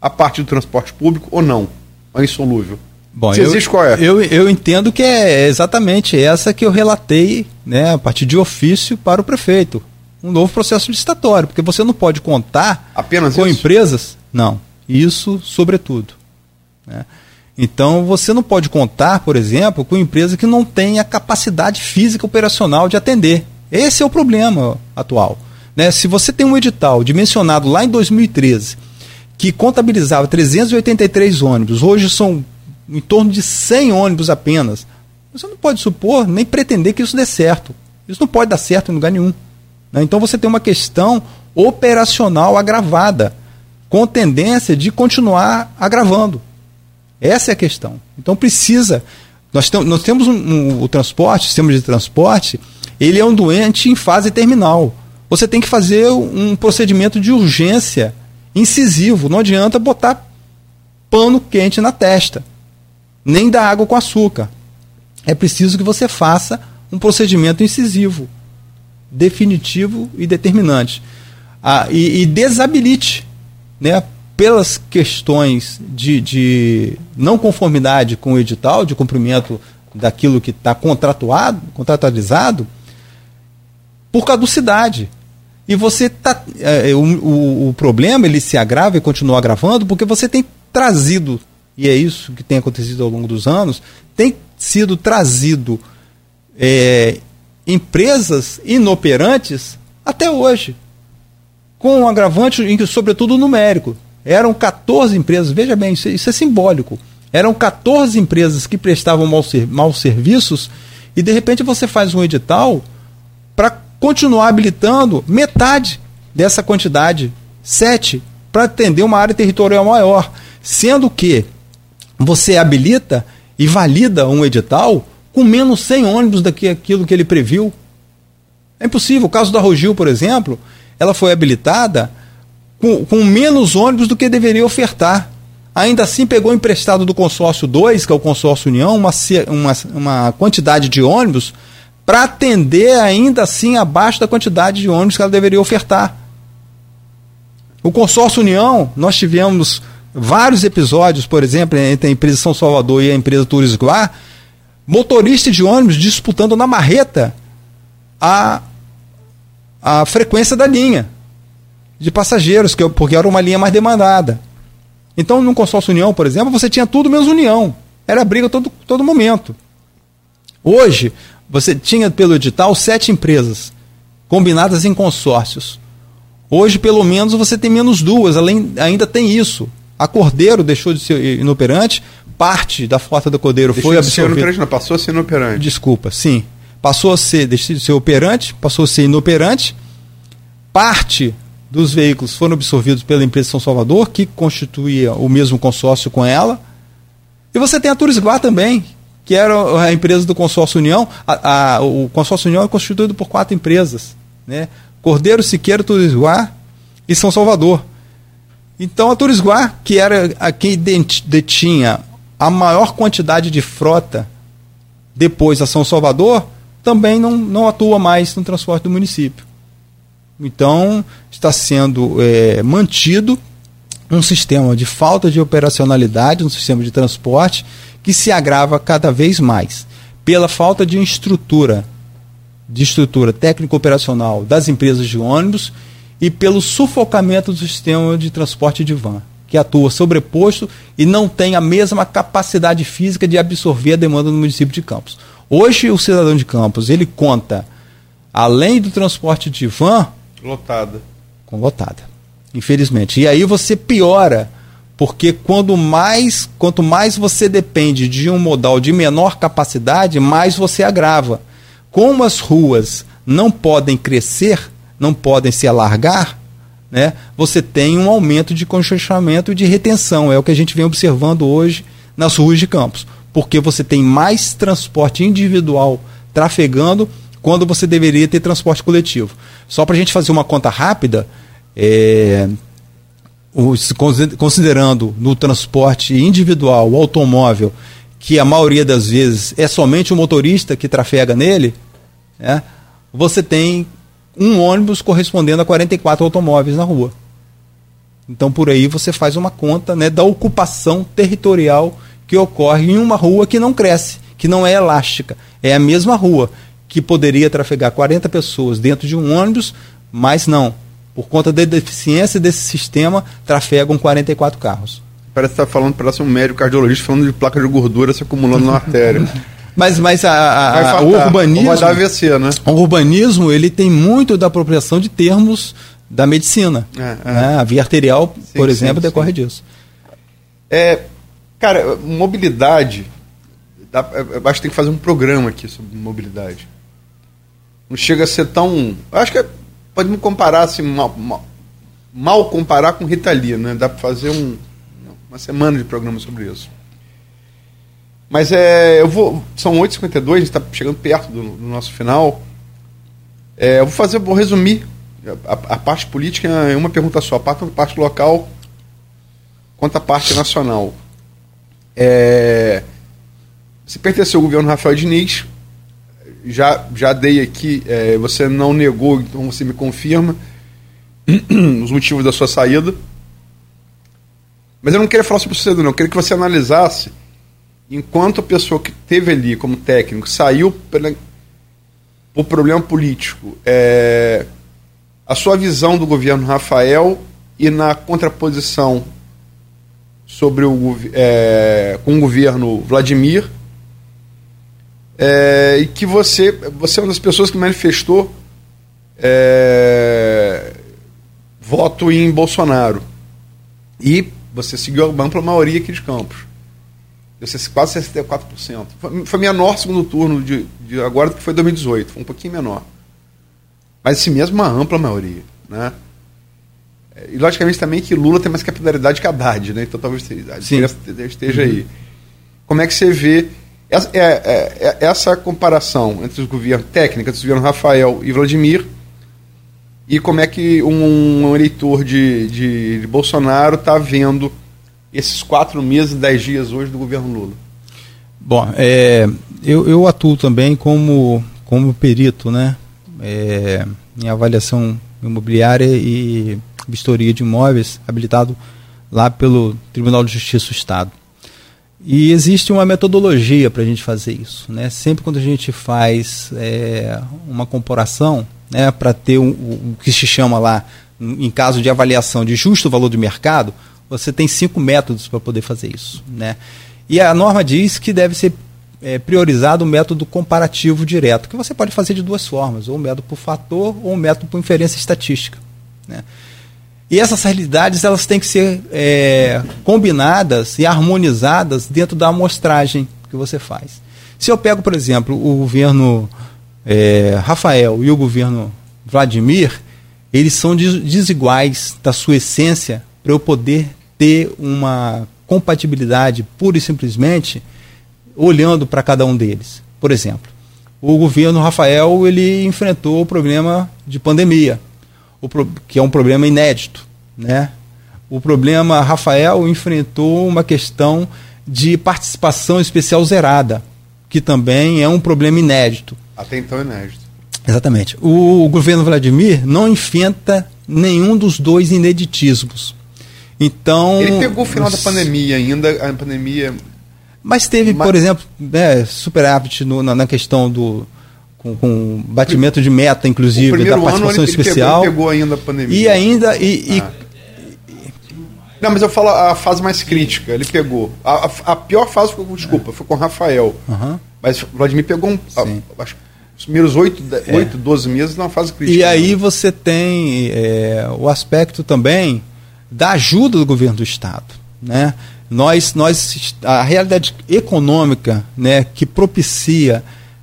a parte do transporte público ou não? É insolúvel? Bom, Se eu, existe, qual é? Eu, eu entendo que é exatamente essa que eu relatei né, a partir de ofício para o prefeito. Um novo processo licitatório, porque você não pode contar Apenas com isso? empresas. Não, isso sobretudo. Né? Então você não pode contar, por exemplo, com empresa que não tenha capacidade física operacional de atender. Esse é o problema atual. Né? Se você tem um edital dimensionado lá em 2013 que contabilizava 383 ônibus, hoje são em torno de 100 ônibus apenas, você não pode supor nem pretender que isso dê certo. Isso não pode dar certo em lugar nenhum. Né? Então você tem uma questão operacional agravada, com tendência de continuar agravando. Essa é a questão. Então precisa. Nós, nós temos um, um, o transporte, o sistema de transporte, ele é um doente em fase terminal. Você tem que fazer um procedimento de urgência incisivo. Não adianta botar pano quente na testa, nem dar água com açúcar. É preciso que você faça um procedimento incisivo, definitivo e determinante. Ah, e, e desabilite né, pelas questões de, de não conformidade com o edital, de cumprimento daquilo que está contratuado, contratualizado, por caducidade. E você tá. É, o, o, o, problema ele se agrava e continua agravando porque você tem trazido, e é isso que tem acontecido ao longo dos anos, tem sido trazido é, empresas inoperantes até hoje. Com um agravante, sobretudo numérico. Eram 14 empresas, veja bem, isso, isso é simbólico. Eram 14 empresas que prestavam maus, maus serviços E de repente você faz um edital para continuar habilitando metade dessa quantidade, sete, para atender uma área territorial maior. Sendo que você habilita e valida um edital com menos 100 ônibus do que aquilo que ele previu. É impossível. O caso da Rogil, por exemplo, ela foi habilitada com, com menos ônibus do que deveria ofertar. Ainda assim, pegou emprestado do consórcio 2, que é o consórcio União, uma, uma, uma quantidade de ônibus para atender ainda assim abaixo da quantidade de ônibus que ela deveria ofertar. O consórcio União, nós tivemos vários episódios, por exemplo, entre a empresa São Salvador e a empresa Turisguar, motorista de ônibus disputando na marreta a, a frequência da linha de passageiros, que, porque era uma linha mais demandada. Então, no consórcio União, por exemplo, você tinha tudo menos União. Era briga todo, todo momento. Hoje, você tinha pelo edital sete empresas combinadas em consórcios. Hoje, pelo menos, você tem menos duas, além, ainda tem isso. A Cordeiro deixou de ser inoperante, parte da frota da Cordeiro deixou foi absorvida. Ser não, passou a ser inoperante. Desculpa, sim. Passou a ser, deixou de ser operante, passou a ser inoperante. Parte dos veículos foram absorvidos pela empresa São Salvador, que constituía o mesmo consórcio com ela. E você tem a Turisguar também, que era a empresa do consórcio União. A, a, o consórcio União é constituído por quatro empresas, né? Cordeiro, Siqueiro, Turisguar e São Salvador. Então a Turisguar, que era a quem detinha a maior quantidade de frota depois a São Salvador, também não, não atua mais no transporte do município. Então, está sendo é, mantido um sistema de falta de operacionalidade no sistema de transporte que se agrava cada vez mais pela falta de estrutura, de estrutura técnico-operacional das empresas de ônibus e pelo sufocamento do sistema de transporte de van, que atua sobreposto e não tem a mesma capacidade física de absorver a demanda do município de Campos. Hoje, o cidadão de Campos, ele conta, além do transporte de van, Lotada. Lotada. Infelizmente. E aí você piora, porque quando mais, quanto mais você depende de um modal de menor capacidade, mais você agrava. Como as ruas não podem crescer, não podem se alargar, né, você tem um aumento de congestionamento e de retenção. É o que a gente vem observando hoje nas ruas de Campos. Porque você tem mais transporte individual trafegando quando você deveria ter transporte coletivo. Só para a gente fazer uma conta rápida, é, os, considerando no transporte individual, o automóvel, que a maioria das vezes é somente o motorista que trafega nele, né, você tem um ônibus correspondendo a 44 automóveis na rua. Então por aí você faz uma conta né, da ocupação territorial que ocorre em uma rua que não cresce, que não é elástica. É a mesma rua que poderia trafegar 40 pessoas dentro de um ônibus, mas não. Por conta da deficiência desse sistema, trafegam 44 carros. Parece que está falando, parece um médico cardiologista falando de placa de gordura se acumulando na artéria. Mas, mas a, a, a, o urbanismo. Vai dar AVC, né? O urbanismo ele tem muito da apropriação de termos da medicina. É, é. Né? A via arterial, sim, por exemplo, sim, decorre sim. disso. É, cara, mobilidade. Dá, eu acho que tem que fazer um programa aqui sobre mobilidade não chega a ser tão. Acho que pode me comparar assim, mal, mal, mal, comparar com Rita Lee, né? Dá para fazer um, uma semana de programa sobre isso. Mas é, eu vou. São 8h52, a gente está chegando perto do, do nosso final. É, eu vou fazer, vou resumir a, a, parte política em uma pergunta só, parte, a parte local quanto a parte nacional. É, se pertenceu ao governo Rafael Diniz, já, já dei aqui, é, você não negou, então você me confirma os motivos da sua saída. Mas eu não queria falar sobre você, não. Eu queria que você analisasse, enquanto a pessoa que teve ali como técnico saiu pela, por problema político, é, a sua visão do governo Rafael e na contraposição sobre o, é, com o governo Vladimir é, e que você, você é uma das pessoas que manifestou é, voto em Bolsonaro. E você seguiu a ampla maioria aqui de Campos. deu quase 64%. Foi, foi menor segundo turno de, de agora do que foi 2018, foi um pouquinho menor. Mas assim mesmo uma ampla maioria, né? E logicamente também que Lula tem mais capilaridade que Haddad, né? Então talvez esteja aí. Como é que você vê essa, é, é, é, essa comparação entre os governos técnicos, entre os governos Rafael e Vladimir, e como é que um, um eleitor de, de, de Bolsonaro está vendo esses quatro meses, dez dias hoje do governo Lula? Bom, é, eu, eu atuo também como, como perito, né? É, em avaliação imobiliária e vistoria de imóveis, habilitado lá pelo Tribunal de Justiça do Estado. E existe uma metodologia para a gente fazer isso. Né? Sempre quando a gente faz é, uma comparação, né, para ter o, o que se chama lá, em caso de avaliação de justo valor de mercado, você tem cinco métodos para poder fazer isso. Né? E a norma diz que deve ser é, priorizado o método comparativo direto, que você pode fazer de duas formas, ou o método por fator ou o método por inferência estatística. Né? E essas realidades elas têm que ser é, combinadas e harmonizadas dentro da amostragem que você faz. Se eu pego, por exemplo, o governo é, Rafael e o governo Vladimir, eles são desiguais da sua essência para eu poder ter uma compatibilidade pura e simplesmente olhando para cada um deles. Por exemplo, o governo Rafael ele enfrentou o problema de pandemia o, que é um problema inédito. Né? O problema, Rafael enfrentou uma questão de participação especial zerada, que também é um problema inédito. Até então inédito. Exatamente. O, o governo Vladimir não enfrenta nenhum dos dois ineditismos. Então. Ele pegou o final da pandemia ainda, a pandemia. Mas teve, Mas... por exemplo, né, superávit no, na, na questão do, com, com batimento de meta, inclusive, da participação ano, especial. Pegou, pegou ainda a pandemia. E ainda. E, ah. Não, mas eu falo a fase mais crítica, ele pegou. A, a, a pior fase foi, desculpa, é. foi com o Rafael. Uhum. Mas o Vladimir pegou um, a, acho, os primeiros 8, é. 8, 12 meses numa fase crítica. E aí você tem é, o aspecto também da ajuda do governo do Estado. Né? Nós, nós, a realidade econômica né, que propicia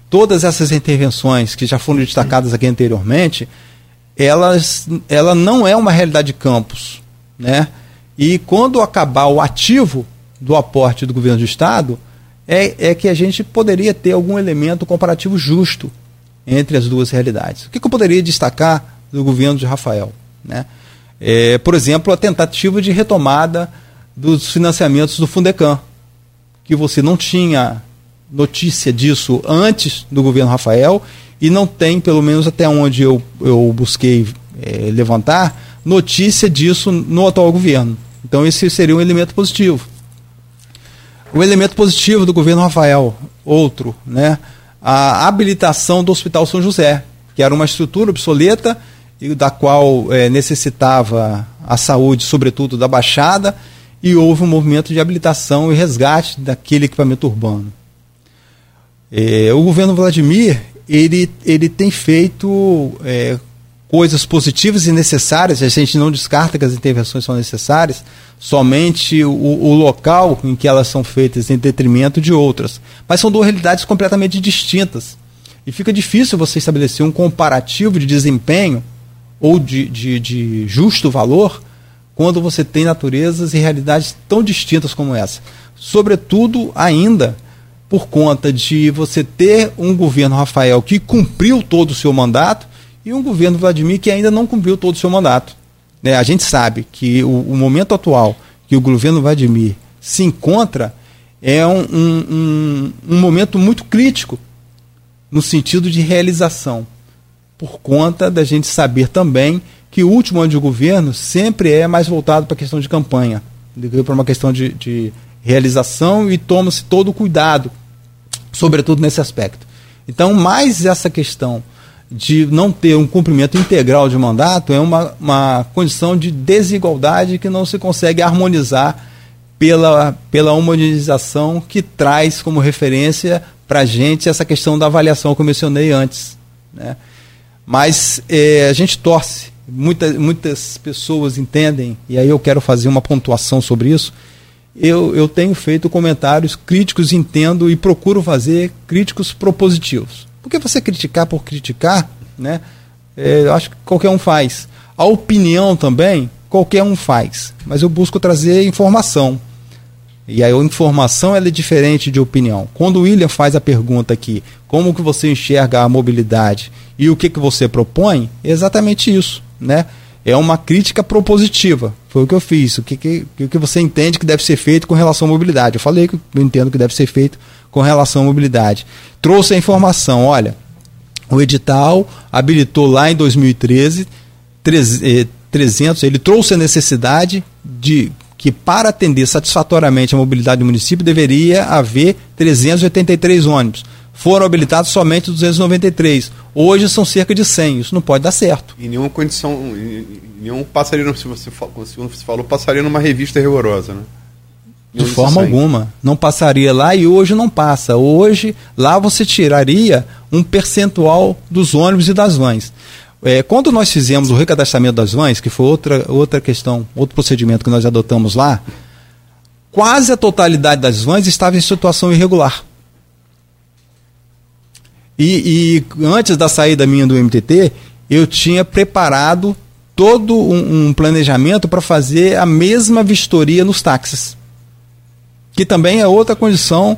todas essas intervenções que já foram destacadas aqui anteriormente, elas, ela não é uma realidade de campos. Né? E quando acabar o ativo do aporte do governo do Estado, é, é que a gente poderia ter algum elemento comparativo justo entre as duas realidades. O que, que eu poderia destacar do governo de Rafael? Né? É, por exemplo, a tentativa de retomada dos financiamentos do Fundecam, que você não tinha notícia disso antes do governo Rafael e não tem, pelo menos até onde eu, eu busquei é, levantar, notícia disso no atual governo. Então esse seria um elemento positivo. O elemento positivo do governo Rafael, outro, né? A habilitação do Hospital São José, que era uma estrutura obsoleta e da qual é, necessitava a saúde, sobretudo da Baixada, e houve um movimento de habilitação e resgate daquele equipamento urbano. É, o governo Vladimir ele, ele tem feito é, coisas positivas e necessárias, a gente não descarta que as intervenções são necessárias, somente o, o, local em que elas são feitas em detrimento de outras. Mas são duas realidades completamente distintas. E fica difícil você estabelecer um comparativo de desempenho ou de, de, de justo valor quando você tem naturezas e realidades tão distintas como essa. Sobretudo, ainda por conta de você ter um governo Rafael que cumpriu todo o seu mandato e um governo Vladimir que ainda não cumpriu todo o seu mandato. Né? A gente sabe que o, o, momento atual que o governo Vladimir se encontra é um, um, um, um momento muito crítico no sentido de realização, por conta da gente saber também que o último ano de governo sempre é mais voltado para a questão de campanha, para uma questão de, de realização e toma-se todo o cuidado, sobretudo nesse aspecto. Então, mais essa questão de não ter um cumprimento integral de mandato é uma, uma condição de desigualdade que não se consegue harmonizar pela, pela humanização que traz como referência para a gente essa questão da avaliação que eu mencionei antes. Né? Mas é, a gente torce, muita, muitas pessoas entendem, e aí eu quero fazer uma pontuação sobre isso, eu, eu tenho feito comentários críticos, entendo e procuro fazer críticos propositivos. Porque você criticar por criticar, né? É, eu acho que qualquer um faz. A opinião também, qualquer um faz. Mas eu busco trazer informação. E a informação ela é diferente de opinião. Quando o William faz a pergunta aqui, como que você enxerga a mobilidade e o que, que você propõe, é exatamente isso, né? É uma crítica propositiva. Foi o que eu fiz. O que, que, o que você entende que deve ser feito com relação à mobilidade? Eu falei que eu entendo que deve ser feito com relação à mobilidade. Trouxe a informação, olha, o edital habilitou lá em 2013 300, ele trouxe a necessidade de que para atender satisfatoriamente a mobilidade do município deveria haver 383 ônibus. Foram habilitados somente 293. Hoje são cerca de 100. Isso não pode dar certo. Em nenhuma condição, em nenhum passaria, se você, se você falou, passaria numa revista rigorosa, né? De forma alguma. Não passaria lá e hoje não passa. Hoje, lá você tiraria um percentual dos ônibus e das vans. É, quando nós fizemos o recadastramento das vans, que foi outra, outra questão, outro procedimento que nós adotamos lá, quase a totalidade das vans estava em situação irregular. E, e antes da saída minha do MTT, eu tinha preparado todo um, um planejamento para fazer a mesma vistoria nos táxis. Que também é outra condição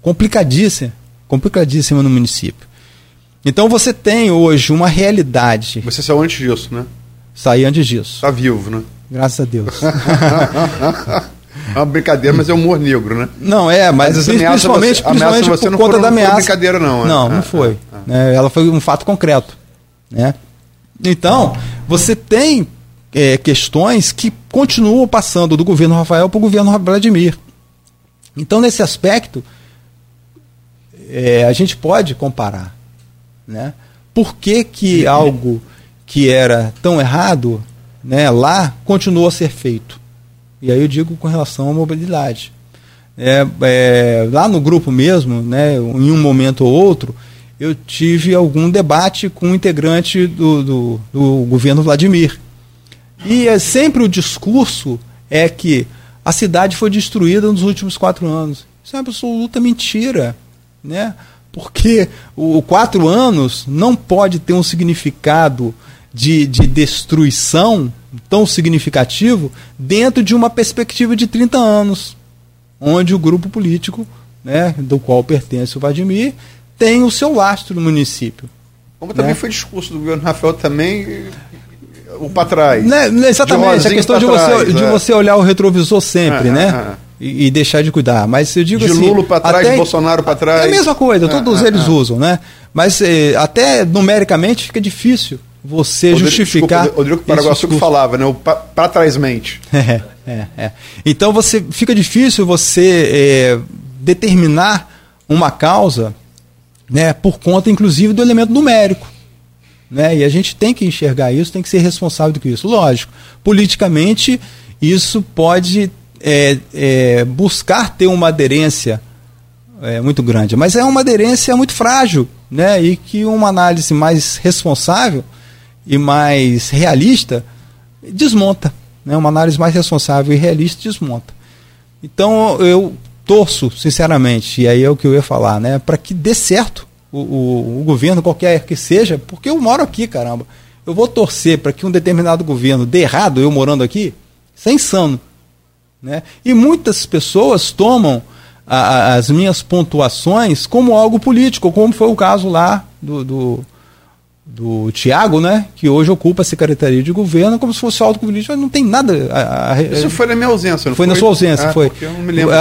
complicadíssima, complicadíssima no município. Então você tem hoje uma realidade. Você saiu antes disso, né? Saí antes disso. Está vivo, né? Graças a Deus. é uma brincadeira, mas é humor negro, né? Não, é, mas, mas principalmente, você, principalmente você por conta foram, da ameaça. Não foi brincadeira, não. É? Não, não ah, foi. Ah, ah. É, ela foi um fato concreto. Né? Então, você tem é, questões que continuam passando do governo Rafael para o governo Vladimir. Então, nesse aspecto, é, a gente pode comparar. Né? Por que, que algo que era tão errado né, lá continuou a ser feito? E aí eu digo com relação à mobilidade. É, é, lá no grupo mesmo, né, em um momento ou outro, eu tive algum debate com um integrante do, do, do governo Vladimir. E é sempre o discurso é que a cidade foi destruída nos últimos quatro anos. Isso é uma absoluta mentira. Né? porque o quatro anos não pode ter um significado de, de destruição tão significativo dentro de uma perspectiva de 30 anos, onde o grupo político, né, do qual pertence o Vladimir, tem o seu lastro no município. Como também né? foi discurso do governo Rafael também o para trás. Né, exatamente, a questão de, trás, você, é. de você olhar o retrovisor sempre, é, né? É, e, e, deixar de cuidar. Mas eu digo de assim. Lula para trás, até, Bolsonaro para trás. É a mesma coisa, todos é, eles usam, né? Mas eh, até numericamente fica difícil você Rodrigo, justificar. Desculpa, Rodrigo Paraguaçu que falava, né? O para trás mente. É, é, é. Então você fica difícil você é, determinar uma causa, né? Por conta, inclusive, do elemento numérico. Né? E a gente tem que enxergar isso, tem que ser responsável que isso. Lógico, politicamente isso pode é, é, buscar ter uma aderência é, muito grande, mas é uma aderência muito frágil, né? E que uma análise mais responsável e mais realista desmonta, né? Uma análise mais responsável e realista desmonta. Então eu torço, sinceramente, e aí é o que eu ia falar, né? Para que dê certo o, o, o governo, qualquer que seja, porque eu moro aqui, caramba. Eu vou torcer para que um determinado governo dê errado, eu morando aqui, isso é insano. Né? E muitas pessoas tomam a, a, as minhas pontuações como algo político, como foi o caso lá do, do, do Tiago, né? que hoje ocupa a Secretaria de Governo, como se fosse político, mas não tem nada. A, Isso foi na minha ausência, não foi? Foi na sua ausência, ah, foi. Eu não me lembro.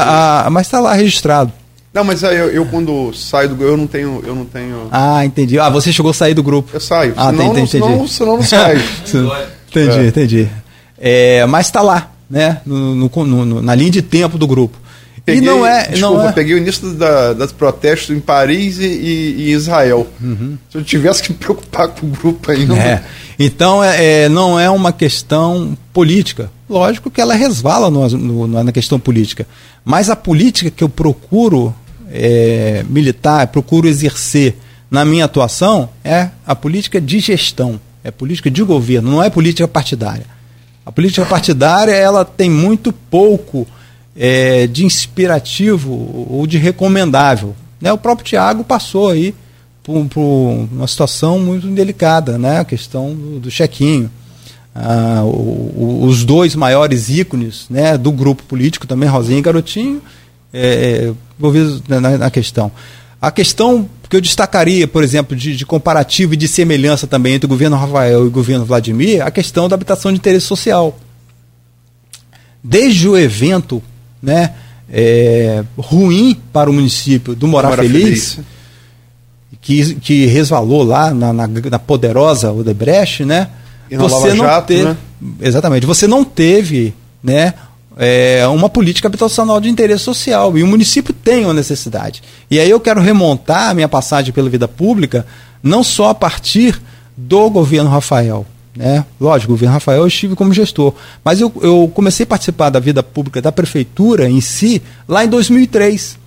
mas está lá registrado. Não, mas eu, eu, quando saio do grupo, eu não tenho, eu não tenho. Ah, entendi. Ah, você chegou a sair do grupo. Eu saio. Ah, senão, entendi, entendi. Senão, senão não saio. entendi, é. entendi. É, mas está lá né, no, no, no, na linha de tempo do grupo. Peguei, e não é. Desculpa, não é... peguei o início da, das protestos em Paris e, e, e Israel. Uhum. Se eu tivesse que me preocupar com o grupo aí, não. É. Então, é, é, não é uma questão política. Lógico que ela resvala no, no, na questão política. Mas a política que eu procuro é, militar, procuro exercer na minha atuação é a política de gestão, é política de governo, não é política partidária. A política partidária ela tem muito pouco é, de inspirativo ou de recomendável. Né? O próprio Tiago passou aí por, por, uma situação muito delicada, né? a questão do, do chequinho. Ah, o, o, os dois maiores ícones né, do grupo político, também Rosinha e Garotinho, é, é na, na, questão. A questão que eu destacaria, por exemplo, de, de, comparativo e de semelhança também entre o governo Rafael e o governo Vladimir, a questão da habitação de interesse social. Desde o evento né, é, ruim para o município do Morar, Morar Feliz, Feliz, Que, que resvalou lá na, na, na poderosa Odebrecht, né? E você não Jato, teve, né? Exatamente. Você não teve né, é, uma política habitacional de interesse social. E o município tem uma necessidade. E aí eu quero remontar a minha passagem pela vida pública, não só a partir do governo Rafael. Né? Lógico, o governo Rafael eu estive como gestor. Mas eu, eu comecei a participar da vida pública da prefeitura em si lá em 2003.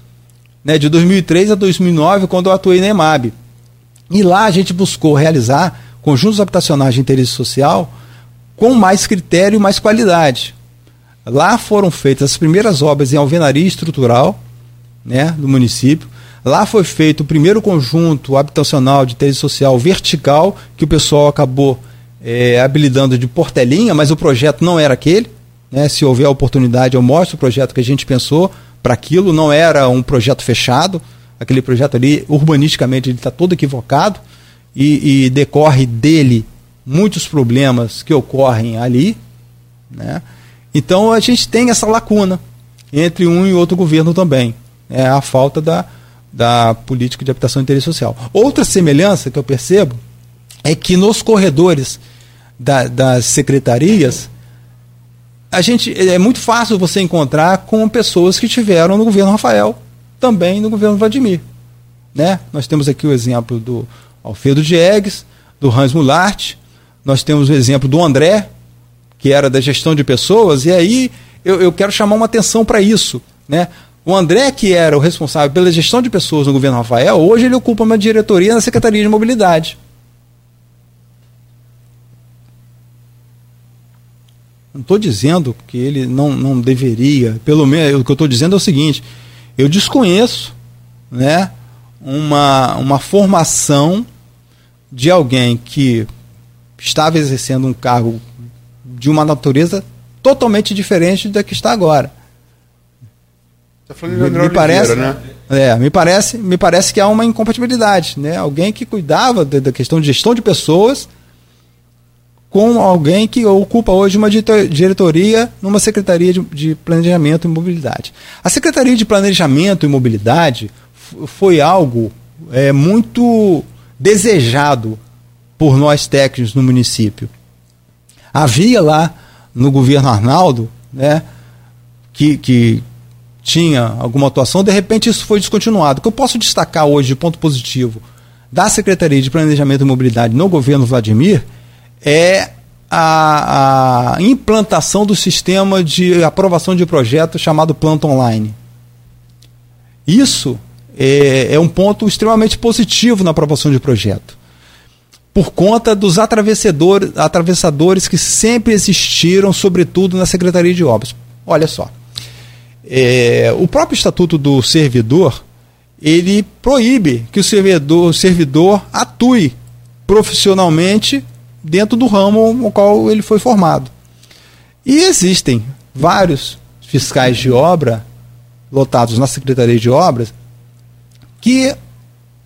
Né? De 2003 a 2009, quando eu atuei na EMAB. E lá a gente buscou realizar conjuntos habitacionais de interesse social com mais critério e mais qualidade. Lá foram feitas as primeiras obras em alvenaria estrutural né, do município. Lá foi feito o primeiro conjunto habitacional de interesse social vertical, que o pessoal acabou é, habilitando de portelinha, mas o projeto não era aquele. Né? Se houver oportunidade, eu mostro o projeto que a gente pensou para aquilo. Não era um projeto fechado. Aquele projeto ali, urbanisticamente, ele está todo equivocado e, e, decorre dele muitos problemas que ocorrem ali. Né? Então a gente tem essa lacuna entre um e outro governo também. É a falta da, da política de habitação e interesse social. Outra semelhança que eu percebo é que nos corredores da, das secretarias a gente é muito fácil você encontrar com pessoas que estiveram no governo Rafael, também no governo Vladimir. Né? Nós temos aqui o exemplo do Alfredo Diegues, do Hans Mulart. Nós temos o exemplo do André, que era da gestão de pessoas, e aí eu, eu quero chamar uma atenção para isso. Né? O André, que era o responsável pela gestão de pessoas no governo Rafael, hoje ele ocupa uma diretoria na Secretaria de Mobilidade. Não estou dizendo que ele não, não deveria, pelo menos o que eu estou dizendo é o seguinte: eu desconheço né, uma, uma formação de alguém que estava exercendo um cargo de uma natureza totalmente diferente da que está agora. Tá falando de me, me parece, né? É, me parece, me parece que há uma incompatibilidade, né? Alguém que cuidava da, da questão de gestão de pessoas com alguém que ocupa hoje uma diretoria numa secretaria de, de planejamento e mobilidade. A secretaria de planejamento e mobilidade foi algo é, muito desejado por nós técnicos no município. Havia lá no governo Arnaldo, né, que, que tinha alguma atuação, de repente isso foi descontinuado. O que eu posso destacar hoje de ponto positivo da Secretaria de Planejamento e Mobilidade no governo Vladimir é a, a implantação do sistema de aprovação de projetos chamado Planta Online. Isso é, é um ponto extremamente positivo na aprovação de projeto. Por conta dos atravessadores, atravessadores que sempre existiram, sobretudo na Secretaria de Obras. Olha só. É, o próprio Estatuto do Servidor ele proíbe que o servidor, servidor atue profissionalmente dentro do ramo no qual ele foi formado. E existem vários fiscais de obra lotados na Secretaria de Obras que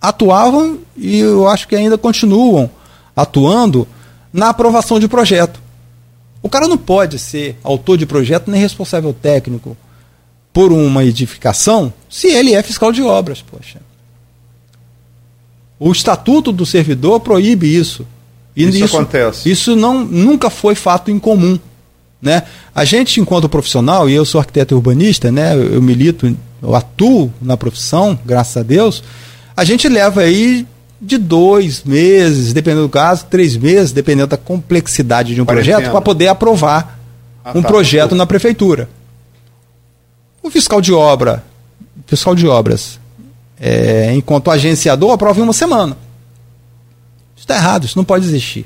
atuavam e eu acho que ainda continuam atuando na aprovação de projeto. O cara não pode ser autor de projeto nem responsável técnico por uma edificação se ele é fiscal de obras, poxa. O estatuto do servidor proíbe isso. E isso, isso acontece. Isso não, nunca foi fato incomum. Né? A gente, enquanto profissional, e eu sou arquiteto urbanista, né? eu, eu milito eu atuo na profissão, graças a Deus, a gente leva aí de dois meses, dependendo do caso, três meses, dependendo da complexidade de um projeto, para poder aprovar ah, um tá, projeto tá. na prefeitura. O fiscal de obra, fiscal de obras, é, enquanto agenciador, aprova em uma semana. Isso está errado, isso não pode existir.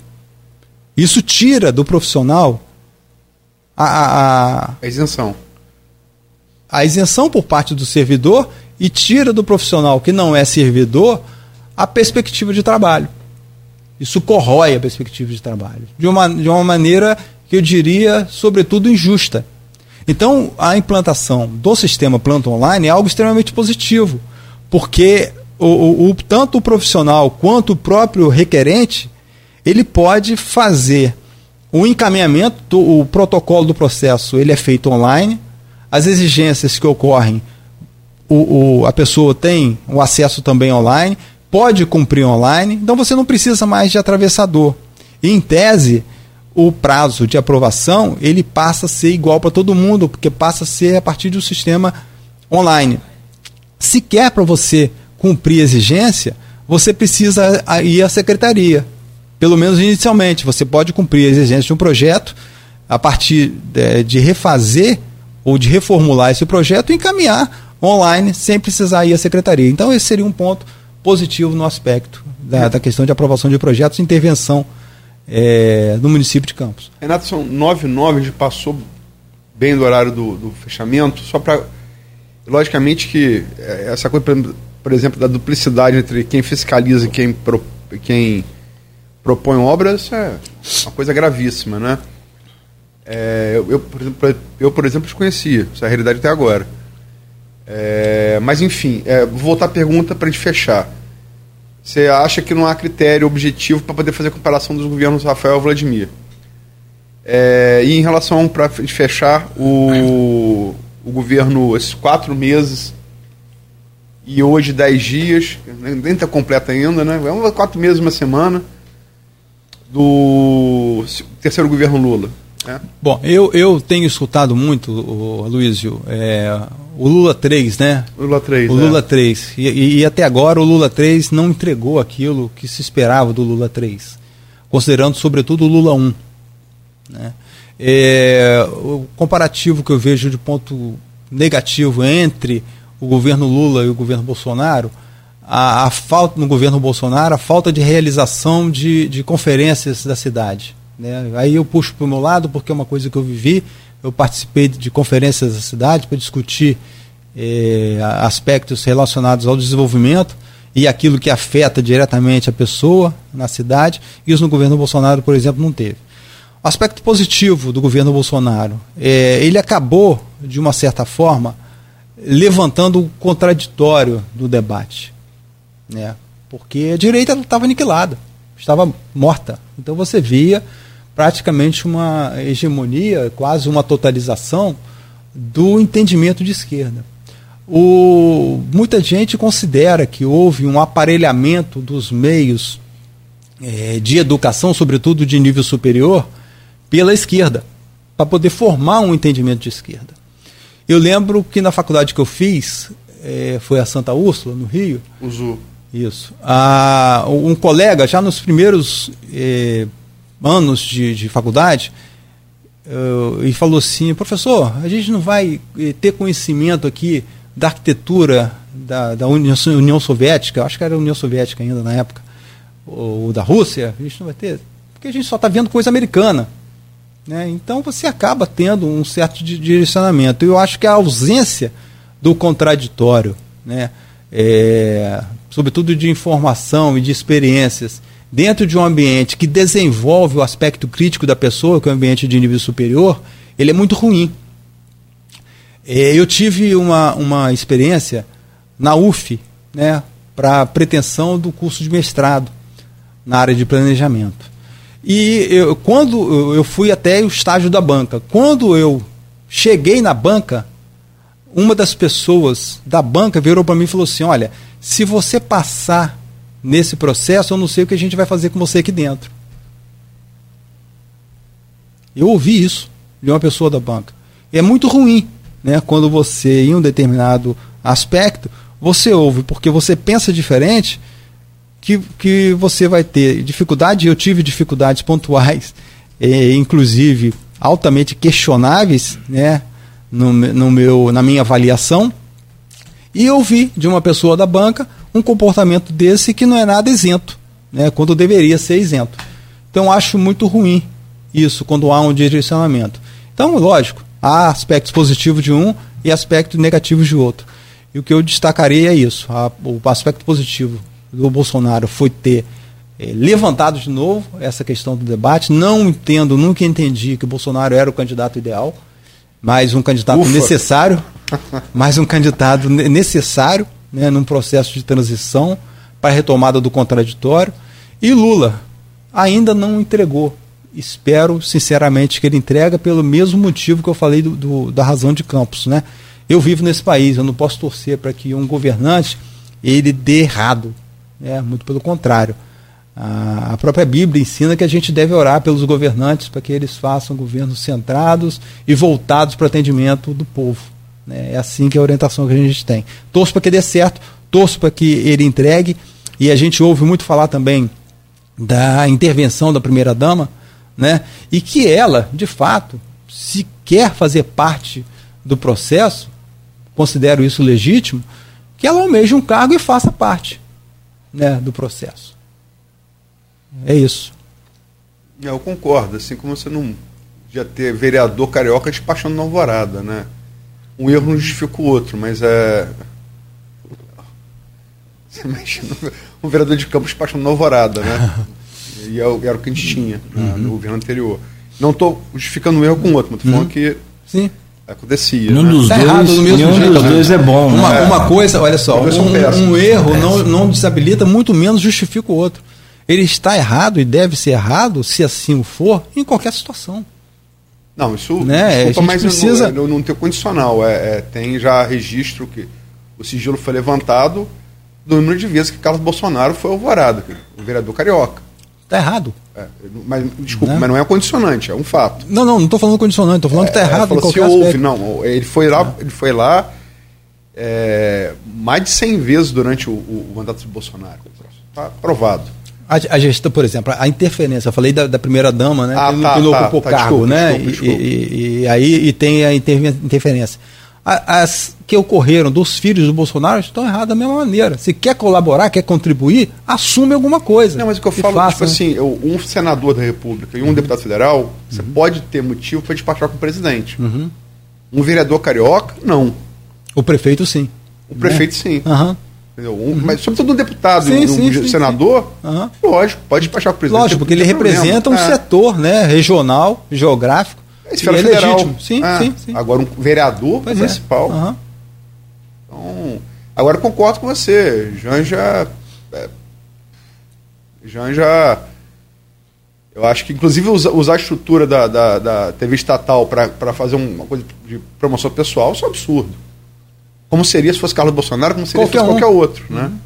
Isso tira do profissional a, a, a, a isenção a isenção por parte do servidor e tira do profissional que não é servidor a perspectiva de trabalho. Isso corrói a perspectiva de trabalho de uma, de uma maneira que eu diria, sobretudo, injusta. Então, a implantação do sistema planta online é algo extremamente positivo, porque o, o, o, tanto o profissional quanto o próprio requerente ele pode fazer o encaminhamento, o protocolo do processo ele é feito online, as exigências que ocorrem, o, o, a pessoa tem o acesso também online, pode cumprir online, então você não precisa mais de atravessador. E, em tese, o prazo de aprovação ele passa a ser igual para todo mundo, porque passa a ser a partir do sistema online. Se quer para você cumprir a exigência, você precisa ir à secretaria. Pelo menos inicialmente, você pode cumprir a exigência de um projeto a partir de, refazer ou de reformular esse projeto e encaminhar online sem precisar ir à secretaria. Então, esse seria um ponto positivo no aspecto da, da questão de aprovação de projetos e intervenção é, no município de Campos. Renato, são nove nove, a gente passou bem do horário do, do fechamento, só para. Logicamente que é, essa coisa, por exemplo, da duplicidade entre quem fiscaliza e quem, pro, quem propõe obras é uma coisa gravíssima, né? É, eu, eu, por exemplo, eu, por exemplo, desconhecia essa realidade até agora. É, mas, enfim, é, vou voltar à pergunta para a gente fechar. Você acha que não há critério objetivo para poder fazer a comparação dos governos Rafael e Vladimir? É, e em relação, para fechar, o, o governo, esses quatro meses e hoje dez dias, nem está completo ainda, né? É quatro meses, uma semana, do terceiro governo Lula. É. Bom, eu, eu tenho escutado muito, o, Luísio, é, o Lula 3, né? O Lula 3. O Lula 3. É. E, e, até agora o Lula 3 não entregou aquilo que se esperava do Lula 3, considerando sobretudo o Lula 1. Né? É, o comparativo que eu vejo de ponto negativo entre o governo Lula e o governo Bolsonaro, a, a falta no governo Bolsonaro, a falta de realização de, de conferências da cidade. Né? Aí eu puxo para o meu lado, porque é uma coisa que eu vivi. Eu participei de conferências da cidade para discutir eh, aspectos relacionados ao desenvolvimento e aquilo que afeta diretamente a pessoa na cidade. Isso no governo Bolsonaro, por exemplo, não teve. O aspecto positivo do governo Bolsonaro, é, ele acabou, de uma certa forma, levantando o contraditório do debate. Né? Porque a direita estava aniquilada, estava morta. Então você via praticamente uma hegemonia, quase uma totalização do entendimento de esquerda. O, muita gente considera que houve um aparelhamento dos meios é, de educação, sobretudo de nível superior, pela esquerda, para poder formar um entendimento de esquerda. Eu lembro que na faculdade que eu fiz, é, foi a Santa Úrsula, no Rio. Uso. Isso. Ah, um colega, já nos primeiros é, anos de, de faculdade, uh, e falou assim: professor, a gente não vai eh, ter conhecimento aqui da arquitetura da, da União, União Soviética, acho que era a União Soviética ainda na época, ou da Rússia, a gente não vai ter, porque a gente só está vendo coisa americana. Né? Então você acaba tendo um certo direcionamento. Eu acho que a ausência do contraditório, né? É, sobretudo de informação e de experiências, dentro de um ambiente que desenvolve o aspecto crítico da pessoa, que é um ambiente de nível superior, ele é muito ruim. É, eu tive uma, uma experiência na UF, né, para pretensão do curso de mestrado na área de planejamento. E eu, quando eu fui até o estágio da banca, quando eu cheguei na banca, uma das pessoas da banca virou para mim e falou assim: Olha, se você passar nesse processo, eu não sei o que a gente vai fazer com você aqui dentro. Eu ouvi isso de uma pessoa da banca. E é muito ruim, né? Quando você, em um determinado aspecto, você ouve, porque você pensa diferente, que, que você vai ter dificuldade. Eu tive dificuldades pontuais, eh, inclusive altamente questionáveis, né? No, no meu, na minha avaliação. E ouvi de uma pessoa da banca um comportamento desse que não é nada isento, né, quando deveria ser isento. Então acho muito ruim isso quando há um direcionamento. Então, lógico, há aspectos positivos de um e aspectos negativos de outro. E o que eu destacaria é isso: a, o aspecto positivo do Bolsonaro foi ter é, levantado de novo essa questão do debate. Não entendo, nunca entendi que o Bolsonaro era o candidato ideal, mas um candidato Ufa. necessário, mais um candidato necessário né, num processo de transição para a retomada do contraditório. E Lula ainda não entregou. Espero, sinceramente, que ele entregue pelo mesmo motivo que eu falei do, do, da razão de Campos. Né? Eu vivo nesse país, eu não posso torcer para que um governante ele dê errado. Né? Muito pelo contrário. A, a própria Bíblia ensina que a gente deve orar pelos governantes para que eles façam governos centrados e voltados para o atendimento do povo. Né? É assim que é a orientação que a gente tem. Torço para que dê certo, torço para que ele entregue. E a gente ouve muito falar também da intervenção da primeira-dama, né? e que ela, de fato, se quer fazer parte do processo, considero isso legítimo, que ela almeje um cargo e faça parte né, do processo. É isso. É, eu concordo, assim como você não já ter vereador carioca despachando na alvorada, né? Um erro não justifica o outro, mas é. Você imagina um vereador de Campos despachando na alvorada, né? e é era o que a gente tinha né, no governo anterior. Não estou justificando um erro com o outro, mas estou falando uhum. que Sim. Acontecia. Nenhum né? dos, tá dois, errado, do mesmo nenhum dos dois é bom. Uma, né? uma coisa, olha só, um, um erro não, não desabilita, muito menos justifica o outro. Ele está errado e deve ser errado, se assim o for, em qualquer situação. Não, isso né? desculpa, mas precisa... não, não tem condicional. É, é, tem já registro que o sigilo foi levantado do número de vezes que Carlos Bolsonaro foi alvorado, o vereador carioca. Está errado. É, mas, desculpa, né? mas não é condicionante, é um fato. Não, não, não estou falando condicionante, estou falando é, que está errado. Falou, se houve, não, ele foi lá, ele foi lá é, mais de 100 vezes durante o, o, mandato de Bolsonaro. Está provado. A, a, gestão, por exemplo, a interferência, eu falei da, da primeira dama, né? Ah, que, tá, não tá, ocupou tá, cargo, desculpa, né? Desculpa, desculpa. E, e, e, aí e tem a interferência. As que ocorreram dos filhos do Bolsonaro estão erradas da mesma maneira. Se quer colaborar, quer contribuir, assume alguma coisa. Não, mas o que eu falo, faça, tipo né? assim, um senador da República e um uhum. deputado federal, uhum. você pode ter motivo para despachar com o presidente. Uhum. Um vereador carioca, não. O prefeito, sim. O prefeito, né? sim. Uhum. Um, uhum. Mas, sobretudo, um deputado sim, um, sim, um senador, uhum. lógico, pode despachar com o presidente. Lógico, porque ele representa um é. setor né, regional, geográfico. É esfera federal. É legítimo. Sim, é. sim, sim. Agora, um vereador pois é. municipal. Uhum. Então, agora concordo com você. Janja. É, Janja. Eu acho que, inclusive, usar, usar a estrutura da, da, da TV estatal para fazer uma coisa de promoção pessoal, isso é um absurdo. Como seria se fosse Carlos Bolsonaro, como seria qualquer se fosse um. qualquer outro, né? Uhum.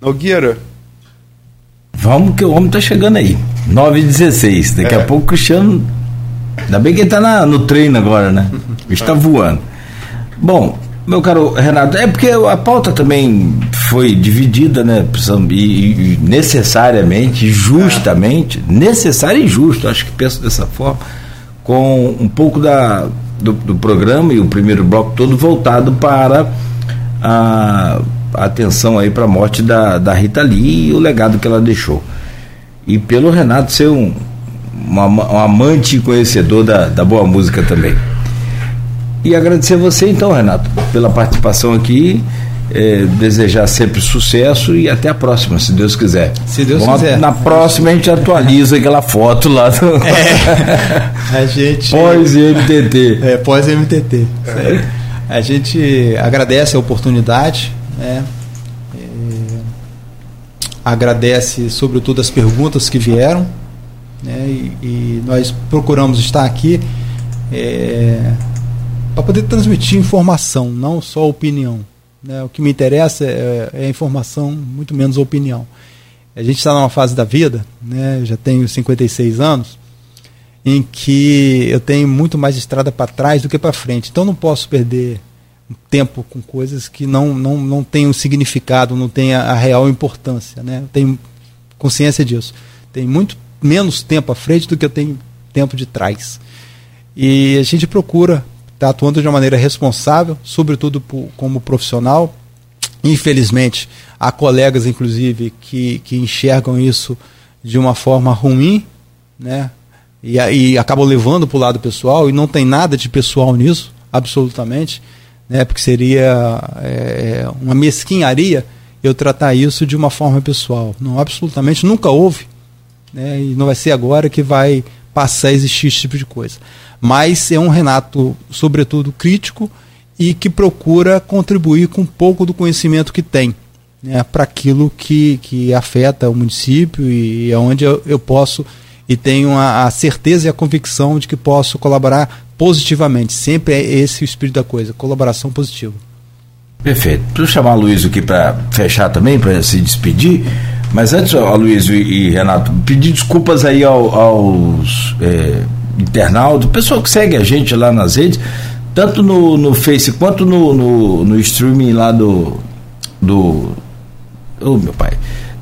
Nogueira. Vamos que o homem tá chegando aí. 9 e 16. Daqui é. a pouco o Cristiano. Ainda bem que ele tá na, no treino agora, né? O bicho tá voando. Bom, meu caro Renato, é porque a pauta também foi dividida, né? E, e necessariamente, justamente, é. necessário e justo, acho que penso dessa forma, com um pouco da, do, do programa e o primeiro bloco todo voltado para a, a atenção aí para a morte da, da Rita Lee e o legado que ela deixou. E pelo Renato ser um, uma, um amante e conhecedor da, da boa música também. E agradecer a você então, Renato, pela participação aqui. É, desejar sempre sucesso e até a próxima, se Deus quiser. Se Deus Bom, quiser. Na próxima a gente atualiza aquela foto lá do. É, a gente. Pós-MTT. É, pós-MTT. É. A gente agradece a oportunidade, né? Agradece, sobretudo, as perguntas que vieram, né? E, e nós procuramos estar aqui. É, para poder transmitir informação, não só opinião. Né? O que me interessa é, é a informação, muito menos a opinião. A gente está numa fase da vida, né? já tenho 56 anos, em que eu tenho muito mais estrada para trás do que para frente. Então não posso perder tempo com coisas que não, não, não têm um significado, não têm a, a real importância. Né? Eu tenho consciência disso. Tem muito menos tempo à frente do que eu tenho tempo de trás. E a gente procura está atuando de uma maneira responsável, sobretudo por, como profissional. Infelizmente, há colegas, inclusive, que, que enxergam isso de uma forma ruim, né? e, e acabam levando para o lado pessoal, e não tem nada de pessoal nisso, absolutamente, né, porque seria é, uma mesquinharia eu tratar isso de uma forma pessoal. Não, absolutamente nunca houve, né, e não vai ser agora que vai passar a existir esse tipo de coisa. Mas é um Renato, sobretudo, crítico e que procura contribuir com um pouco do conhecimento que tem né, para aquilo que, que afeta o município e é onde eu, eu posso e tenho a, a, certeza e a convicção de que posso colaborar positivamente. Sempre é esse o espírito da coisa, colaboração positiva. Perfeito. Eu chamar o Luiz aqui para fechar também, para se despedir. Mas antes, ó, Luiz e, Renato, pedir desculpas aí ao, aos é, internautas, o pessoal que segue a gente lá nas redes tanto no, no Face quanto no, no, no streaming lá do. do. Oh, meu pai.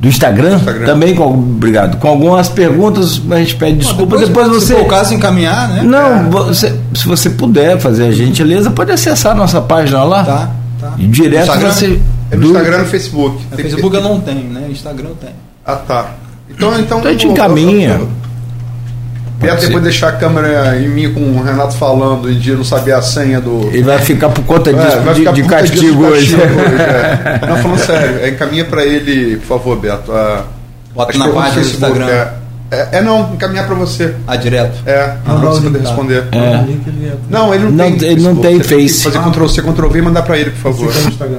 Do Instagram, Instagram. também, com, obrigado. Com algumas perguntas, a gente pede desculpa. depois, depois você. Se for o caso, encaminhar, né? Não, é. você, se você puder fazer a gentileza, pode acessar a nossa página lá. Tá, tá. E direto Instagram, você. É no Instagram e no Facebook. No Facebook eu não tenho, né? Instagram eu tenho. Ah, tá. Então, então, então a gente encaminha. Eu, eu, Pode depois deixar a câmera em mim com o Renato falando e de não saber a senha do. Ele vai ficar por conta disso, é, de, de, castigo hoje. hoje é. Não, falando sério, é, encaminha para ele, por favor, Beto. A, Bota na página do Instagram. É, é, é, não, encaminhar para você. Ah, direto? É, ah, para você poder tá. responder. É. Não, ele não, não tem. Ele não tem Face. Fazer Ctrl C, Ctrl V e mandar para ele, por favor. Você tem Instagram.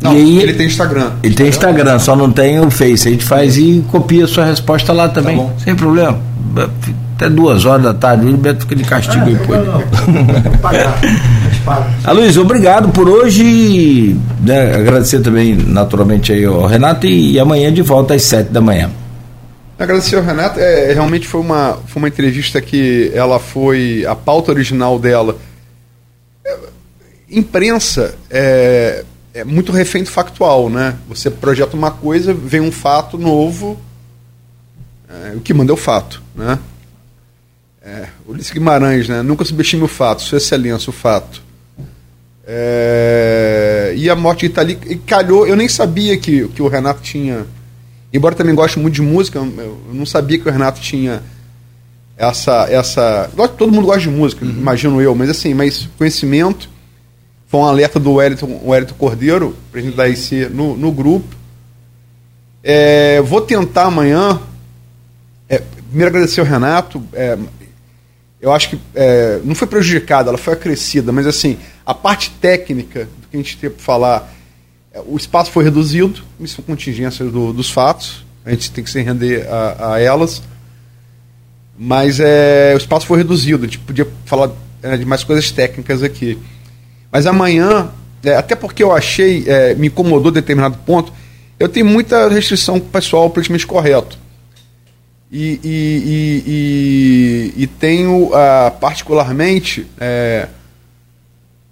Não, aí, ele tem Instagram. Ele tem Instagram, só não tem o Face. A gente faz e copia a sua resposta lá também. Tá sem problema até duas horas da tarde, o Beto fica de castigo ah, depois. Não, não. Luiz, obrigado por hoje. Né, agradecer também, naturalmente, aí ao Renato e, e amanhã de volta às sete da manhã. Agradecer ao Renato, é, realmente foi uma, foi uma entrevista que ela foi, a pauta original dela. É, imprensa é, é muito refém do factual, né? Você projeta uma coisa, vem um fato novo, é, o que manda é o fato, né? É, Ulisses Guimarães, né? Nunca subestime o fato, sua excelência, o fato. É, e a morte de Itali calhou, eu nem sabia que, que o Renato tinha. Embora também goste muito de música, eu não sabia que o Renato tinha essa. essa todo mundo gosta de música, uhum. imagino eu, mas assim, mas conhecimento. Foi um alerta do Wellington, Wellington Cordeiro, presidente da IC, no, no grupo. É, vou tentar amanhã. É, primeiro agradecer ao Renato. É, eu acho que é, não foi prejudicada, ela foi acrescida, mas assim, a parte técnica do que a gente tem para falar, é, o espaço foi reduzido, isso são contingências do, dos fatos, a gente tem que se render a, a elas, mas é, o espaço foi reduzido, a gente podia falar é, de mais coisas técnicas aqui. Mas amanhã, é, até porque eu achei, é, me incomodou determinado ponto, eu tenho muita restrição pessoal politicamente correto. E, e, e, e, tenho uh, particularmente, é,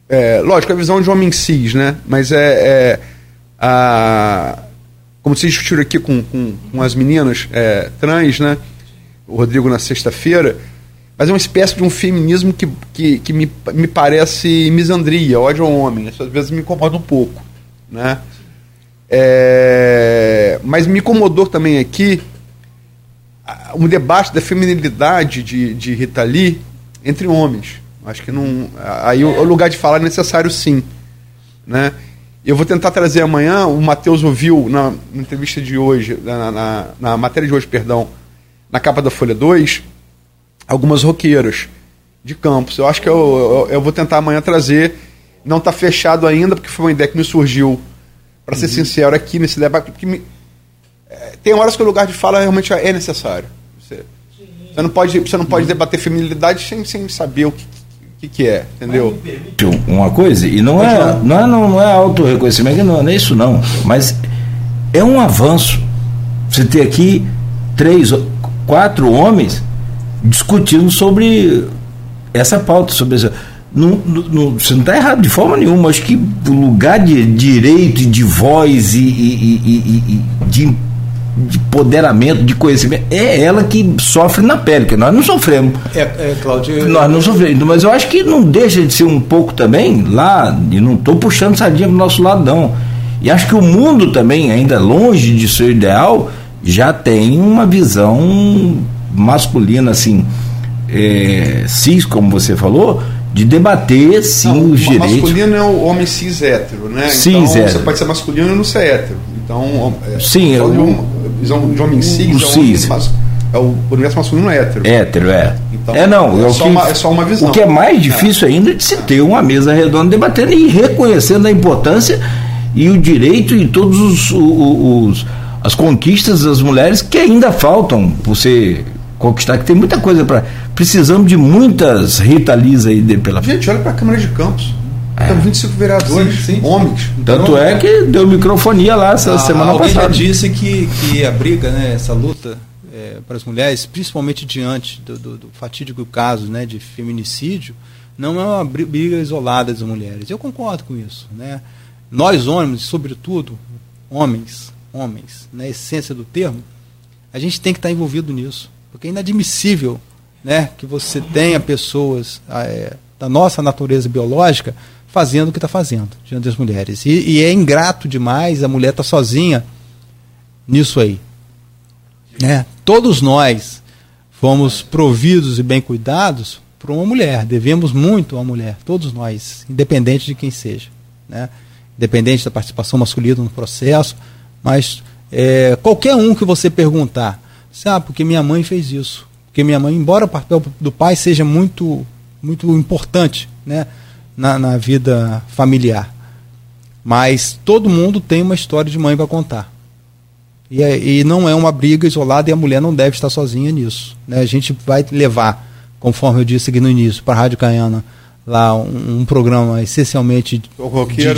é, lógico, a visão de homem cis, né? Mas é, é a, como se discutiram aqui com, com, com as meninas é, trans, né? O Rodrigo na sexta-feira, mas é uma espécie de um feminismo que, que, que me, me parece misandria, ódio ao homem. Isso às vezes me incomoda um pouco, né? É, mas me incomodou também aqui um debate da feminilidade de, de Rita Lee entre homens. Acho que não. Aí o, o lugar de falar é necessário sim. Né? Eu vou tentar trazer amanhã, o Matheus ouviu na, na, entrevista de hoje, na, na, na, matéria de hoje, perdão, na capa da Folha 2, algumas roqueiras de campos. Eu acho que eu, eu, eu vou tentar amanhã trazer. Não está fechado ainda, porque foi uma ideia que me surgiu, para ser uhum. sincero, aqui nesse debate, porque me, tem horas que o lugar de fala realmente é necessário. Você, não pode, você não pode debater feminilidade sem, sem saber o que, que, que é, entendeu? Uma coisa, e não é, não é, não, não é auto-reconhecimento, não, não é isso não, mas é um avanço. Você ter aqui três, quatro homens discutindo sobre essa pauta, sobre essa. Não, não, você não está errado de forma nenhuma. Acho que o lugar de direito, de voz e, e, e, e de de empoderamento, de conhecimento, é ela que sofre na pele, que nós não sofremos. É, é Cláudio. Nós não sofremos, mas eu acho que não deixa de ser um pouco também lá, e não estou puxando sardinha para o nosso lado, não. E acho que o mundo também, ainda longe de ser ideal, já tem uma visão masculina, assim, é, cis, como você falou, de debater sim Não, os direitos. Masculino é o homem cis hétero, né? Cis então, hétero. Você pode ser masculino e não ser hétero. Então, é, Sim, o- um, visão de homem cis, o é, o homem cis. mas- é o universo masculino hétero. Hétero, é. Então, é não, é só que, uma- é só uma visão. O que é mais difícil ainda é de se ter uma mesa redonda debatendo e reconhecendo a importância e o direito e todos os, o- os- as conquistas das mulheres que ainda faltam por ser conquistar, que tem muita coisa para precisamos de muitas Rita Lisa aí de- pela Gente, olha para a Câmara de Campos. Temos 25 vereadores, Sim, sim. homens. Tanto é que deu microfonia lá essa Ah, semana alguém passada. já disse que, que a briga, né, essa luta é, para as mulheres, principalmente diante do, do- do fatídico caso né, de feminicídio, não é uma bri- briga isolada das mulheres. Eu concordo com isso. Né? Nós, homens, sobretudo, homens, homens, na essência do termo, a gente tem que estar envolvido nisso. Porque é inadmissível né, que você tenha pessoas ah, é, da nossa natureza biológica fazendo o que está fazendo diante das mulheres. E, e é ingrato demais a mulher estar sozinha nisso aí. Né? Todos nós fomos providos e bem cuidados por uma mulher. Devemos muito uma mulher, todos nós, independente de quem seja. Né? Independente da participação masculina no processo, mas é, qualquer um que você perguntar, sabe, porque minha mãe fez isso. Porque minha mãe, embora o papel do pai seja muito, muito importante né, na, na vida familiar, mas todo mundo tem uma história de mãe para contar. E, é- e não é uma briga isolada e a mulher não deve estar sozinha nisso. Né? A gente vai levar, conforme eu disse aqui no início, para a Rádio Caiana, lá um, um programa essencialmente de,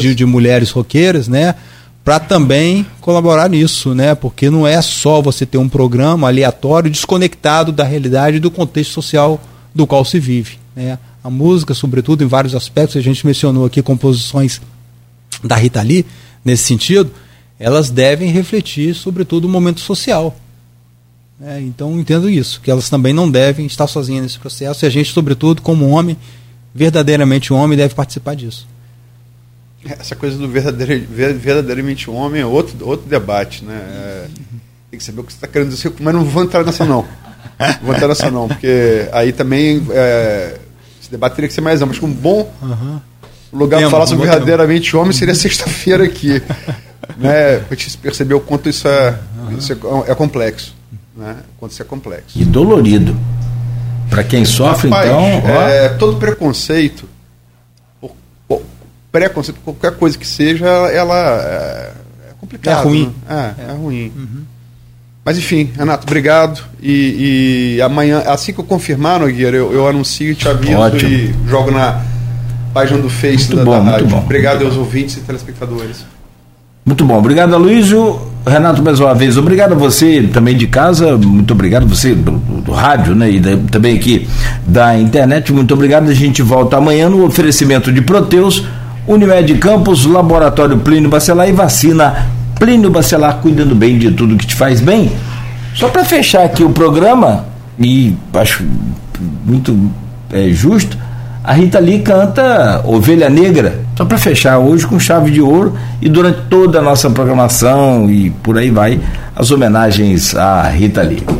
de- de mulheres roqueiras, né? Para também colaborar nisso, né? Porque não é só você ter um programa aleatório, desconectado da realidade e do contexto social do qual se vive. Né? A música, sobretudo, em vários aspectos, a gente mencionou aqui composições da Rita Lee, nesse sentido, elas devem refletir, sobretudo, o momento social. né? então, entendo isso, que elas também não devem estar sozinhas nesse processo, e a gente, sobretudo, como homem, verdadeiramente homem, deve participar disso. Essa coisa do verdadeiramente homem é outro, outro debate, né? É, tem que saber o que você está querendo dizer, mas não vou entrar nessa não. Não vou entrar nessa não, porque aí também é, esse debate teria que ser mais amplo. Acho que um bom lugar para falar sobre verdadeiramente homem seria sexta-feira aqui. né? Para gente perceber o quanto isso é, isso é, é complexo. Né? O quanto isso é complexo. E dolorido. Para quem sofre, Rapaz, então, ó, é, todo preconceito, por- por- preconceito, qualquer coisa que seja, ela é, é complicado. É ruim. né? É, é, ruim. Mas enfim, Renato, obrigado. E, e amanhã, assim que eu confirmar, Nogueira, eu, eu anuncio, te aviso Ótimo. e jogo na página do Face Muito da, bom, da muito rádio. bom. Obrigado aos ouvintes e telespectadores. Muito bom, obrigado Aloysio. Renato, mais uma vez, obrigado a você também de casa, muito obrigado a você do, do- do rádio, né? E da- também aqui da internet, muito obrigado. A gente volta amanhã no oferecimento de Proteus, Unimed Campos, Laboratório Plínio Bacelar e Vacina Plínio Bacelar, cuidando bem de tudo que te faz bem. Só para fechar aqui o programa, e acho muito é, justo, a Rita Lee canta Ovelha Negra, só para fechar hoje com chave de ouro e durante toda a nossa programação e por aí vai, as homenagens à Rita Lee.